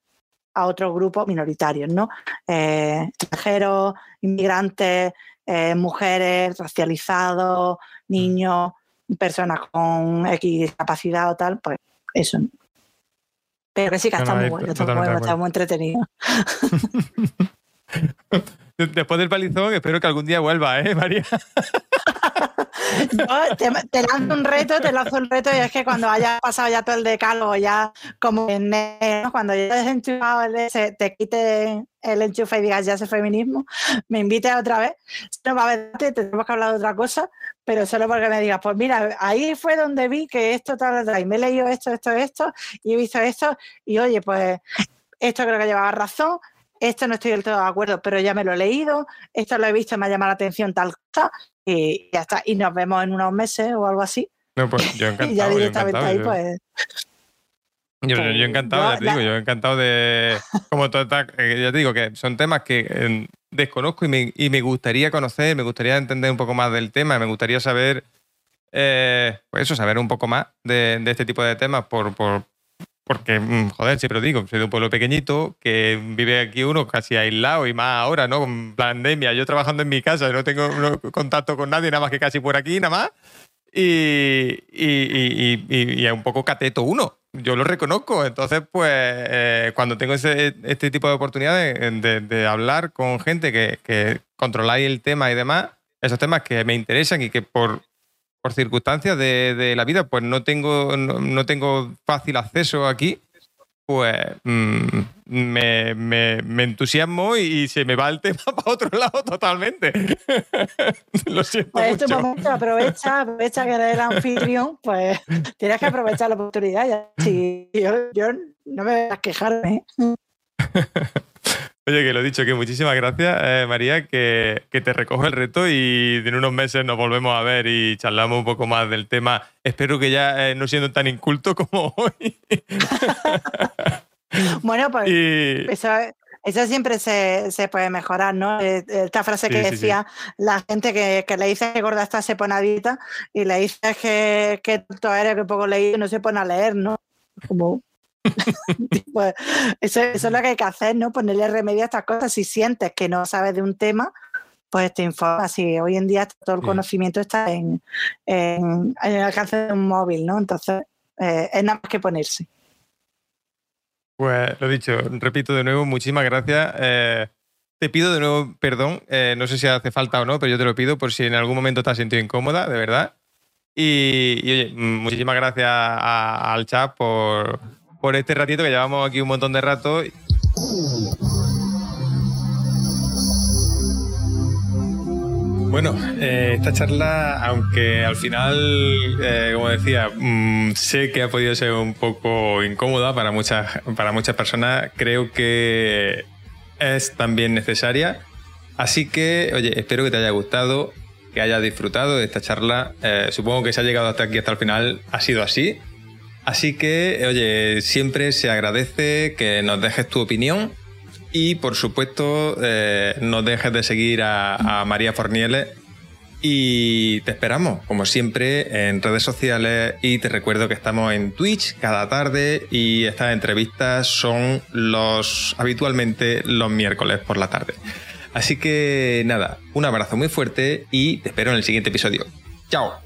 a otros grupos minoritarios, ¿no? Eh, extranjeros, inmigrantes, eh, mujeres, racializados, niños, personas con X discapacidad o tal, pues eso. Pero que sí que está muy bueno, está muy, bueno, está muy entretenido. Después del palizón, espero que algún día vuelva, ¿eh, María? Te, lanzo un reto, te lanzo un reto y es que cuando haya pasado ya todo el decálogo, ya como en cuando ya desenchufado el ese, te quite el enchufe y digas ya ese feminismo, me invites otra vez. No va a haber, tenemos que hablar de otra cosa, pero solo porque me digas, pues mira, ahí fue donde vi que esto tal, y me he leído esto, esto, esto, y he visto esto, y oye, pues esto creo que llevaba razón, esto no estoy del todo de acuerdo, pero ya me lo he leído, esto lo he visto, me ha llamado la atención tal cosa, y ya está. Y nos vemos en unos meses o algo así. No, pues yo encantado. y ya directamente ahí, pues. Yo, yo, encantado, ya te digo, yo encantado de. Como toda, eh, ya te digo que son temas que eh, desconozco y me, y me, gustaría conocer, me gustaría entender un poco más del tema, me gustaría saber. Eh, pues eso, saber un poco más de, de este tipo de temas por, por, porque, mm, joder, siempre lo digo, soy de un pueblo pequeñito que vive aquí uno casi aislado y más ahora, ¿no? Con pandemia, yo trabajando en mi casa, no tengo contacto con nadie, nada más que casi por aquí, nada más. Y, y, y, es un poco cateto uno, yo lo reconozco. Entonces, pues, eh, cuando tengo ese, este tipo de oportunidades de, de, hablar con gente que, que controláis el tema y demás, esos temas que me interesan y que por, por circunstancias de, la vida, pues no tengo, no, tengo fácil acceso aquí, pues mm, me, me, entusiasmo y se me va el tema para otro lado totalmente. Lo siento. Pues este momento aprovecha, aprovecha que eres el anfitrión, pues tienes que aprovechar la oportunidad. Ya. yo, yo no me voy a quejarme. Oye, que lo he dicho, que muchísimas gracias, eh, María, que, te recojo el reto y en unos meses nos volvemos a ver y charlamos un poco más del tema. Espero que ya eh, no siendo tan inculto como hoy. bueno, pues eso, siempre se, puede mejorar, ¿no? Eh, esta frase que decía la gente que, le dice que gorda está se pone adita y le dice que, que todo eres que poco leído no se pone a leer, ¿no? Como pues eso, eso, es lo que hay que hacer, ¿no? Ponerle remedio a estas cosas. Si sientes que no sabes de un tema, pues te informas. Y hoy en día todo el conocimiento está en, en, el alcance de un móvil, ¿no? Entonces, eh, es nada más que ponerse. Pues lo dicho, repito de nuevo, muchísimas gracias. Eh, te pido de nuevo perdón, eh, no sé si hace falta o no, pero yo te lo pido por si en algún momento te has sentido incómoda, de verdad. Y, oye, muchísimas gracias al chat por, por este ratito que llevamos aquí un montón de rato. Bueno, eh, esta charla, aunque al final, eh, como decía, mm, sé que ha podido ser un poco incómoda para muchas, para muchas personas, creo que es también necesaria. Así que, oye, espero que te haya gustado, que hayas disfrutado de esta charla. Eh, supongo que se ha llegado hasta aquí, hasta el final, ha sido así. Así que, oye, siempre se agradece que nos dejes tu opinión y por supuesto, eh, no dejes de seguir a, María Fornieles y te esperamos, como siempre, en redes sociales y te recuerdo que estamos en Twitch cada tarde y estas entrevistas son los habitualmente los miércoles por la tarde. Así que nada, un abrazo muy fuerte y te espero en el siguiente episodio. ¡Chao!